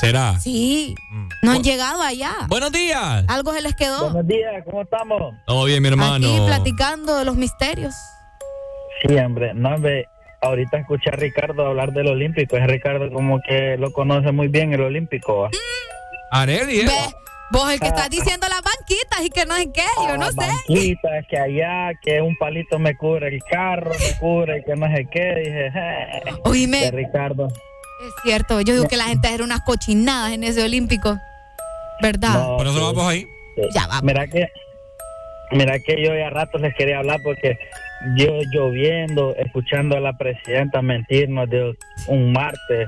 ¿Será? Sí, no han llegado allá. Buenos días. Algo se les quedó. Buenos días, ¿cómo estamos? Todo bien, mi hermano. Aquí platicando de los misterios. Sí, hombre, no, hombre, ahorita escuché a Ricardo hablar del Olímpico, es Ricardo como que lo conoce muy bien el Olímpico. ¿va? Areli, ¿eh? Ve, vos el que Ah. estás diciendo las banquitas y que no sé qué, yo no Ah, sé. banquitas, que allá, que un palito me cubre el carro, me cubre, que no sé qué, dije, "Eh". Oíme. De Ricardo. Es cierto, yo digo que la gente era unas cochinadas en ese olímpico. ¿Verdad? No, Por eso sí. vamos ahí. Ya vamos. Mira que, mira que yo ya a ratos les quería hablar porque yo lloviendo, escuchando a la presidenta mentirnos de un martes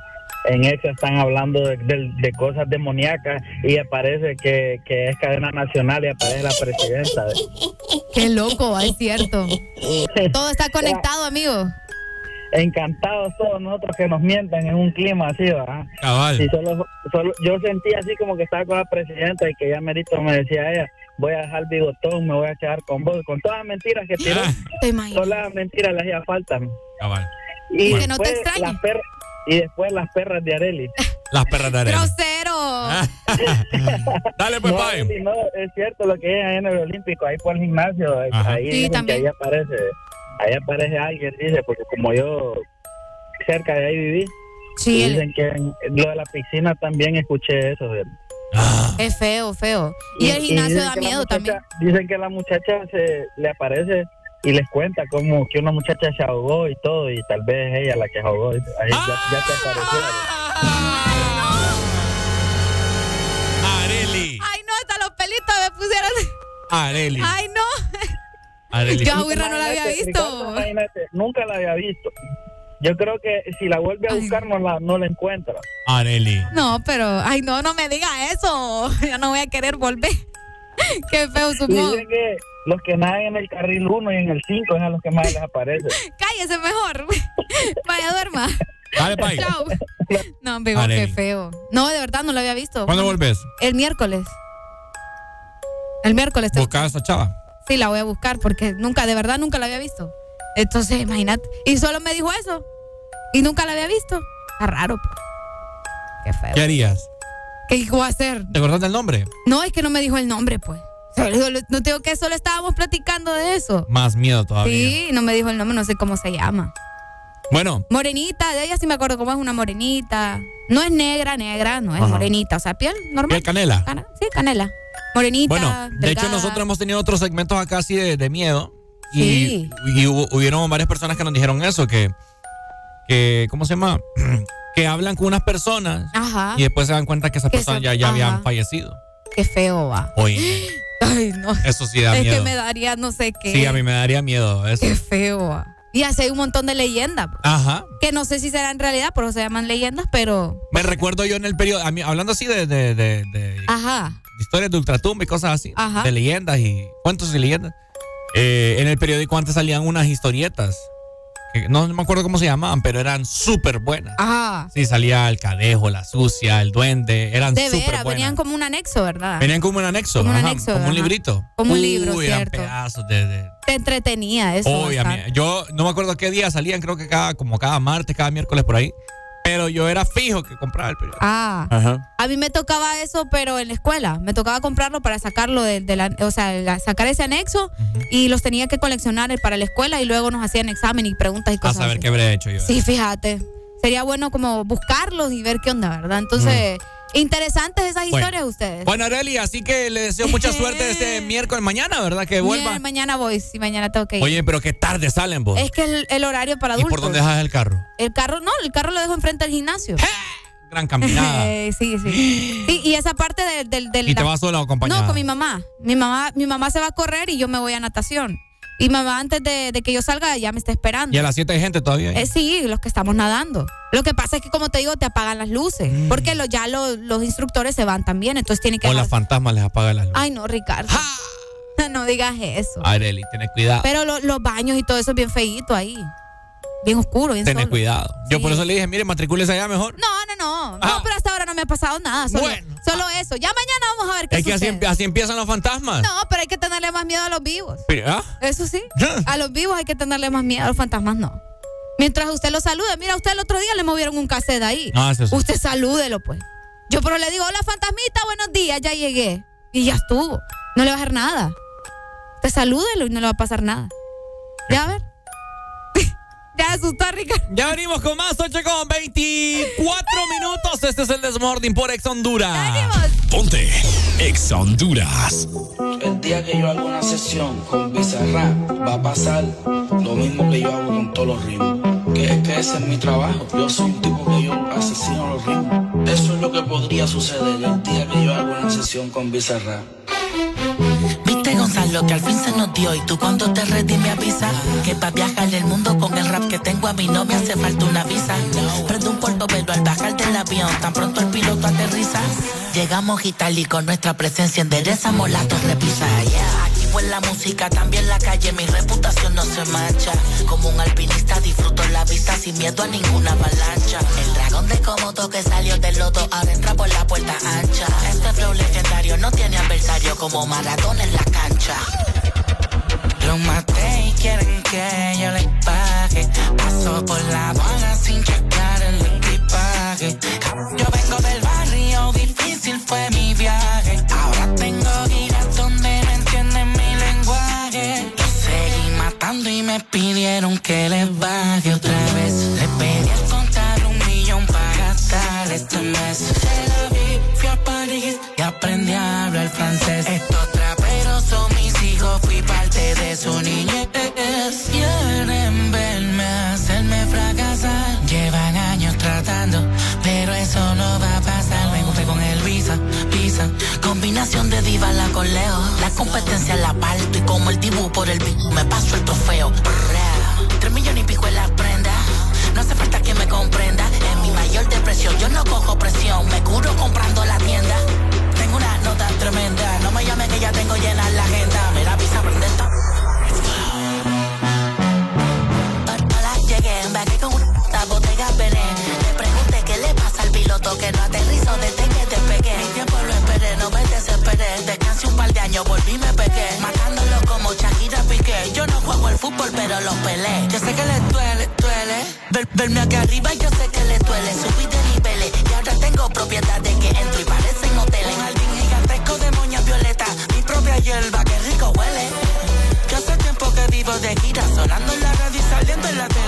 en Exa están hablando de, de- de cosas demoníacas y aparece que, que es cadena nacional y aparece la presidenta. Qué loco, es cierto. *laughs* Todo está conectado, amigo. Encantados todos nosotros que nos mientan en un clima así, ¿verdad? Cabal. Y solo, solo, yo sentía así como que estaba con la presidenta y que ya merito me decía ella, voy a dejar bigotón, me voy a quedar con vos, con todas las mentiras que tiró. Te imaginas. Todas las mentiras le hacía falta. Cabal. Y, Y que no te y después las perras de Areli. Las perras de arena. Grosero. *laughs* Dale, pues, no. Areli, no, es cierto lo que es ahí en el Olímpico, ahí por el gimnasio, ahí, Ajá. ahí Sí, que también. ahí aparece, ahí aparece alguien, dice, porque como yo cerca de ahí viví, Sí, dicen que en lo de la piscina también escuché eso. de- Es feo, feo. Y el gimnasio dicen da miedo muchacha- también. Dicen que la muchacha se le aparece y les cuenta como que una muchacha se ahogó y todo, y tal vez es ella la que se ahogó. Ahí ya, ya se apareció. Areli. Ay, no, hasta los pelitos me pusieron. Areli. Ay, no. Areli. Yo a Wirra no la había visto. Ricardo, imagínate, nunca la había visto. Yo creo que si la vuelve a buscar no la, no la encuentra. Areli. No, pero, ay, no, no me diga eso. Yo no voy a querer volver. *laughs* Qué feo su modo. que los que nadan en el carril 1 y en el 5 es a los que más les aparece. *laughs* Cállese mejor. *laughs* Vaya, duerma. Dale, Pai. Chao. No, amigo, qué feo. No, de verdad no lo había visto. ¿Cuándo volvés? El miércoles. El miércoles. te- Buscar a esa chava. Sí, la voy a buscar porque nunca, de verdad, nunca la había visto. Entonces, imagínate. Y solo me dijo eso. Y nunca la había visto. Está raro. pues. Qué feo. ¿Qué harías? ¿Qué iba a hacer? ¿Te acordás del nombre? No, es que no me dijo el nombre, pues. No tengo que solo estábamos platicando de eso. Más miedo todavía. Sí, no me dijo el nombre, no sé cómo se llama. Bueno, Morenita, de ella sí me acuerdo cómo es una morenita. No es negra, negra, no es Ajá. morenita. O sea, piel normal. piel canela. Sí, canela. Morenita. Bueno, de hecho nosotros hemos tenido otros segmentos acá así de, de miedo. Y, Sí. y hubo- hubieron varias personas que nos dijeron eso, que, que ¿cómo se llama? *clears throat* que hablan con unas personas Ajá. y después se dan cuenta que esas Que personas son- ya, ya habían fallecido. Qué feo va. Oye, *gasps* Ay, no. eso sí da es miedo. que me daría no sé qué. Sí, a mí me daría miedo eso. Qué feo. Y así hay un montón de leyendas. bro, Ajá. Que no sé si serán realidad, pero se llaman leyendas, pero. Me recuerdo yo en el periodo, a mí- hablando así de, de, de- de Ajá. historias de ultratumba y cosas así, Ajá. de leyendas y cuentos y leyendas. eh, en el periódico antes salían unas historietas, que no me acuerdo cómo se llamaban, pero eran súper buenas. Ajá. Sí, salía el cadejo, la sucia, el duende, eran De súper veras, buenas. venían como un anexo, ¿verdad? Venían como un anexo, Como un anexo, como un librito. Como un libro, Uy, eran pedazos de, de- Te entretenía eso. Bastante. yo no me acuerdo qué día salían, creo que cada, como cada martes, cada miércoles por ahí. Pero yo era fijo que compraba el periódico. Ah. Ajá. A mí me tocaba eso, pero en la escuela. Me tocaba comprarlo para sacarlo de, de la, o sea, la- sacar ese anexo y los tenía que coleccionar para la escuela y luego nos hacían examen y preguntas y A cosas. saber así. qué habré hecho yo. Sí, fíjate. Sería bueno como buscarlos y ver qué onda, ¿verdad? Entonces, interesantes esas Bueno. historias ustedes. Bueno, Areli, así que le deseo mucha suerte este *laughs* miércoles mañana, ¿verdad? Que vuelva. Bien, mañana voy, sí, mañana tengo que ir. Oye, pero qué tarde salen vos. es que el, el horario para ¿Y adultos. por dónde dejas el carro? El carro, no, el carro lo dejo enfrente del gimnasio. Gran caminada. *laughs* Eh, sí, sí. Sí, y esa parte del... del, del ¿Y te vas sola o acompañada? No, con mi mamá. Mi mamá, mi mamá se va a correr y yo me voy a natación. Y mamá antes de, de que yo salga ya me está esperando. ¿Y a las 7 hay gente todavía? Eh, sí, los que estamos nadando. Lo que pasa es que, como te digo, te apagan las luces. Porque lo- ya lo- los instructores se van también. Entonces tienen que. o las fantasmas les apagan las luces. Ay, no, Ricardo. *laughs* No digas eso. Areli, tenés cuidado. Pero lo- los baños y todo eso es bien feíto ahí. Bien oscuro, bien Tenés solo. cuidado. Yo por eso le dije, mire, matricúlese allá mejor. No, no, no. No, pero hasta ahora no me ha pasado nada. Solo, solo eso. Ya mañana vamos a ver qué Es que así, sucede. así empiezan los fantasmas. No, pero hay que tenerle más miedo a los vivos. ¿ah? Eso sí. A los vivos hay que tenerle más miedo, a los fantasmas no. Mientras usted lo salude, mira, usted el otro día le movieron un cassette ahí. Ah, eso sí. Usted salúdelo, pues. Yo pero le digo, hola fantasmita, buenos días, ya llegué. Y ya estuvo. No le va a hacer nada. Usted salúdelo y no le va a pasar nada. Ya a ver. Ya asustó Ricardo. Ya venimos con más 8 con 24 minutos. Este es el Desmorning por Ex Honduras. Ponte Ex Honduras. El día que yo haga una sesión con Bizarrap va a pasar lo mismo que yo hago con todos los ritmos. Que es que ese es mi trabajo. Yo soy un tipo que yo asesino los ritmos. Eso es lo que podría suceder el día que yo haga una sesión con Bizarrap. Lo que al fin se nos dio. Y tú cuando te ready me avisa que para viajar el mundo con el rap que tengo a mí no me hace falta una visa. Prendo un pero al bajar del avión, tan pronto el piloto aterriza. Llegamos y con nuestra presencia enderezamos la torre pisa. Aquí fue la música, también la calle, mi reputación no se mancha. Como un alpinista disfruto la vista sin miedo a ninguna avalancha. El dragón de Komodo que salió del lodo ahora por la puerta ancha. Este flow legendario no tiene adversario como Maradona en la cancha. Lo maté y quieren que yo les pague. Paso por la aduana sin checar el equipaje. Yo vengo del barrio, difícil fue mi me pidieron que les baje otra vez. Le pedí De diva la coleo. La competencia la parto y como el dibujo por el beat me paso el trofeo. Tres millones y pico en la prenda. No hace falta que me comprenda. En mi mayor depresión yo no cojo presión. Me curo comprando la tienda. Tengo una nota tremenda. No me llamen que ya tengo llena la agenda. Mira, visa, prende esta. Llegué, con una botella. Le pregunté qué le pasa al piloto que no aterrizó un par de años, volví me pegué. Matándolo como Shakira Piqué. Yo no juego el fútbol, pero los peleé. Yo sé que le duele, duele. Ver- verme aquí arriba, yo sé que le duele. Subí de niveles y ahora tengo propiedades que entro y parecen hoteles. Un jardín gigantesco de moña violeta. Mi propia hierba, que rico huele. Yo hace tiempo que vivo de gira, sonando en la radio y saliendo en la tele.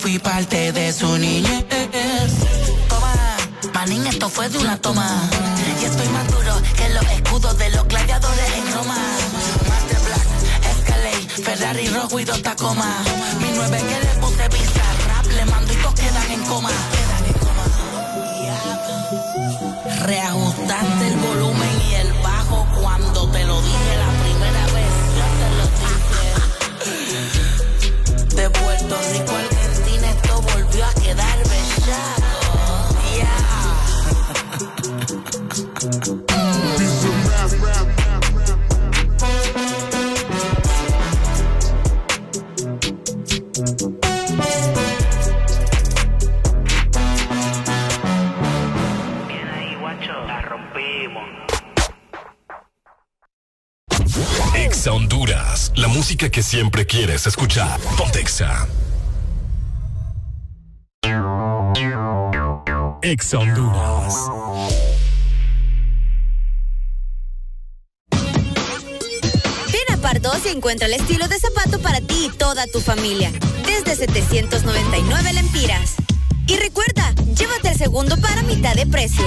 Fui parte de su niñez. Toma, manín, esto fue de una toma. Y estoy más duro que los escudos de los gladiadores en Roma. Master Black, Escalade, Ferrari rojo y dos Tacoma. Mi nueve que le puse visa, rap le mando y todos quedan en coma. Reajustaste el volumen y el bajo cuando te lo dije la primera vez. Ya te lo dije. De Puerto Rico Exa Honduras, la música que siempre quieres escuchar. Pontexa. Exa Honduras. Ven a Pardos y encuentra el estilo de zapato para ti y toda tu familia. Desde 799 lempiras. Y recuerda, llévate el segundo para mitad de precio.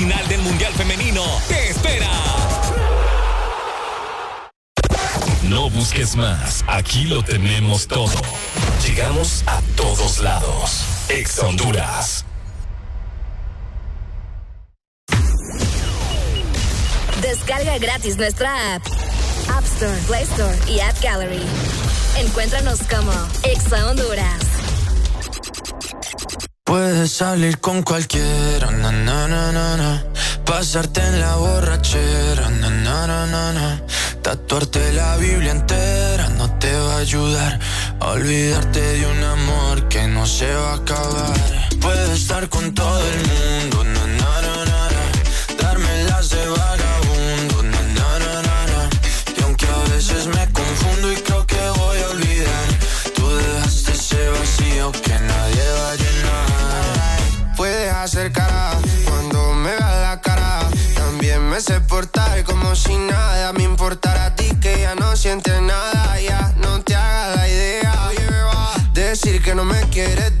del Mundial Femenino te espera. No busques más, aquí lo tenemos todo. Llegamos a todos lados. Ex Honduras. Descarga gratis nuestra app. App Store, Play Store y App Gallery. Encuéntranos como Exa Honduras. Puedes salir con cualquiera, na, pasarte en la borrachera, na. tatuarte la Biblia entera no te va a ayudar a olvidarte de un amor que no se va a acabar. Puedes estar con todo el mundo, quieres,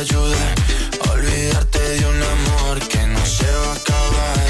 no te va a ayudar a olvidarte de un amor que no se va a acabar.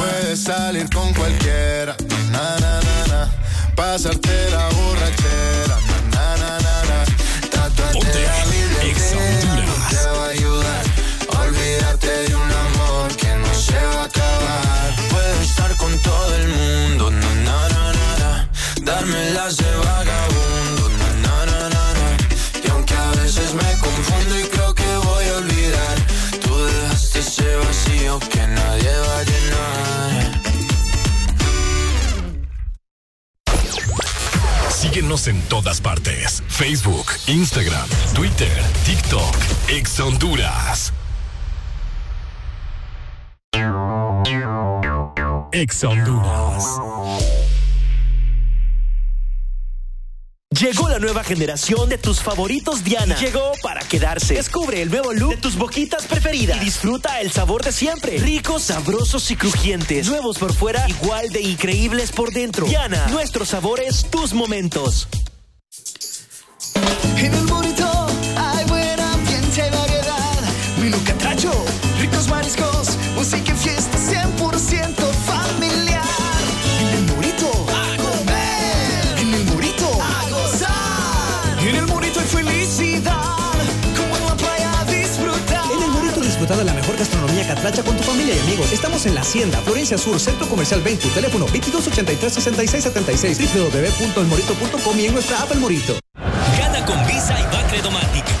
Salir con cualquiera, na na na na. Pasarte la borrachera, na na na na. Tatuarte la Biblia te va a ayudar. Olvídate de un amor que no se va a acabar. Puedo estar con todo el mundo, na, na, na, na, na. darme las de vagabundo, Síguenos en todas partes. Facebook, Instagram, Twitter, TikTok, Ex Honduras. Ex Honduras. Llegó la nueva generación de tus favoritos Diana. Llegó para quedarse. Descubre el nuevo look de tus boquitas preferidas y disfruta el sabor de siempre. Ricos, sabrosos y crujientes. Nuevos por fuera, igual de increíbles por dentro. Diana, nuestros sabores, tus momentos. Hay buen ambiente variedad. Ricos mariscos, catracha con tu familia y amigos. Estamos en La Hacienda, Florencia Sur, Centro Comercial 20, teléfono 2283-6676, www.elmorito.com y en nuestra app El Morito. Gana con Visa Credomatic. Gana un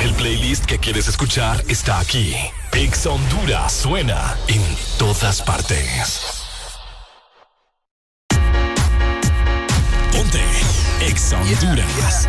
El playlist que quieres escuchar está aquí. Ex Honduras suena en todas partes. Ponte Ex Honduras.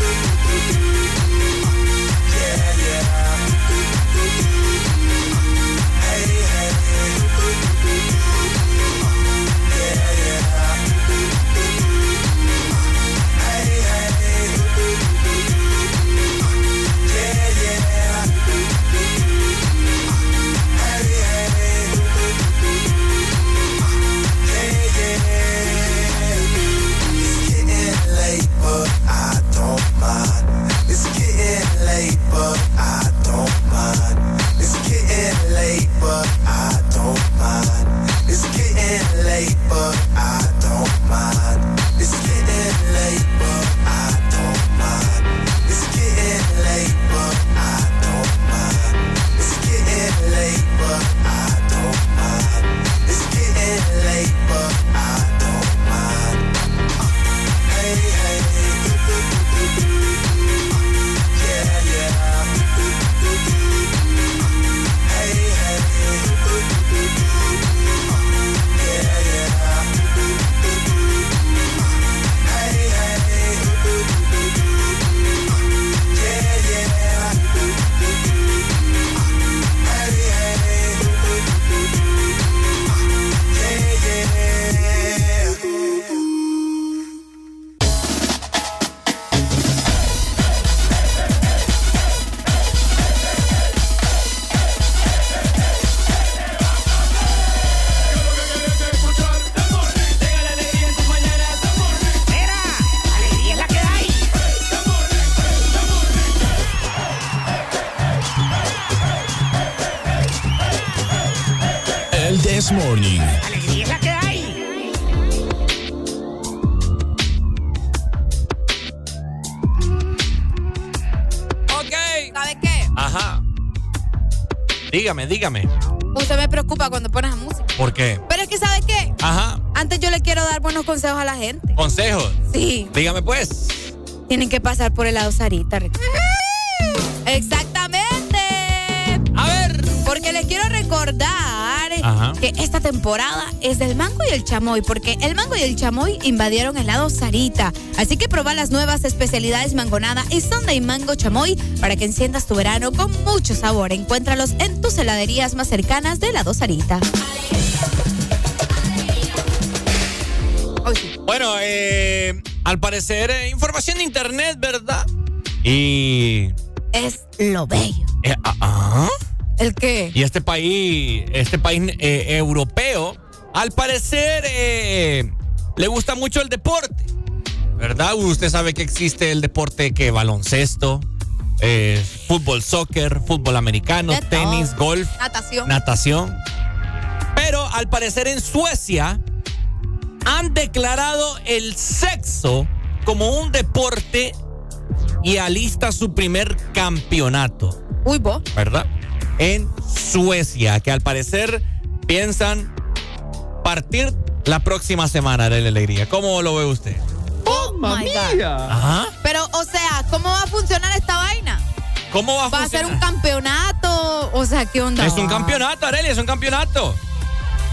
yeah. yeah. Consejos a la gente. Consejos. Sí. Dígame pues. Tienen que pasar por el lado Sarita. Exactamente. Porque les quiero recordar Ajá. que esta temporada es del mango y el chamoy, porque el mango y el chamoy invadieron el lado Sarita. Así que proba las nuevas especialidades mangonada y Sunday Mango Chamoy para que enciendas tu verano con mucho sabor. Encuéntralos en tus heladerías más cercanas de lado Sarita. Bueno, eh, al parecer, eh, información de internet, ¿verdad? Y. Es lo bello. eh, ah, ah. ¿El qué? Y este país, este país europeo, al parecer le gusta mucho el deporte, ¿verdad? Usted sabe que existe el deporte que baloncesto, fútbol, soccer, fútbol americano, tenis, golf, Natación. natación. Pero al parecer en Suecia han declarado el sexo como un deporte y alista su primer campeonato. Uy, vos. ¿Verdad? En Suecia, que al parecer piensan partir la próxima semana de la alegría. ¿Cómo lo ve usted? Oh my God. Ajá. Pero, o sea, ¿cómo va a funcionar esta vaina? ¿Cómo va a ¿Va a ser funcionar? un campeonato? O sea, ¿qué onda? Es un campeonato, Arely, es un campeonato.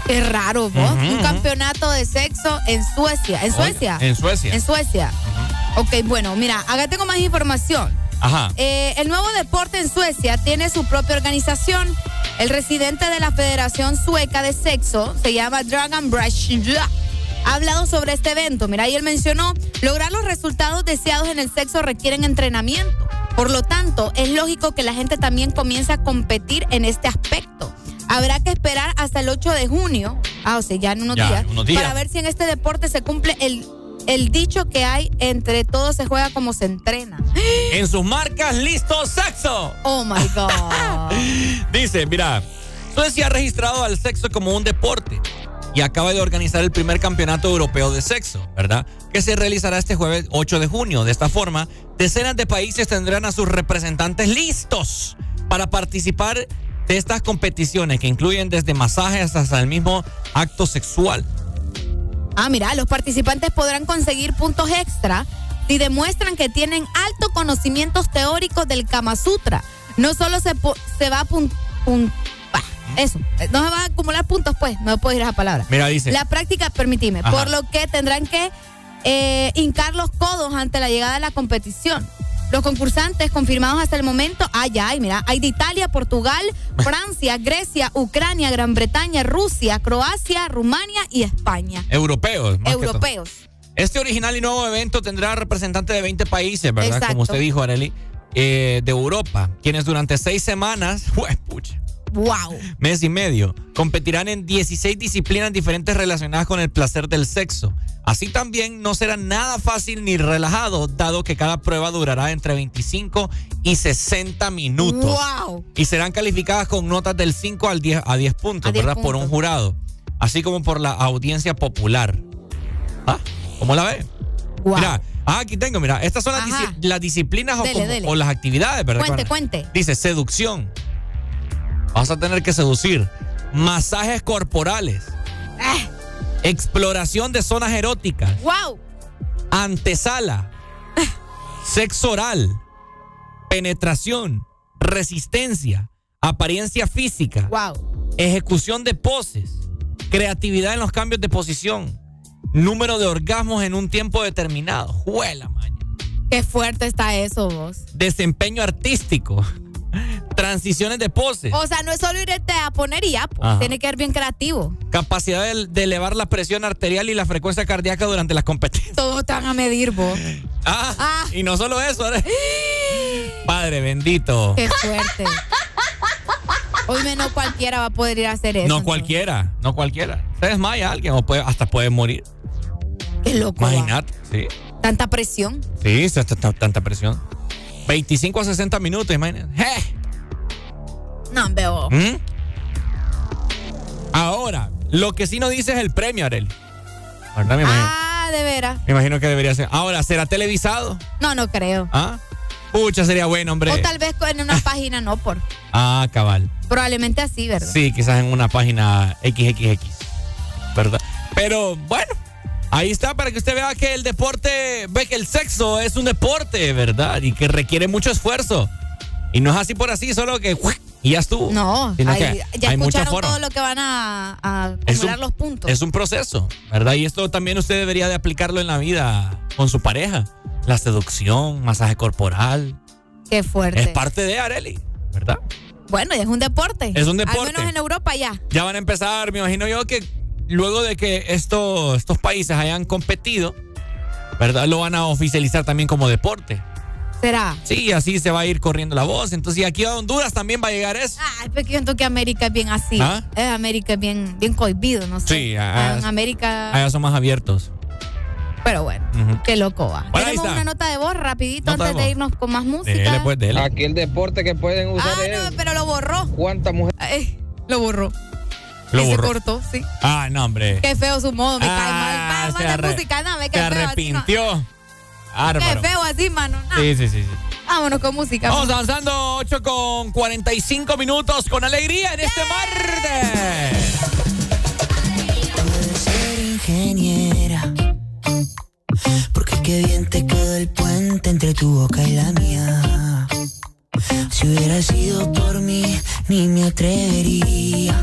Qué raro, vos. Un campeonato de sexo en Suecia. ¿En Suecia? En Suecia. En Suecia. Ok, bueno, mira, acá tengo más información. Ajá. Eh, el nuevo deporte en Suecia tiene su propia organización. El residente de la Federación Sueca de Sexo se llama Dragan Brush. Ha hablado sobre este evento. Mira, y él mencionó, lograr los resultados deseados en el sexo requieren entrenamiento. Por lo tanto, es lógico que la gente también comience a competir en este aspecto. Habrá que esperar hasta el 8 de junio, ah, o sea, ya en unos, Ya, días, unos días. para ver si en este deporte se cumple el, el dicho que hay entre todos se juega como se entrena. *gasps* En sus marcas, listo, sexo. Oh my *laughs* God. Dice, mira, Suecia ha registrado al sexo como un deporte y acaba de organizar el primer campeonato europeo de sexo, ¿verdad? Que se realizará este jueves 8 de junio. De esta forma, decenas de países tendrán a sus representantes listos para participar de estas competiciones que incluyen desde masajes hasta el mismo acto sexual. Ah, mira, los participantes podrán conseguir puntos extra si demuestran que tienen altos conocimientos teóricos del Kama Sutra. No solo se, se va a pun- pun- bah, eso, no se va a acumular puntos, pues, no puedo decir esa palabra. Mira, dice. La práctica, permitime, Ajá. por lo que tendrán que eh, hincar los codos ante la llegada de la competición. Los concursantes confirmados hasta el momento, ya hay, mira, hay de Italia, Portugal, *laughs* Francia, Grecia, Ucrania, Gran Bretaña, Rusia, Croacia, Rumania y España. Europeos. más que. Europeos. Este original y nuevo evento tendrá representantes de 20 países, ¿verdad? Exacto. Como usted dijo, Arely, eh, de Europa, quienes durante seis semanas, *laughs* pucha, Wow. mes y medio, competirán en 16 disciplinas diferentes relacionadas con el placer del sexo. Así también no será nada fácil ni relajado, dado que cada prueba durará entre 25 y 60 minutos. Wow. Y serán calificadas con notas del 5 al 10, a 10 puntos, A 10 ¿verdad? Por un jurado, así como por la audiencia popular. ¿Ah? ¿Cómo la ve? Wow. Mira, ah, aquí tengo, mira, estas son las, disciplinas o, como- o las actividades, ¿verdad? Cuente, cuente. Dice seducción. Vas a tener que seducir. Masajes corporales. Ah. Exploración de zonas eróticas. Wow. Antesala. Sexo oral. Penetración. Resistencia. Apariencia física. Wow. Ejecución de poses. Creatividad en los cambios de posición. Número de orgasmos en un tiempo determinado. Juela, maña. Qué fuerte está eso, vos. Desempeño artístico. Transiciones de poses. O sea, no es solo irte a poner y ya, pues. Tiene que ser bien creativo. Capacidad de, de elevar la presión arterial y la frecuencia cardíaca durante las competencias. Todos te van a medir, vos. Ah, y no solo eso. ¿eh? Padre bendito. Qué fuerte. Hoy menos cualquiera va a poder ir a hacer eso. No cualquiera, no cualquiera. Se desmaya alguien o puede, hasta puede morir. Qué loco. va. Imagínate, sí. Tanta presión. Sí, tanta presión. 25 a 60 minutos, imagínate. ¡Eh! No, veo. ¿Mm? Ahora, lo que sí no dice es el premio, Arely. ¿Verdad? Me imagino, Ah, de veras. me imagino que debería ser. Ahora, ¿será televisado? No, no creo. ¿Ah? Pucha, sería bueno, hombre. O tal vez en una *laughs* página no, por. Ah, cabal. Probablemente así, ¿verdad? Sí, quizás en una página XXX. ¿Verdad? Pero bueno, ahí está para que usted vea que el deporte, ve que el sexo es un deporte, ¿verdad? Y que requiere mucho esfuerzo. Y no es así por así, solo que y ya estuvo. No, hay- ya hay escucharon todo lo que van a, a acumular un- los puntos. Es un proceso, ¿verdad? Y esto también usted debería de aplicarlo en la vida con su pareja. La seducción, masaje corporal. Qué fuerte. Es parte de Areli, ¿verdad? Bueno, y es un deporte. Es un deporte. Al menos en Europa ya. Ya van a empezar, me imagino yo que luego de que esto- estos países hayan competido, ¿verdad? Lo van a oficializar también como deporte. ¿Será? Sí, así se va a ir corriendo la voz. Entonces, y aquí a Honduras también va a llegar eso. Ay, pero que yo siento que América es bien así. ¿Ah? Eh, América es bien, bien cohibido, no sé. Sí, a- en América. Allá son más abiertos. Pero bueno, qué loco va. Bueno, Tenemos una nota de voz rapidito Nota antes de voz. irnos con más música. Dele, pues, dele. Aquí el deporte que pueden usar Ah, es no, pero lo borró. cuántas mujeres. Lo borró. Lo Y se borró. cortó, sí. Ah, no, hombre. Qué feo su modo, me cae Ah, mal. se Mal, mal de arre- música, no, me Se cae feo así. no. arrepintió. Qué feo así, mano. no. Sí, sí, sí. sí. Vámonos con música. Vamos avanzando 8 con 45 minutos con alegría en este martes. Puedes ser ingeniera. Porque qué bien te quedó el puente entre tu boca y la mía. Si hubiera sido por mí, ni me atrevería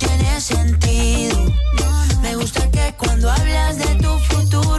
tiene sentido. Me gusta que cuando hablas de tu futuro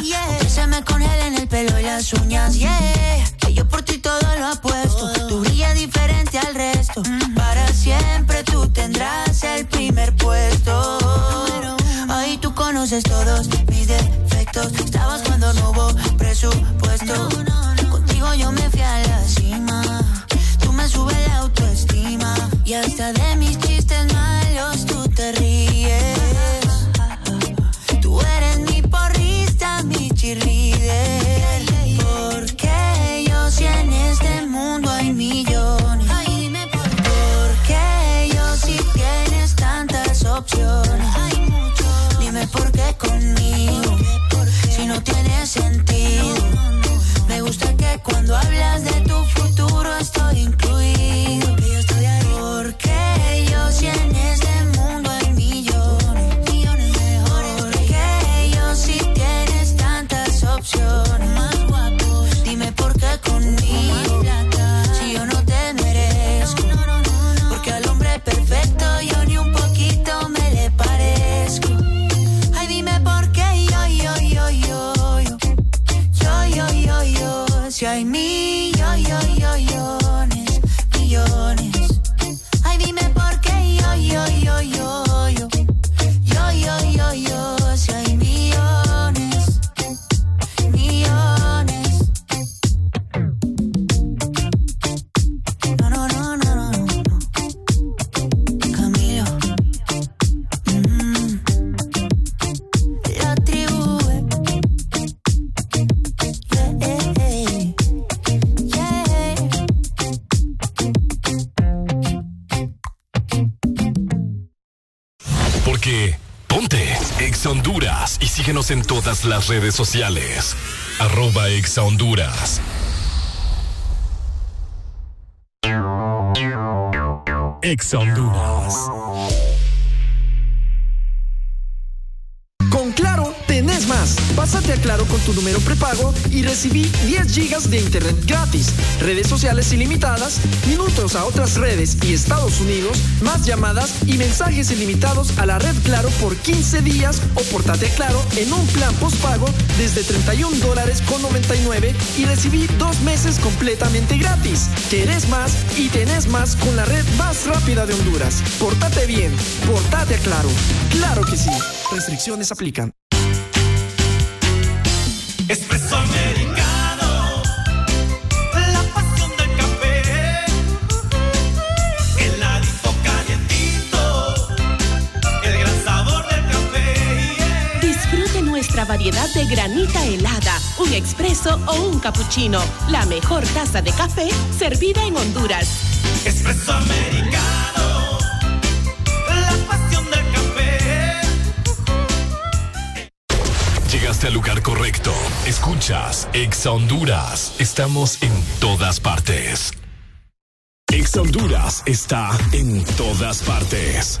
Que se me congelen el pelo y las uñas. Yeah. Que yo por ti todo lo apuesto. Tú brillas diferente al resto. Para siempre tú tendrás el primer puesto. Ahí tú conoces todos mis defectos. Estabas cuando no hubo presupuesto. Contigo yo me fui a la cima. Tú me subes la autoestima. Y hasta de redes sociales. Arroba Exa Honduras. Ex Honduras. Tu número prepago y recibí 10 gigas de internet gratis, redes sociales ilimitadas, minutos a otras redes y Estados Unidos, más llamadas y mensajes ilimitados a la red Claro por 15 días o portate a Claro en un plan postpago desde 31 dólares con 99 y recibí dos meses completamente gratis. Querés más y tenés más con la red más rápida de Honduras. Portate bien, portate a Claro. Claro que sí. Restricciones aplican. Variedad de granita helada, un expreso o un cappuccino. La mejor taza de café servida en Honduras. Espresso americano, la pasión del café. Llegaste al lugar correcto. Escuchas Exa Honduras. Estamos en todas partes. Exa Honduras está en todas partes.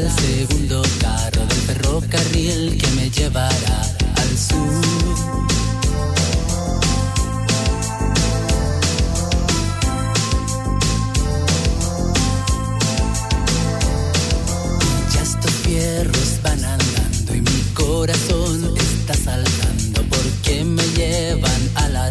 Central, segundo carro del ferrocarril que me llevará al sur. Ya estos fierros van andando y mi corazón está saltando porque me llevan a las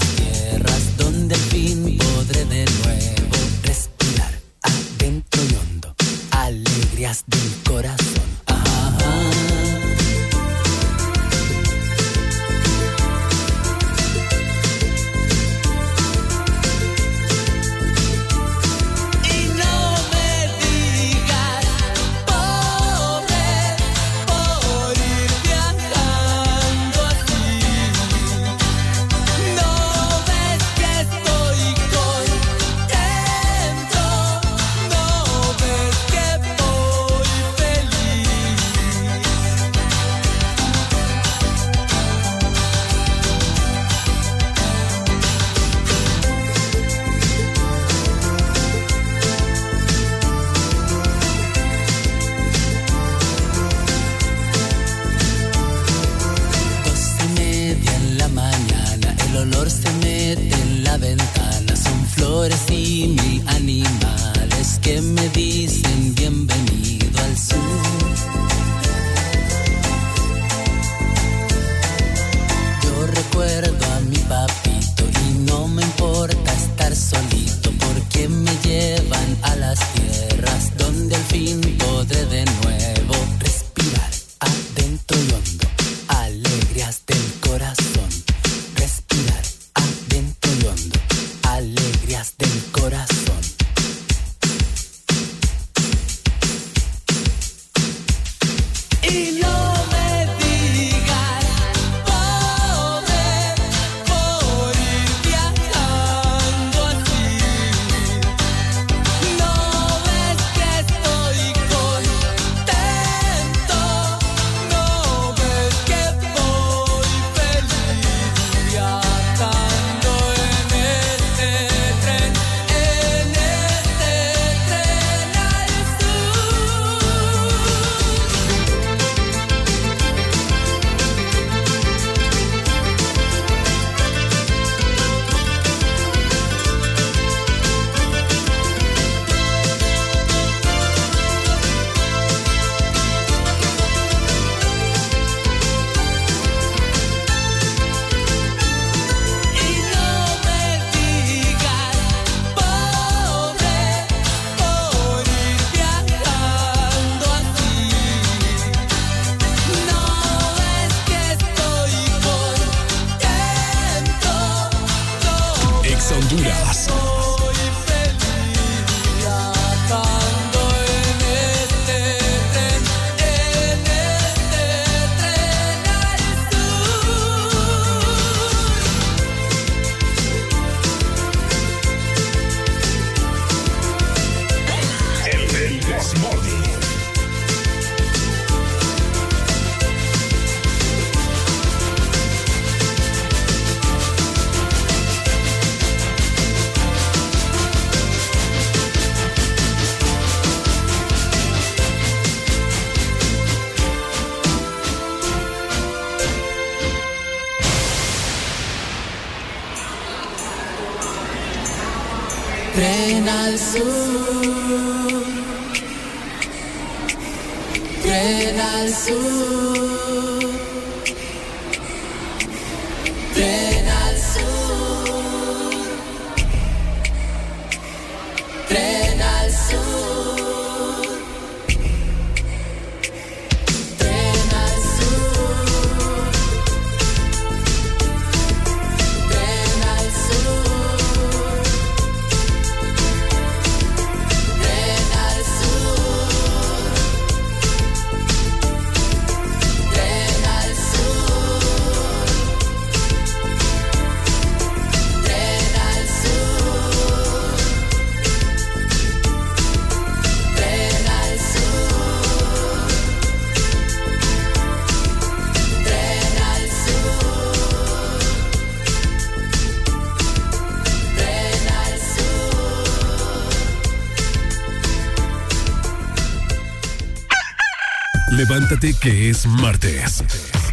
Levántate que es martes.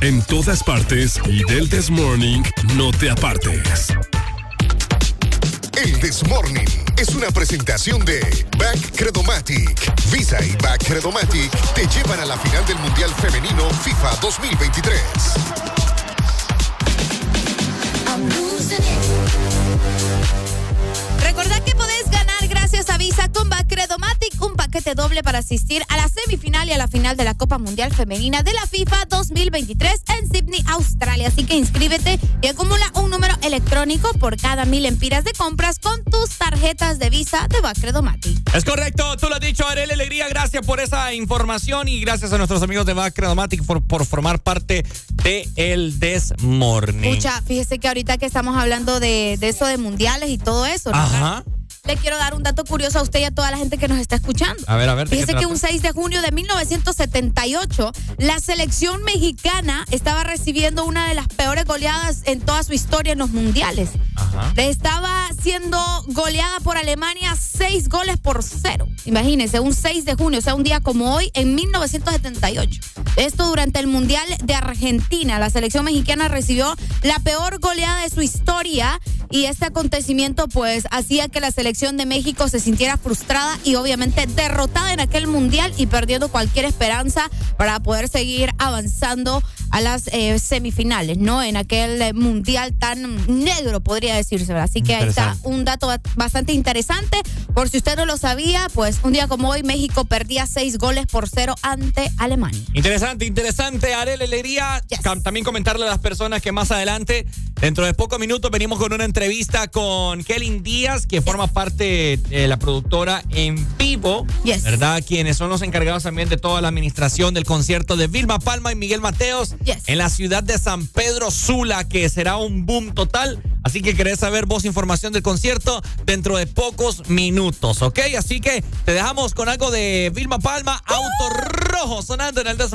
En todas partes y del This Morning no te apartes. El This Morning es una presentación de Back Credomatic. Visa y Back Credomatic te llevan a la final del Mundial Femenino FIFA 2023. Recordad que podés ganar gracias a Visa con Bacredomatic un paquete doble para asistir Copa Mundial Femenina de la FIFA 2023 en Sydney, Australia. Así que inscríbete y acumula un número electrónico por cada mil empiras de compras con tus tarjetas de Visa de Bacredomatic. Es correcto, tú lo has dicho, Arely Alegría. Gracias por esa información y gracias a nuestros amigos de Backcredomatic por, por formar parte de el This Morning. Escucha, fíjese que ahorita que estamos hablando de, de eso de mundiales y todo eso, ¿no? Ajá. Le quiero dar un dato curioso a usted y a toda la gente que nos está escuchando. A ver, a ver. ¿de qué Fíjese que un 6 de junio de 1978, la selección mexicana estaba recibiendo una de las peores goleadas en toda su historia en los mundiales. Estaba siendo goleada por Alemania seis goles por cero. Imagínense, un 6 de junio, o sea, un día como hoy, en 1978. Esto durante el Mundial de Argentina. La selección mexicana recibió la peor goleada de su historia y este acontecimiento pues hacía que la selección de México se sintiera frustrada y obviamente derrotada en aquel Mundial y perdiendo cualquier esperanza para poder seguir avanzando a las eh, semifinales, ¿no? En aquel eh, Mundial tan negro, podría decirse. ¿verdad? Así que ahí está un dato ba- bastante interesante. Por si usted no lo sabía, pues un día como hoy México perdía seis goles por cero ante Alemania. Interesante, interesante, Arel Alegría. Cam- También comentarle a las personas que más adelante, dentro de pocos minutos, venimos con una entrevista con Kelly Díaz, que forma parte de la productora en vivo, ¿verdad? Quienes son los encargados también de toda la administración del concierto de Vilma Palma y Miguel Mateos en la ciudad de San Pedro Sula, que será un boom total. Así que querés saber vos información del concierto dentro de pocos minutos, ¿ok? Así que te dejamos con algo de Vilma Palma, Auto Rojo, sonando en el This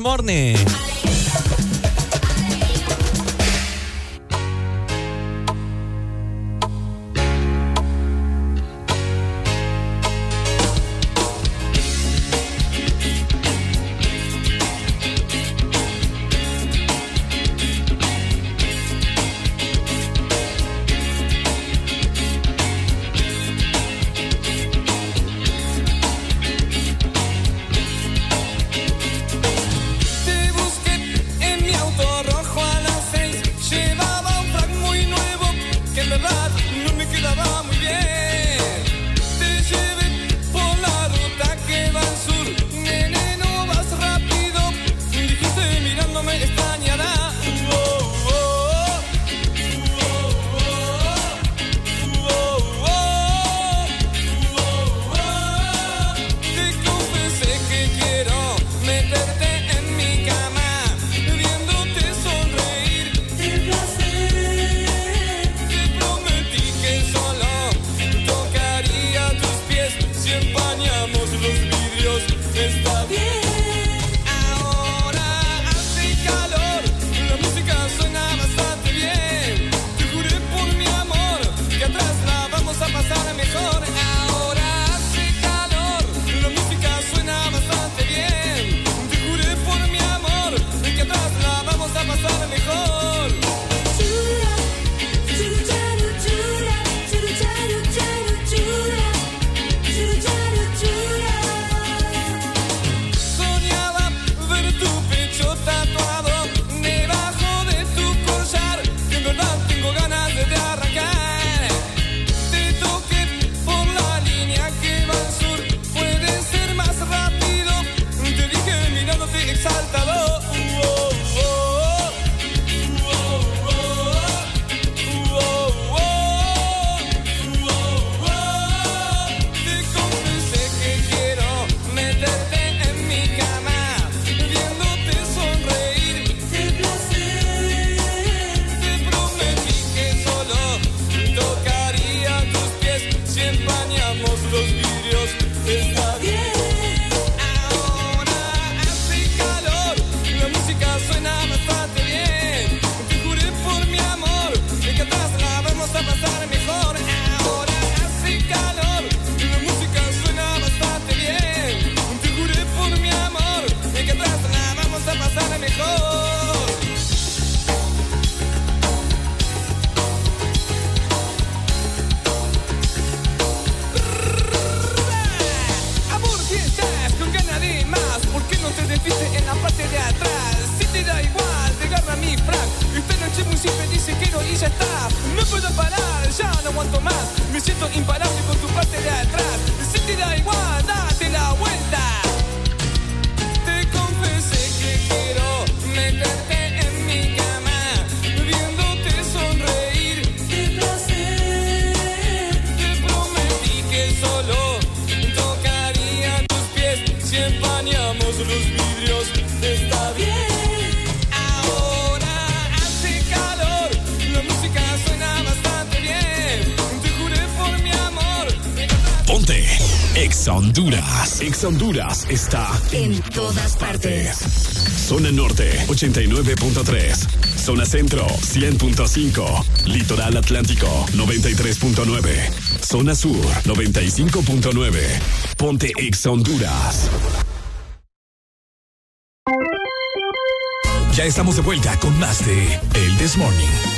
Exa Honduras está En todas partes. Zona Norte 89.3. Zona Centro 100.5. Litoral Atlántico 93.9. Zona Sur 95.9. Ponte Exa Honduras. Ya estamos de vuelta con más de El This Morning.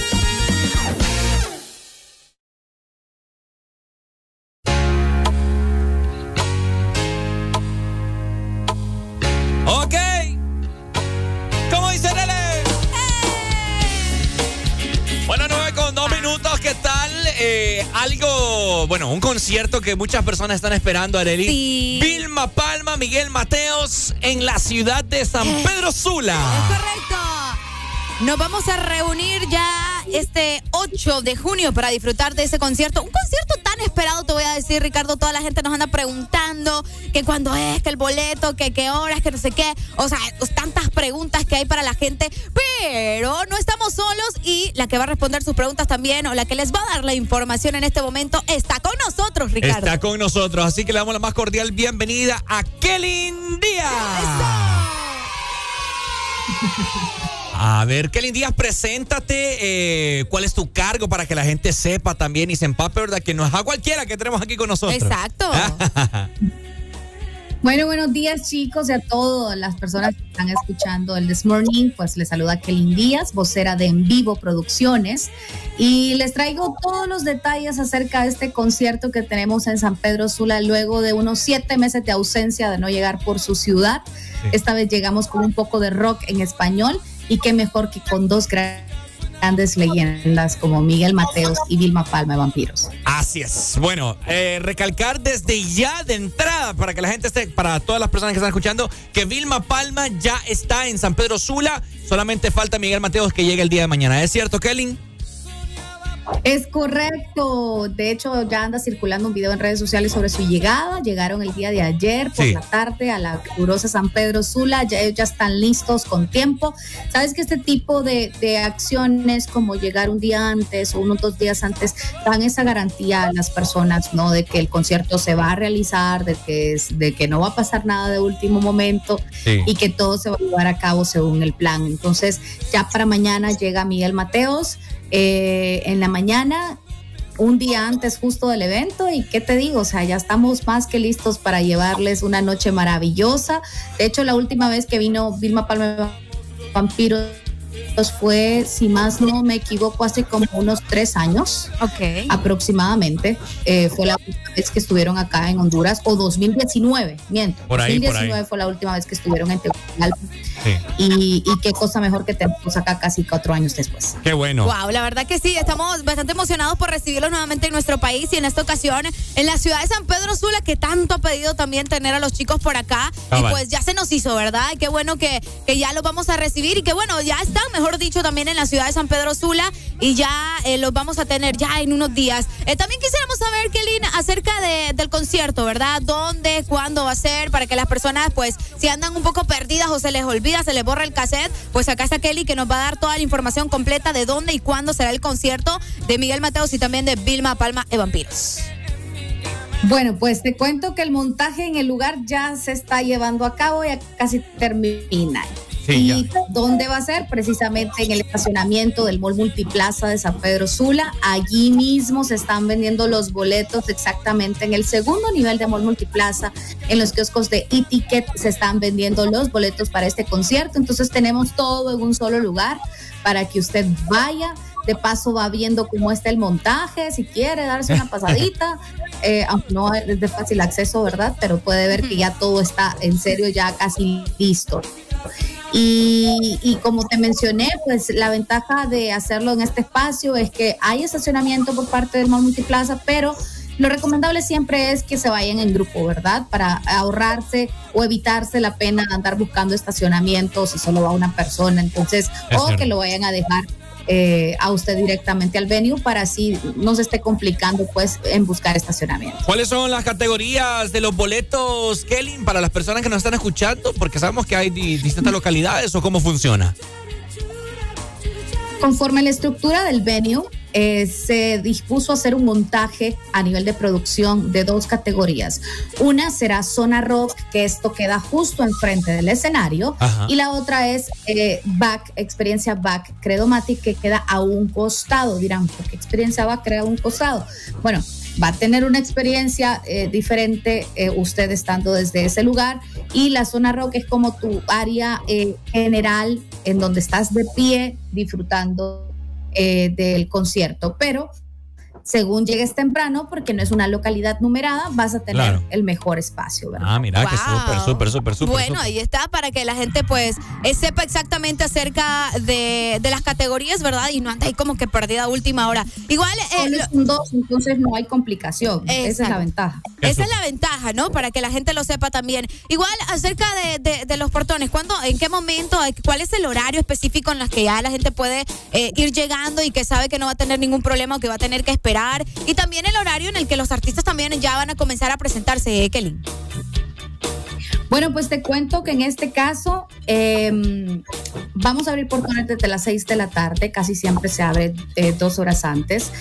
Un concierto que muchas personas están esperando, Arely. Sí. Vilma Palma, Miguel Mateos en la ciudad de San Pedro Sula. Correcto. Nos vamos a reunir ya este 8 de junio para disfrutar de ese concierto. Un concierto tan esperado, te voy a decir, Ricardo. Toda la gente nos anda preguntando que cuándo es, que el boleto, que qué horas, que no sé qué. O sea, preguntas que hay para la gente. Pero no estamos solos y la que va a responder sus preguntas también o la que les va a dar la información en este momento está con nosotros, Ricardo. Está con nosotros, así que le damos la más cordial bienvenida a Kelly Díaz. A ver, Kelly Díaz, preséntate. eh, ¿Cuál es tu cargo para que la gente sepa también y se empape, verdad? Que no es a cualquiera que tenemos aquí con nosotros. Exacto. *laughs* Bueno, buenos días chicos y a todas las personas que están escuchando el This Morning, pues les saluda Kelly Díaz, vocera de En Vivo Producciones y les traigo todos los detalles acerca de este concierto que tenemos en San Pedro Sula luego de unos siete meses de ausencia de no llegar por su ciudad. Esta vez llegamos con un poco de rock en español y qué mejor que con dos gra- grandes leyendas como Miguel Mateos y Vilma Palma de Vampiros. Así es. Bueno, eh, recalcar desde ya de entrada para que la gente esté, para todas las personas que están escuchando, que Vilma Palma ya está en San Pedro Sula. Solamente falta Miguel Mateos que llegue el día de mañana. ¿Es cierto, Kelly? Es correcto. De hecho, ya anda circulando un video en redes sociales sobre su llegada. Llegaron el día de ayer por Sí. la tarde a la calurosa San Pedro Sula. Ya están listos con tiempo. Sabes que este tipo de, de acciones, como llegar un día antes o unos dos días antes, dan esa garantía a las personas, ¿no? De que el concierto se va a realizar, de que, es- de que no va a pasar nada de último momento Sí. y que todo se va a llevar a cabo según el plan. Entonces, ya para mañana llega Miguel Mateos eh, en la mañana, un día antes justo del evento. Y qué te digo, o sea, ya estamos más que listos para llevarles una noche maravillosa. De hecho, la última vez que vino Vilma Palma Vampiros fue, si más no me equivoco, hace como unos tres años aproximadamente. Eh, fue la última vez que estuvieron acá en Honduras, o 2019, miento. Por ahí, por 2019 ahí. fue la última vez que estuvieron en Tegucigalpa. Y, y qué cosa mejor que tenemos acá casi cuatro años después. Qué bueno. Wow, la verdad que sí, estamos bastante emocionados por recibirlos nuevamente en nuestro país y en esta ocasión en la ciudad de San Pedro Sula, que tanto ha pedido también tener a los chicos por acá. Ah, y vale. pues ya se nos hizo, ¿verdad? Y qué bueno que, que ya los vamos a recibir y que bueno, ya están, mejor dicho, también en la ciudad de San Pedro Sula y ya eh, los vamos a tener ya en unos días. Eh, también quisiéramos saber, Kelly, acerca de- del concierto, ¿verdad? ¿Dónde, cuándo va a ser? Para que las personas, pues, si andan un poco perdidas o se les olvida, se les borra el cassette, pues acá está Kelly que nos va a dar toda la información completa de dónde y cuándo será el concierto de Miguel Mateos y también de Vilma Palma de Vampiros. Bueno, pues te cuento que el montaje en el lugar ya se está llevando a cabo, ya casi termina. Sí, ¿Y dónde va a ser? Precisamente en el estacionamiento del Mall Multiplaza de San Pedro Sula. Allí mismo se están vendiendo los boletos exactamente en el segundo nivel de Mall Multiplaza. En los kioscos de e-ticket se están vendiendo los boletos para este concierto. Entonces tenemos todo en un solo lugar para que usted vaya. De paso va viendo cómo está el montaje, si quiere darse una *laughs* pasadita, eh, aunque no es de fácil acceso, ¿verdad? Pero puede ver que ya todo está en serio, ya casi listo. Y, y como te mencioné, pues la ventaja de hacerlo en este espacio es que hay estacionamiento por parte del Mall Multiplaza, pero lo recomendable siempre es que se vayan en grupo, ¿verdad? Para ahorrarse o evitarse la pena de andar buscando estacionamiento si solo va una persona. Entonces, Es o cierto. que lo vayan a dejar eh, a usted directamente al venue para así no se esté complicando pues en buscar estacionamiento. ¿Cuáles son las categorías de los boletos, Kelly, para las personas que nos están escuchando? Porque sabemos que hay di- distintas localidades o cómo funciona. Conforme a la estructura del venue, eh, se dispuso a hacer un montaje a nivel de producción de dos categorías. Una será zona rock, que esto queda justo enfrente del escenario, Ajá. y la otra es eh, back, experiencia back Credomatic, que queda a un costado. Dirán, ¿por qué experiencia back queda a un costado? Bueno, va a tener una experiencia eh, diferente eh, usted estando desde ese lugar y la zona rock es como tu área eh, general en donde estás de pie disfrutando eh, del concierto, pero según llegues temprano, porque no es una localidad numerada, vas a tener Claro. el mejor espacio, ¿verdad? Ah, mira, que súper, súper, súper, súper. Bueno, ahí está para que la gente pues eh, sepa exactamente acerca de, de las categorías, ¿verdad? Y no ande ahí como que perdida a última hora. Igual... eh, lo- un dos, entonces no hay complicación. Esa es la ventaja. Esa es la ventaja, ¿no? Para que la gente lo sepa también. Igual acerca de, de- de los portones, ¿cuándo, en qué momento, eh, cuál es el horario específico en los que ya la gente puede eh, ir llegando y que sabe que no va a tener ningún problema o que va a tener que esperar? Y también el horario en el que los artistas también ya van a comenzar a presentarse, ¿eh? Bueno, pues te cuento que en este caso eh, vamos a abrir portones desde las 6 de la tarde, casi siempre se abre eh, dos horas antes.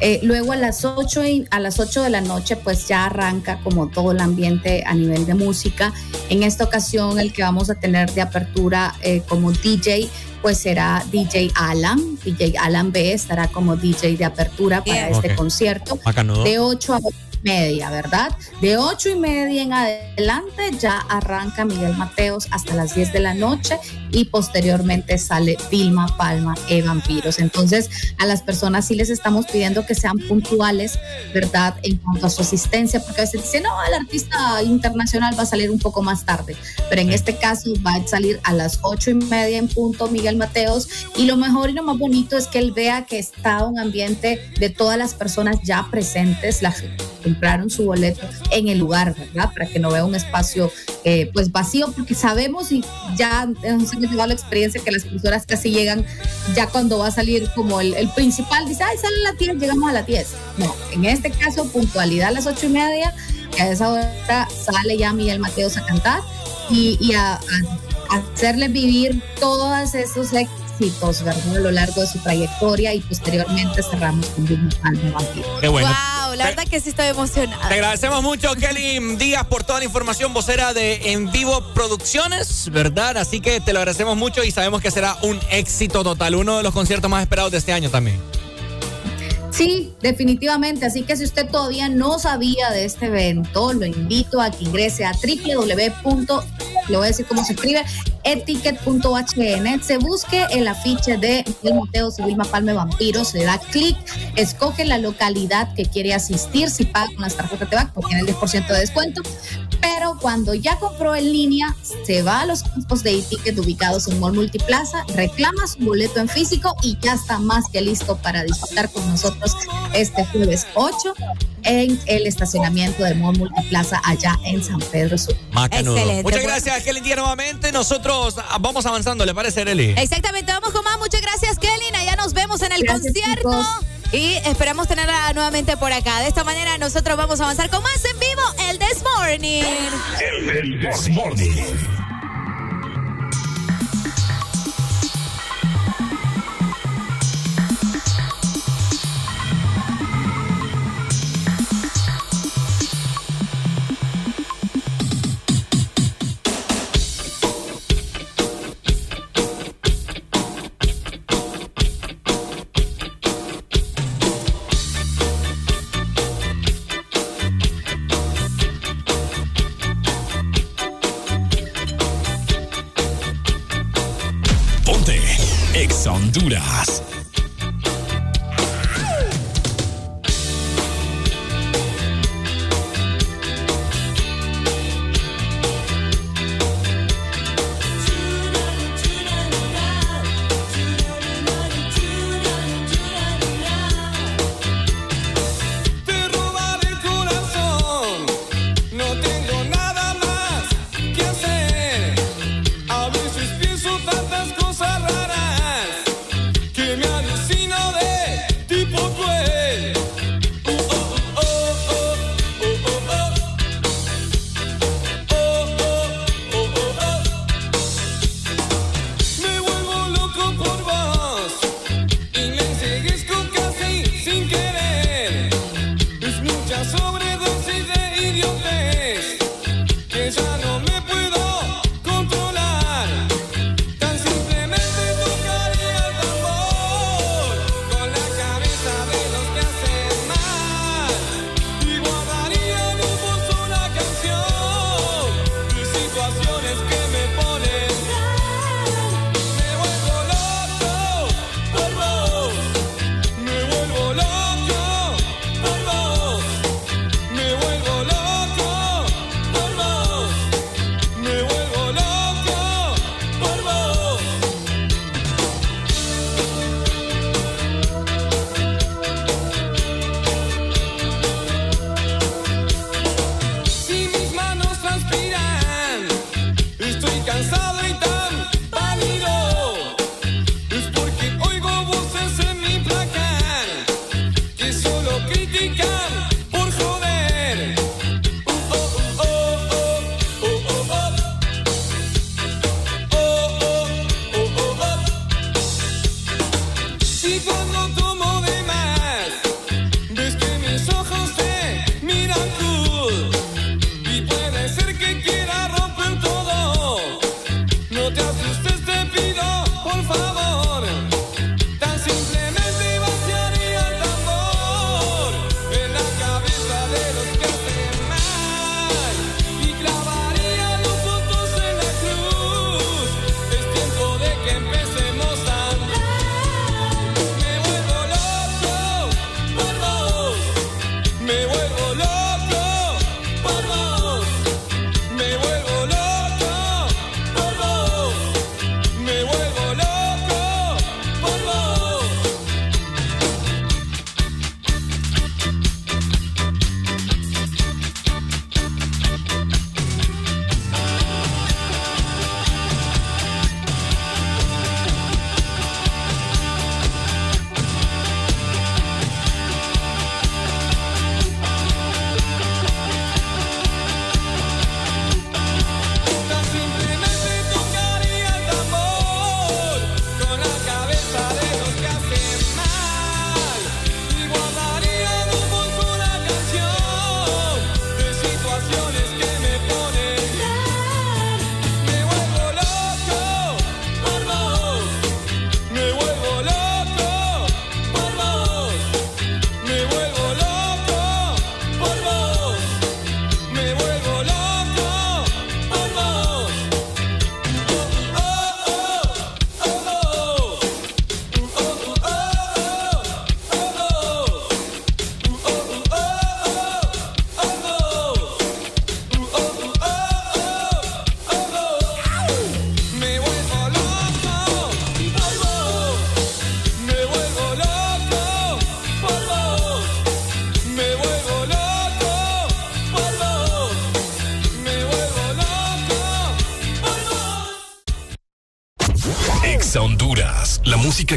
Eh, luego a las 8 y, a las 8 de la noche pues ya arranca como todo el ambiente a nivel de música. En esta ocasión el que vamos a tener de apertura eh, como DJ pues será DJ Alan. DJ Alan B estará como DJ de apertura para Bien. este Ok. concierto. Bacanudo. De 8 a 8 y media, ¿verdad? De 8 y media en adelante ya arranca Miguel Mateos hasta las 10 de la noche y posteriormente sale Vilma Palma e Vampiros. Entonces, a las personas sí les estamos pidiendo que sean puntuales, ¿verdad? En cuanto a su asistencia, porque a veces dicen, no, el artista internacional va a salir un poco más tarde, pero en este caso va a salir a las 8 y media en punto Miguel Mateos y lo mejor y lo más bonito es que él vea que está un ambiente de todas las personas ya presentes, las compraron su boleto en el lugar, ¿verdad? Para que no vea un espacio eh, pues vacío, porque sabemos y ya hemos llevado la experiencia que las personas casi llegan ya cuando va a salir como el, principal, dice, ay, sale a las 10, llegamos a las 10. No, en este caso, puntualidad a las 8 y media, que a esa hora sale ya Miguel Mateos a cantar y, a, a- hacerle vivir todos esos ¿verdad? A lo largo de su trayectoria y posteriormente cerramos con Vilma Palma Vampiro. Qué bueno. Wow, la verdad que sí estoy emocionada. Te agradecemos mucho, Kelly Díaz, por toda la información vocera de En Vivo Producciones, ¿verdad? Así que te lo agradecemos mucho y sabemos que será un éxito total, uno de los conciertos más esperados de este año también. Sí, definitivamente. Así que si usted todavía no sabía de este evento, lo invito a que ingrese a www. Le se busque el afiche de Miguel Mateos y Vilma Palme Vampiro, se da clic, escoge la localidad que quiere asistir, si paga con las tarjetas de banco, tiene el 10% de descuento, pero cuando ya compró en línea, se va a los campos de e-ticket ubicados en Mall Multiplaza, reclama su boleto en físico y ya está más que listo para disfrutar con nosotros este jueves 8 en el estacionamiento del Mall Multiplaza allá en San Pedro Sur. Macanudo. Excelente. Muchas Bueno. gracias, Kelly Díaz, nuevamente. Nosotros vamos avanzando, ¿le parece, Arely? Exactamente, vamos con más. Muchas gracias, Kelly. Allá nos vemos en el Gracias, concierto. chicos. Y esperamos tenerla nuevamente por acá. De esta manera, nosotros vamos a avanzar con más en vivo, el This Morning. El This Morning.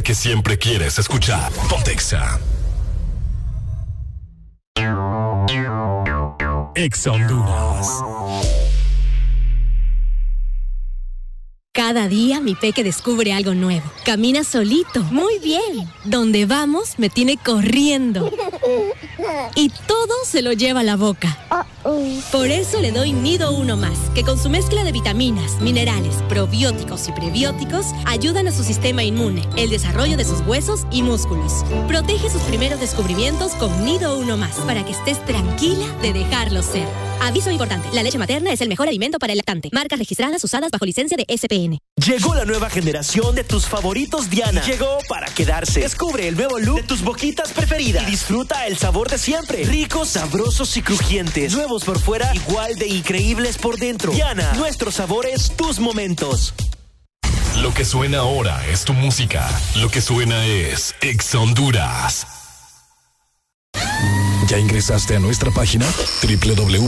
que siempre quieres escuchar. Pontexa. Ex Honduras. Cada día mi peque descubre algo nuevo. Camina solito. Muy bien. Donde vamos me tiene corriendo. Y todo se lo lleva a la boca. Por eso le doy Nido Uno Más, que con su mezcla de vitaminas, minerales, probióticos y prebióticos, ayudan a su sistema inmune, el desarrollo de sus huesos y músculos. Protege sus primeros descubrimientos con Nido Uno Más, para que estés tranquila de dejarlo ser. Aviso importante, la leche materna es el mejor alimento para el lactante. Marcas registradas usadas bajo licencia de SPN. Llegó la nueva generación de tus favoritos Diana. Llegó para quedarse. Descubre el nuevo look de tus boquitas preferidas y disfruta el sabor de siempre. Ricos, sabrosos y crujientes. Nuevos por fuera, igual de increíbles por dentro. Diana, nuestros sabores, tus momentos. Lo que suena ahora es tu música. Lo que suena es Ex Honduras. ¿Ya ingresaste a nuestra página? www.exfm.hn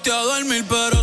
acosté a dormir, pero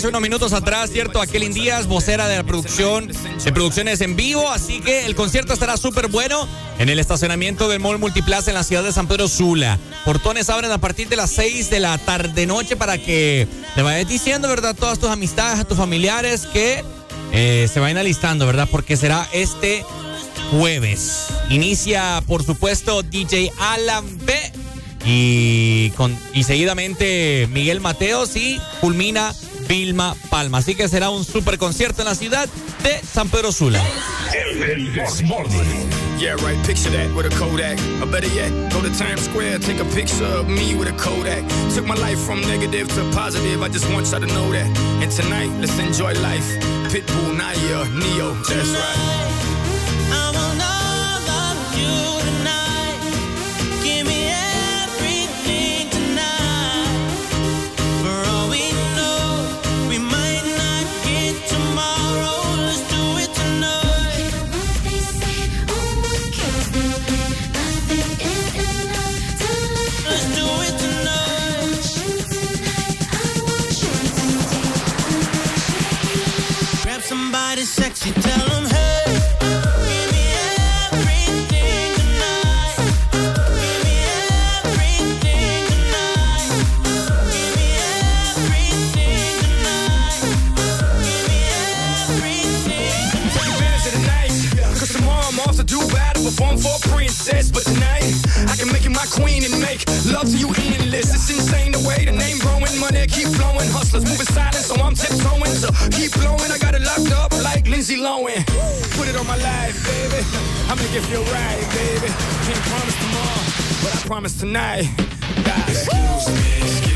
hace unos minutos atrás, ¿cierto? Aquelin Díaz, vocera de la producción, de producciones en vivo. Así que el concierto estará súper bueno en el estacionamiento del Mall Multiplaza en la ciudad de San Pedro Sula. Portones abren a partir de las 6 de la tarde-noche para que te vayas diciendo, ¿verdad? Todas tus amistades, a tus familiares que eh, se vayan alistando, ¿verdad? Porque será este jueves. Inicia, por supuesto, DJ Alan B. Y, con, y seguidamente Miguel Mateos y culmina Vilma Palma. Así que será un super concierto en la ciudad de San Pedro Sula. Yeah, right, picture that with a Kodak. Or better yet, go to Times Square, take a picture of me with a Kodak. Took my life from negative to positive, I just want y'all to know that. And tonight, let's enjoy life. Pitbull, Naya, Neo, that's right. tonight. God. Excuse me.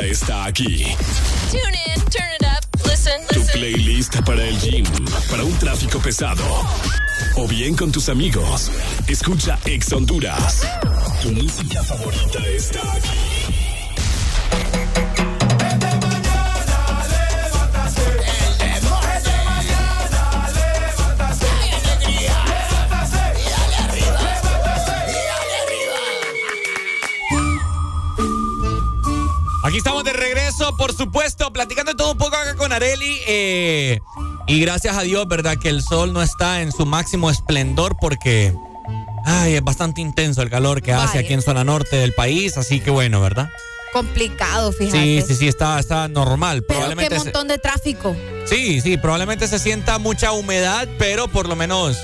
está aquí. Tune in, turn it up, listen, listen. Tu playlist para el gym, para un tráfico pesado. O bien con tus amigos. Escucha Ex Honduras. Tu música favorita está aquí. Platicando todo un poco acá con Areli. eh, y gracias a Dios, ¿verdad? Que el sol no está en su máximo esplendor porque. Ay, es bastante intenso el calor que hace aquí en zona norte del país, así que bueno, ¿verdad? Complicado, fíjate. Sí, sí, sí, está, está normal. Pero qué Probablemente se- montón de tráfico. Sí, sí, probablemente se sienta mucha humedad, pero por lo menos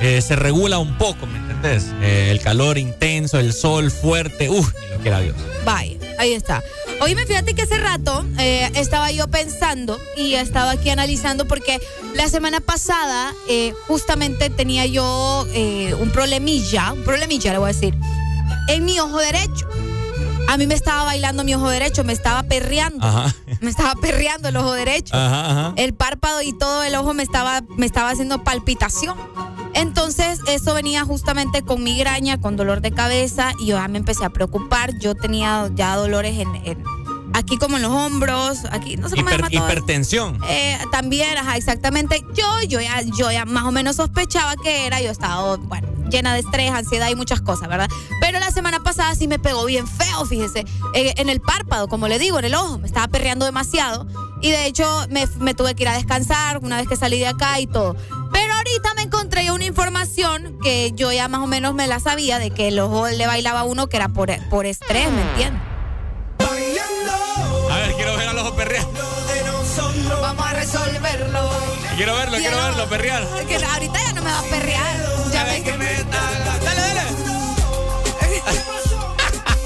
eh, se regula un poco, ¿me entendés? Eh, el calor intenso, el sol fuerte, uff, ni lo quiera Dios. Vaya, ahí está. Oíme, fíjate que hace rato eh, estaba yo pensando y estaba aquí analizando porque la semana pasada eh, justamente tenía yo eh, un problemilla, un problemilla le voy a decir, en mi ojo derecho. A mí me estaba bailando mi ojo derecho, me estaba perreando, Ajá, me estaba perreando el ojo derecho. ajá, ajá. El párpado y todo el ojo me estaba, me estaba haciendo palpitación. Entonces, eso venía justamente con migraña, con dolor de cabeza, y yo ya me empecé a preocupar. Yo tenía ya dolores en, en- aquí como en los hombros, aquí, no sé cómo se Hiper- hipertensión. Eh, también, ajá, exactamente. Yo, yo ya, yo ya más o menos sospechaba que era. Yo estaba, bueno, llena de estrés, ansiedad y muchas cosas, ¿verdad? Pero la semana pasada sí me pegó bien feo, fíjese, eh, en el párpado, como le digo, en el ojo. Me estaba perreando demasiado. Y de hecho, me, me tuve que ir a descansar una vez que salí de acá y todo. Pero ahorita me encontré una información que yo ya más o menos me la sabía de que el ojo le bailaba a uno que era por, por estrés, ¿me entiendes? Quiero verlo, quiero verlo, perrear. Que ahorita ya no me va a perrear. Ya ves que me Dale, dale.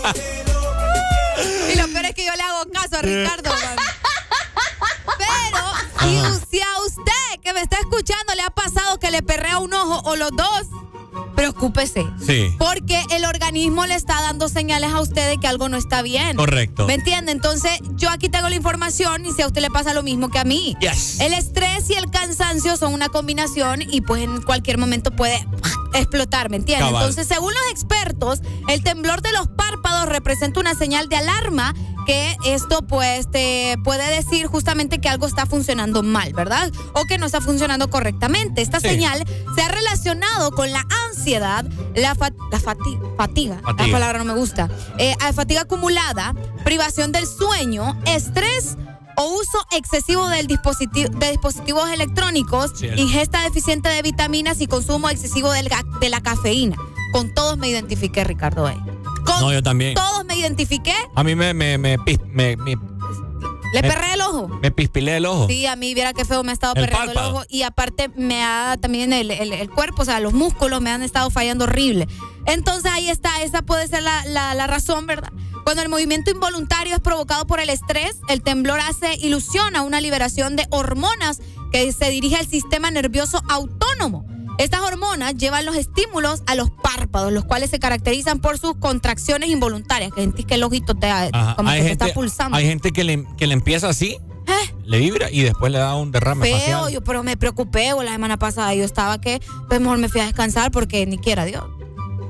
*laughs* Y lo peor es que yo le hago caso a Ricardo. man. Pero si, si a usted que me está escuchando le ha pasado que le perrea un ojo o los dos, preocúpese. Sí. Porque el organismo le está dando señales a usted de que algo no está bien. Correcto. ¿Me entiende? Entonces, yo aquí tengo la información y si a usted le pasa lo mismo que a mí. Yes. El estrés y el cansancio son una combinación y pues en cualquier momento puede explotar, ¿me entiende? Cabal. Entonces, según los expertos, el temblor de los párpados representa una señal de alarma que esto pues te puede decir justamente que algo está funcionando mal, ¿verdad? O que no está funcionando correctamente. Esta Sí. señal se ha relacionado con la ansiedad, la, fa- la fati- fatiga, Fatiga. la palabra no me gusta, eh, fatiga acumulada, privación del sueño, estrés o uso excesivo del dispositivo, de dispositivos electrónicos, Cierto. ingesta deficiente de vitaminas y consumo excesivo del de la cafeína. Con todos me identifiqué, Ricardo. eh. Con No, yo también. todos me identifiqué. A mí me, me, me, Le Me- perré el ojo. me pispilé el ojo. Sí, a mí viera qué feo me ha estado El perreando el ojo y aparte me ha también el, el- el cuerpo, o sea, los músculos me han estado fallando horrible. Entonces ahí está, esa puede ser la, la- la razón, ¿verdad? Cuando el movimiento involuntario es provocado por el estrés, el temblor hace ilusión a una liberación de hormonas que se dirige al sistema nervioso autónomo. Estas hormonas llevan los estímulos a los párpados, los cuales se caracterizan por sus contracciones involuntarias, que sentís que el ojito te, Ajá. como que te gente, está pulsando. hay gente que le, que le empieza así, le vibra y después le da un derrame feo, facial. yo, pero me preocupé o la semana pasada yo estaba que pues mejor me fui a descansar porque ni quiera Dios.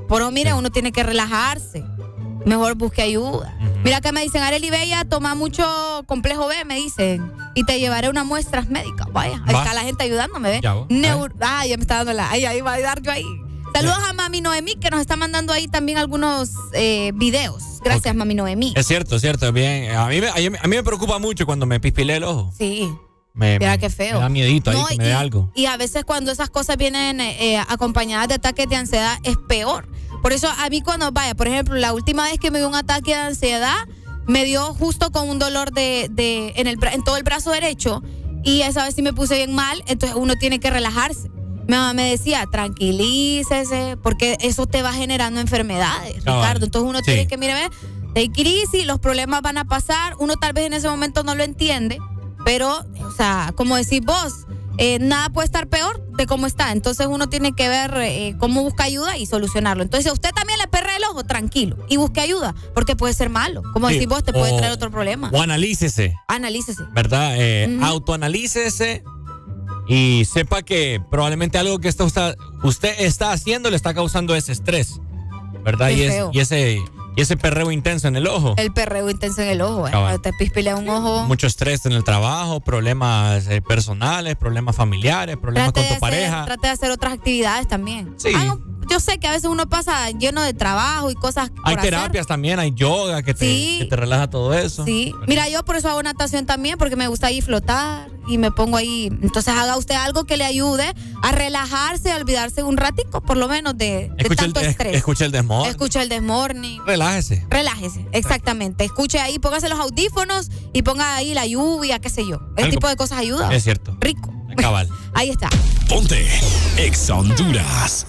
Pero mire, uno tiene que relajarse. Mejor busque ayuda. Mira que me dicen, Arely Bella, toma mucho complejo B, me dicen. Y te llevaré unas muestras médicas. Vaya, ahí está la gente ayudándome, ¿ves? Ya Neur- ah, ya me está dando la. Ahí, ahí va a dar yo ahí. Saludos a Mami Noemí, que nos está mandando ahí también algunos eh, videos. Gracias, Mami Noemí. Es cierto, es cierto, bien. A mí, me, a mí me preocupa mucho cuando me pispilé el ojo. Sí. Me, Mira qué feo. Me da miedito ahí que me y- dé algo. Y a veces cuando esas cosas vienen eh, acompañadas de ataques de ansiedad es peor. Por eso a mí cuando vaya, por ejemplo, la última vez que me dio un ataque de ansiedad, me dio justo con un dolor de, de- en, el, en todo el brazo derecho y esa vez sí me puse bien mal, entonces uno tiene que relajarse. Mi mamá me decía, tranquilícese, porque eso te va generando enfermedades, Cabal. Ricardo. Entonces uno Sí. tiene que, mire, ve, hay crisis, los problemas van a pasar, uno tal vez en ese momento no lo entiende, pero, o sea, como decís vos, eh, nada puede estar peor de cómo está. Entonces uno tiene que ver eh, cómo busca ayuda y solucionarlo. Entonces, si a usted también le perra el ojo, tranquilo. Y busque ayuda, porque puede ser malo. Como Sí, decís vos, te puede o- traer otro problema. O analícese, Analícese. ¿verdad? Eh. Autoanalícese y sepa que probablemente algo que está usted, usted está haciendo le está causando ese estrés, ¿verdad? Y, es- y ese y ese perreo intenso en el ojo. El perreo intenso en el ojo. eh. Cabal. Te pispilea un ojo. Mucho estrés en el trabajo, problemas eh, personales, problemas familiares, problemas Trate con tu hacer, pareja. trate de hacer otras actividades también. Sí. Haga- yo sé que a veces uno pasa lleno de trabajo y cosas por Hay hacer. terapias también, hay yoga que te, Sí. que te relaja todo eso. Sí. Mira, yo por eso hago natación también, porque me gusta ahí flotar y me pongo ahí. Entonces haga usted algo que le ayude a relajarse, a olvidarse un ratico, por lo menos, de, de Escucha el, tanto es- estrés. escucha el desmor. Escucha el desmorning. Relájese. Relájese, exactamente. Escuche ahí, póngase los audífonos y ponga ahí la lluvia, qué sé yo. Ese Algo- tipo de cosas ayuda. Es cierto. Rico. Cabal. *laughs* Ahí está. Ponte Exa Honduras.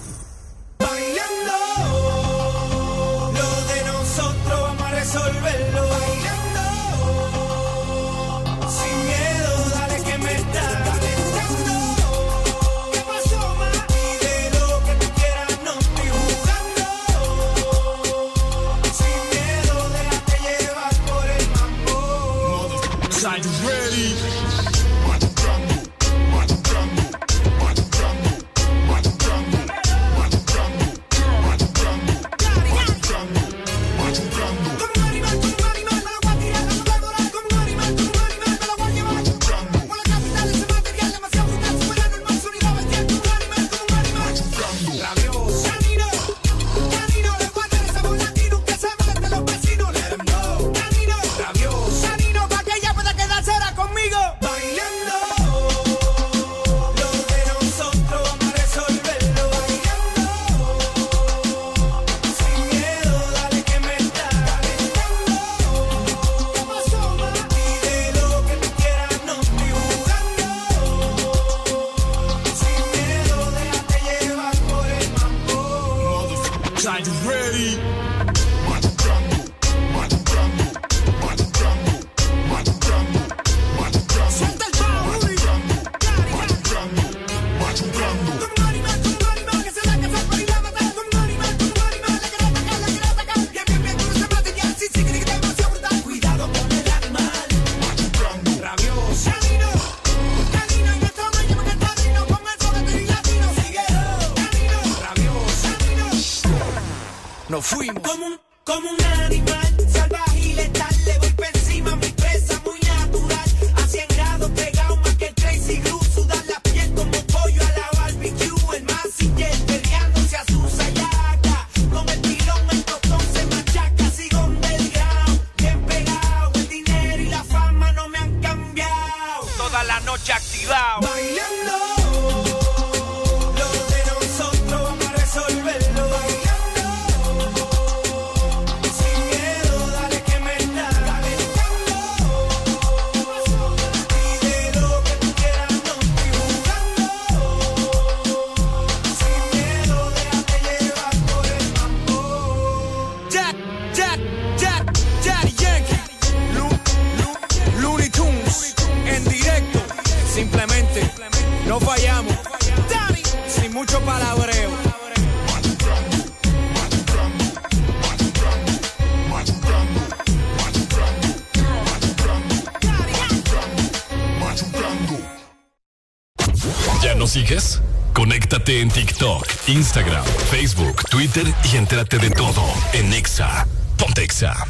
Instagram, Facebook, Twitter y entérate de todo en Exa. Ponte Exa.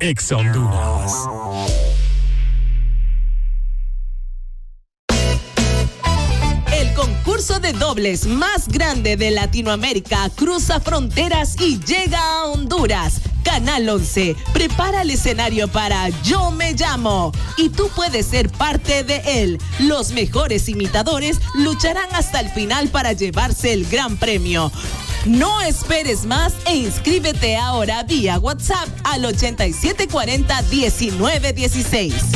Exa Honduras. El concurso de dobles más grande de Latinoamérica cruza fronteras y llega a Honduras. Canal 11 prepara el escenario para Yo me llamo y tú puedes ser parte de él. Los mejores imitadores lucharán hasta el final para llevarse el gran premio. No esperes más e inscríbete ahora vía WhatsApp al 8740 1916.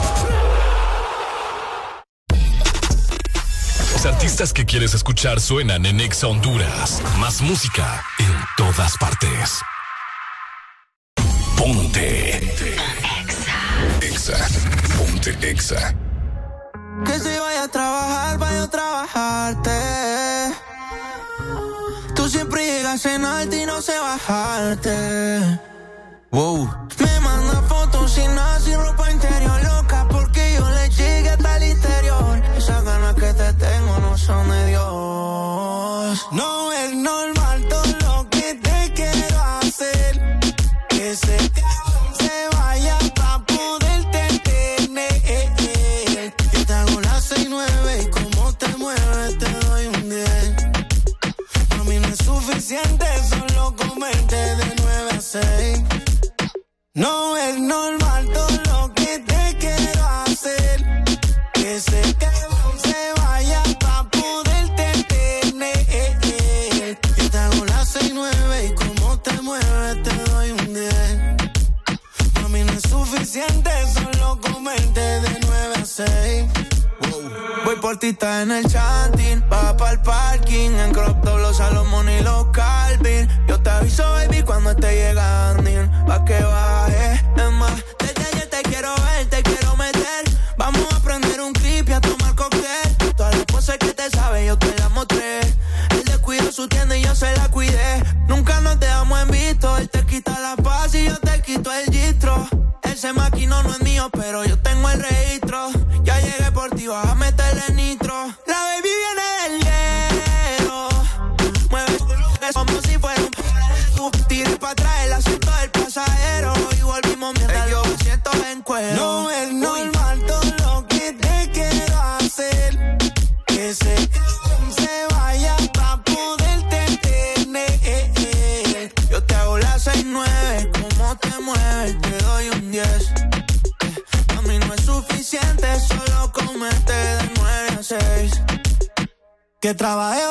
artistas que quieres escuchar suenan en Exa Honduras. Más música en todas partes. Ponte. Exa. Exa. Ponte Exa. Que si vaya a trabajar, vaya a trabajarte. Tú siempre llegas en alto y no sé bajarte. Wow. normal todo lo que te quiero hacer. Que se te se vaya pa' poderte tener. Yo te hago las seis nueve y como te mueves te doy un 10. Para mí no es suficiente solo comerte de 9 a 6. Voy por ti, está en el chanting, va pa'l parking, en crop top los Salomón y los Calvin. Yo te aviso, baby, cuando esté llegando, pa' que baje. trabajé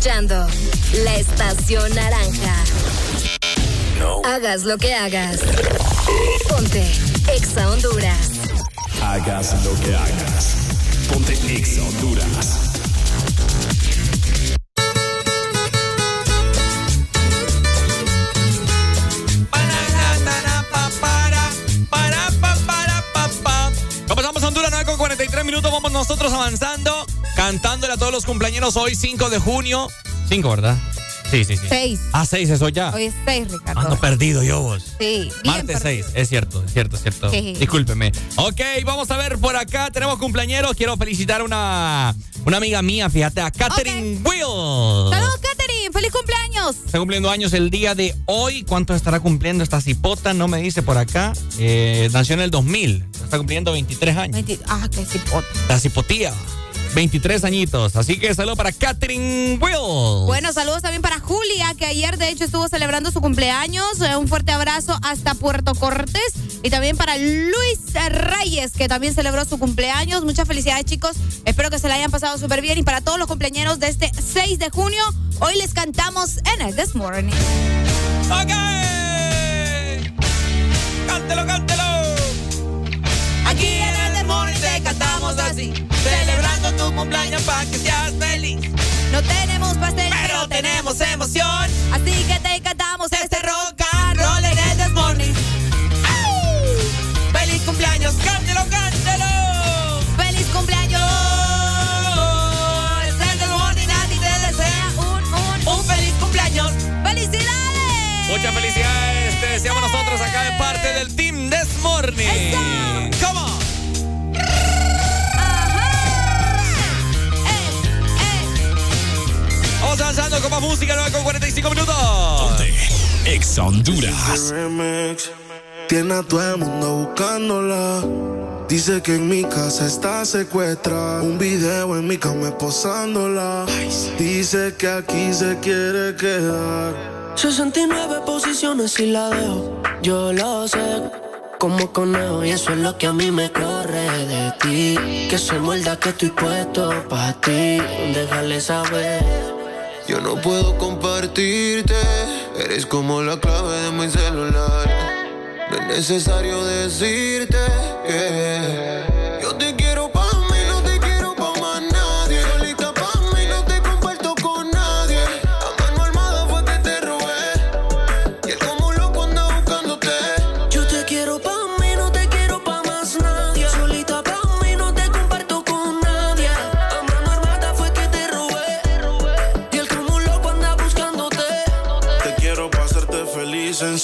escuchando la estación naranja. Hagas lo que hagas. Ponte Exa Honduras. Hagas lo que hagas. Ponte Exa Honduras. Comenzamos Honduras 9 con 43 minutos. Vamos nosotros avanzando, cantándole a todos los cumpleaños hoy, 5 de junio. 5, ¿verdad? Sí, sí, sí. Seis. Ah, 6 es hoy ya. Hoy es seis, Ricardo. Ando perdido yo vos. Sí, bien Martes perdido. 6, es cierto, es cierto, es cierto. Sí. Discúlpeme. Ok, vamos a ver por acá. Tenemos cumpleaños. Quiero felicitar a una, una amiga mía, fíjate, a Katherine Will. Saludos, Katherine. ¡Feliz cumpleaños! Está cumpliendo años el día de hoy. ¿Cuánto estará cumpliendo esta cipota? No me dice por acá. Eh, nació en el 2000. Está cumpliendo 23 años. Ah, qué cipota. La cipotía. 23 añitos. Así que saludo para Katherine Will. Bueno, saludos también para Julia, que ayer de hecho estuvo celebrando su cumpleaños. Eh, Un fuerte abrazo hasta Puerto Cortés. Y también para Luis Reyes, que también celebró su cumpleaños. Muchas felicidades, chicos. Espero que se la hayan pasado súper bien. Y para todos los cumpleaños de este 6 de junio, hoy les cantamos en el This Morning. ¡Ok! ¡Cántelo, cántelo! Aquí en el This Morning te cantamos así, celebrando tu cumpleaños para que seas feliz. No tenemos pastel, pero tenemos emoción. Así que 9 con 45 minutos. Ex Honduras. Tiene a todo el mundo buscándola. Dice que en mi casa está secuestrada. Un video en mi cama posándola. Dice que aquí se quiere quedar. 69 posiciones y la dejo. Yo lo sé. Como conejo, y eso es lo que a mí me corre de ti. Que soy muerda que estoy puesto para ti. Déjale saber. Yo no puedo compartirte, eres como la clave de mi celular. No es necesario decirte que yo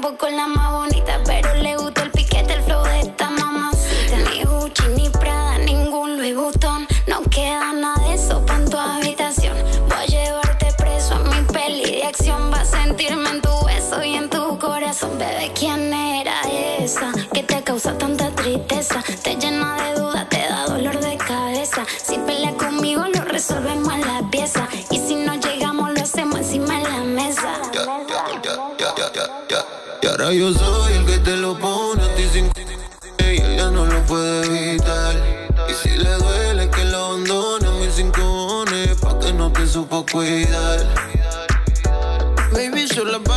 tampoco la más bonita. Pero le gusta el piquete, el flow de esta mamacita. Ni Gucci, ni Prada, ningún Louis Vuitton. No queda nada de eso pa' tu habitación. Voy a llevarte preso a mi peli de acción. Vas a sentirme en tu beso y en tu corazón. Bebé, ¿quién era esa que te causa tanta tristeza? Te llena de dudas, te Yo soy el que te lo pone a ti sin ella no lo puede evitar. Y si le duele que lo abandone a mis cinco pa' que no te supo cuidar. Baby, apaga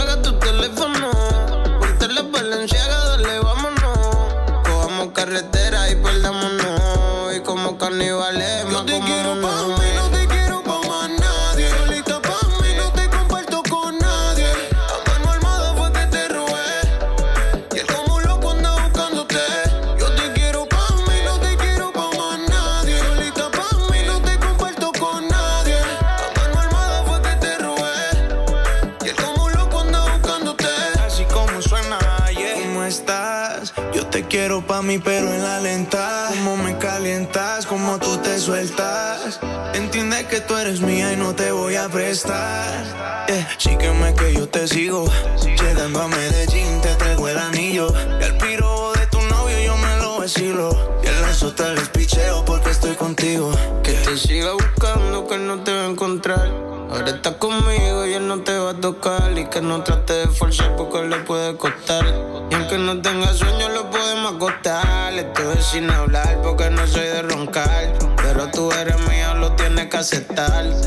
que tú eres mía y no te voy a prestar. Yeah. Sígueme que yo te sigo. Llegando a Medellín, te traigo el anillo. Y al piro de tu novio yo me lo vacilo. Y en la sota les picheo porque estoy contigo. Que te siga buscando, que no te va a encontrar. Ahora estás conmigo y él no te va a tocar. Y que no trate de forzar porque le puede costar. Y aunque no tenga sueño, lo podemos acostar. Estoy sin hablar porque no soy de roncar. Pero tú eres mío,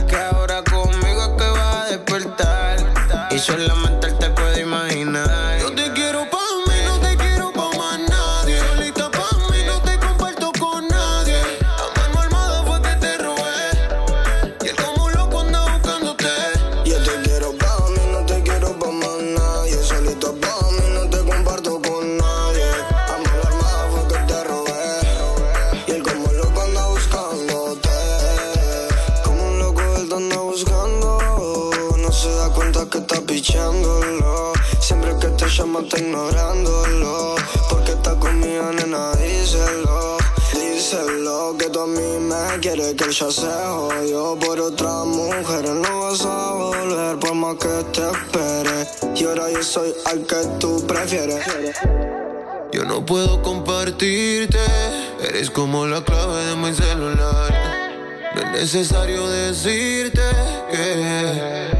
que ahora conmigo es que vas a despertar. Y solamente él te puede imaginar. Está ignorándolo. Porque está conmigo, nena, díselo. Díselo que tú a mí me quieres que él ya se jodió por otra mujer. No vas a volver por más que te espere. Y ahora yo soy al que tú prefieres. Yo no puedo compartirte, eres como la clave de mi celular. No es necesario decirte que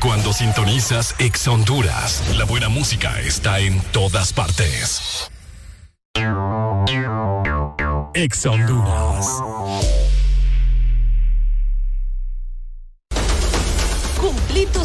cuando sintonizas Ex Honduras. La buena música está en todas partes. Ex Honduras.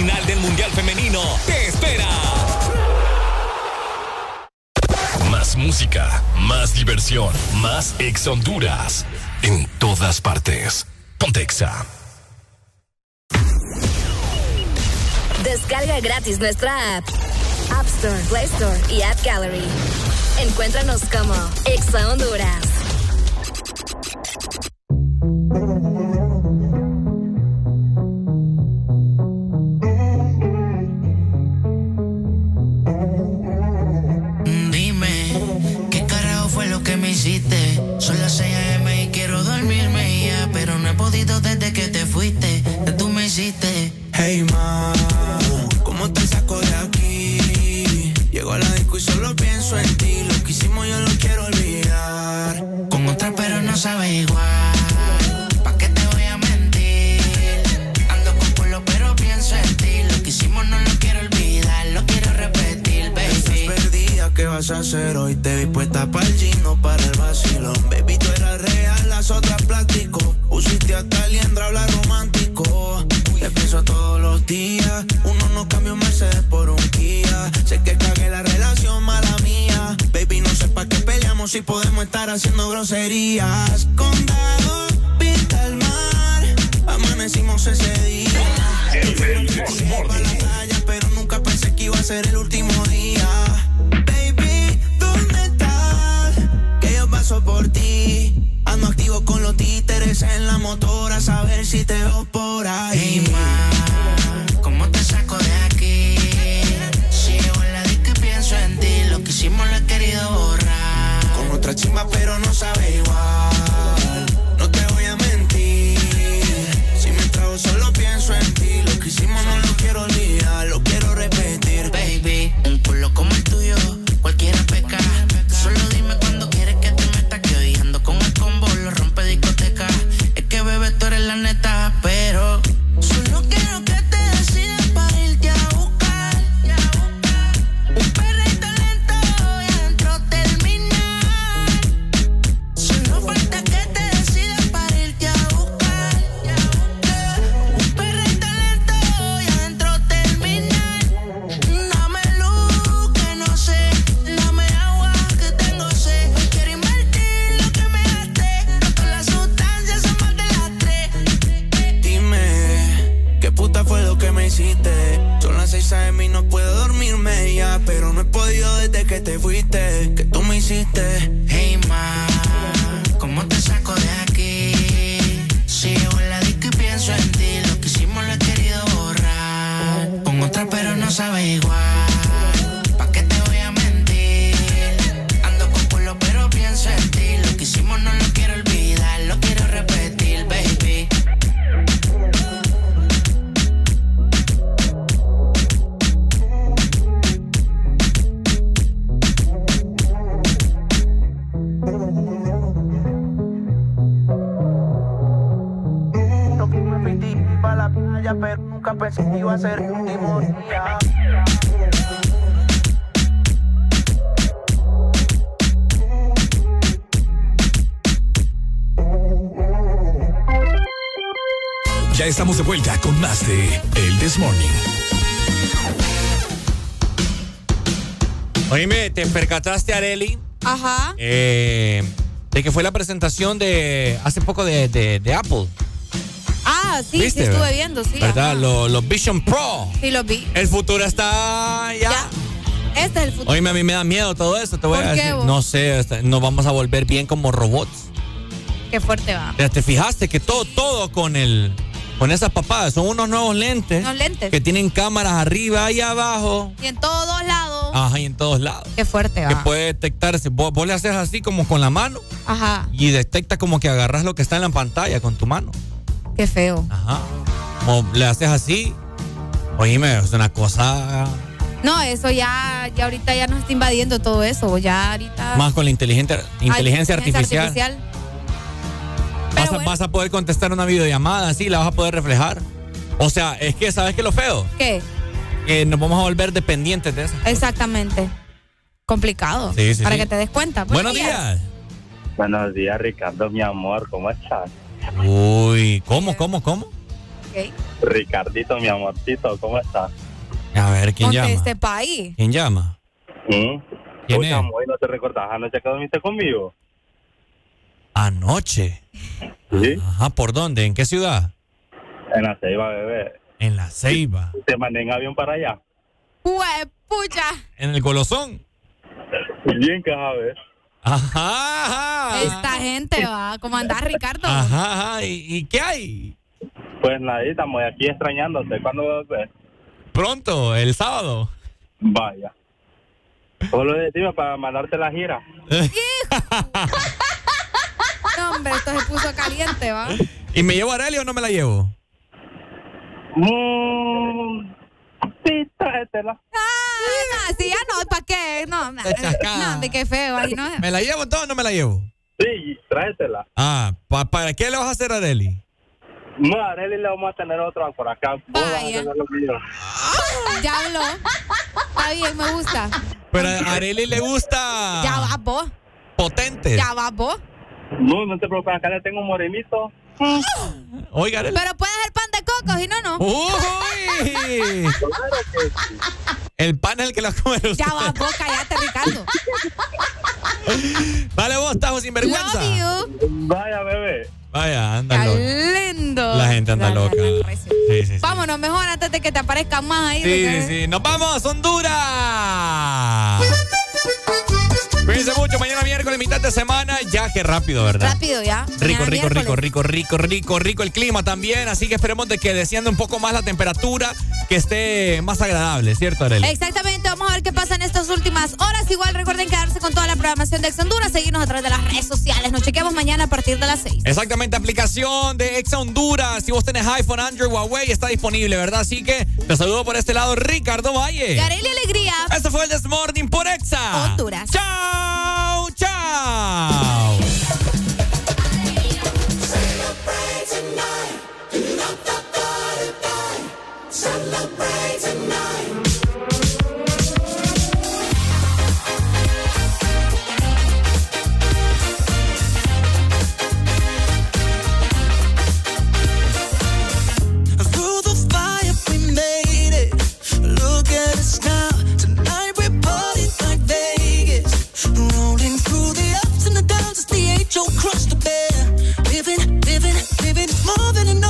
final del Mundial Femenino te espera. Más música, más diversión, más ex Honduras. En todas partes. Pontexa. Descarga gratis nuestra app. App Store, Play Store y App Gallery. Encuéntranos como Exa Honduras. fue la presentación de hace poco de, Apple. Ah, sí, sí estuve viendo, sí. ¿Verdad? Los, Vision Pro. Sí, los vi. El futuro está ya. ya. Este es el futuro. Oíme, a mí me da miedo todo esto, te voy a decir. No sé, este, nos vamos a volver bien como robots. Qué fuerte va. ¿Te fijaste que todo, todo con el con esas papadas. Son unos nuevos lentes. Unos lentes. Que tienen cámaras arriba y abajo. Y en todo Ajá, y en todos lados. Qué fuerte Que va. puede detectarse. Vos, vos le haces así como con la mano Ajá. y detecta como que agarras lo que está en la pantalla con tu mano. Qué feo. Ajá. Como le haces así. Oíme, es una cosa No, eso ya, ya ahorita ya nos está invadiendo todo eso. Ya ahorita. más con la Ay, inteligencia, artificial. Vas, a, vas a poder contestar una videollamada así, la vas a poder reflejar. O sea, es que, ¿sabes qué es lo feo? ¿Qué? Que nos vamos a volver dependientes de eso. Exactamente. Complicado. Sí, sí, Para sí. que te des cuenta. Buenos días. Buenos días, Ricardo, mi amor, ¿cómo estás? Uy, ¿cómo, cómo, cómo? Ricardito, mi amorcito, ¿cómo estás? A ver, ¿quién llama? Conteste país. ¿Quién llama? ¿Mm? ¿Quién Escucha, es? Moy, ¿no te recordás anoche que dormiste conmigo? Anoche. Sí. Ajá, ¿por dónde? ¿En qué ciudad? En la ceiba, bebé. En la Ceiba. Te mandé en avión para allá. Hue, pucha. En el Golosón. Bien que sabes. Ajá, ajá. Esta gente va. ¿Cómo andás, Ricardo? Ajá, ajá. ¿Y, y qué hay? Pues nada, estamos aquí extrañándote. ¿Cuándo volvés? Pronto, el sábado. Vaya. Solo decime para mandarte la gira. *laughs* No, hombre, esto se puso caliente, va. ¿Y me llevo a Arely o no me la llevo? Mm, sí, tráetela. Ah, sí, ya no, ¿para qué? No, no, qué feo. ahí no. ¿Me la llevo entonces o no me la llevo? Sí, tráetela. Ah, ¿pa- ¿para qué le vas a hacer a Arely? No, a Arely le vamos a tener otra por acá. Vaya. mío. Ya habló. Está bien, me gusta. Pero a Arely le gusta Ya va vos. potentes. Ya va vos. No, no te preocupes, acá le tengo un morenito. Oiga, Arely. Pero puede ser pan de coco, si no, no. ¡Uy! El pan es el que lo come usted. Ya va vos, cállate, Ricardo. Vale, vos, tajo sin vergüenza. Love you. Vaya, bebé. Vaya, anda loca. lindo. La gente anda La- la- loca. la- Sí, sí, sí. Vámonos mejor antes de que te aparezcan más ahí. Sí, sí, sí. ¡Nos vamos, Honduras! Cuídense mucho. Mañana miércoles, mitad de semana. Ya, qué rápido, ¿verdad? Rápido ya. Rico, rico, rico, rico, rico, rico, rico el clima también. Así que esperemos de que descienda un poco más la temperatura, que esté más agradable, ¿cierto, Arely? Exactamente, vamos a ver qué pasa en estas últimas horas. Igual recuerden quedarse con toda la programación de Ex Honduras, seguirnos a través de las redes sociales. Nos chequeamos mañana a partir de las 6. Exactamente, aplicación de Exa Honduras. Si vos tenés iPhone, Android, Huawei, está disponible, ¿verdad? Así que te saludo por este lado, Ricardo Valle. Gareli Alegría. Este fue el This Morning por Exa. Honduras. ¡Chao! Tchau, tchau. living more than enough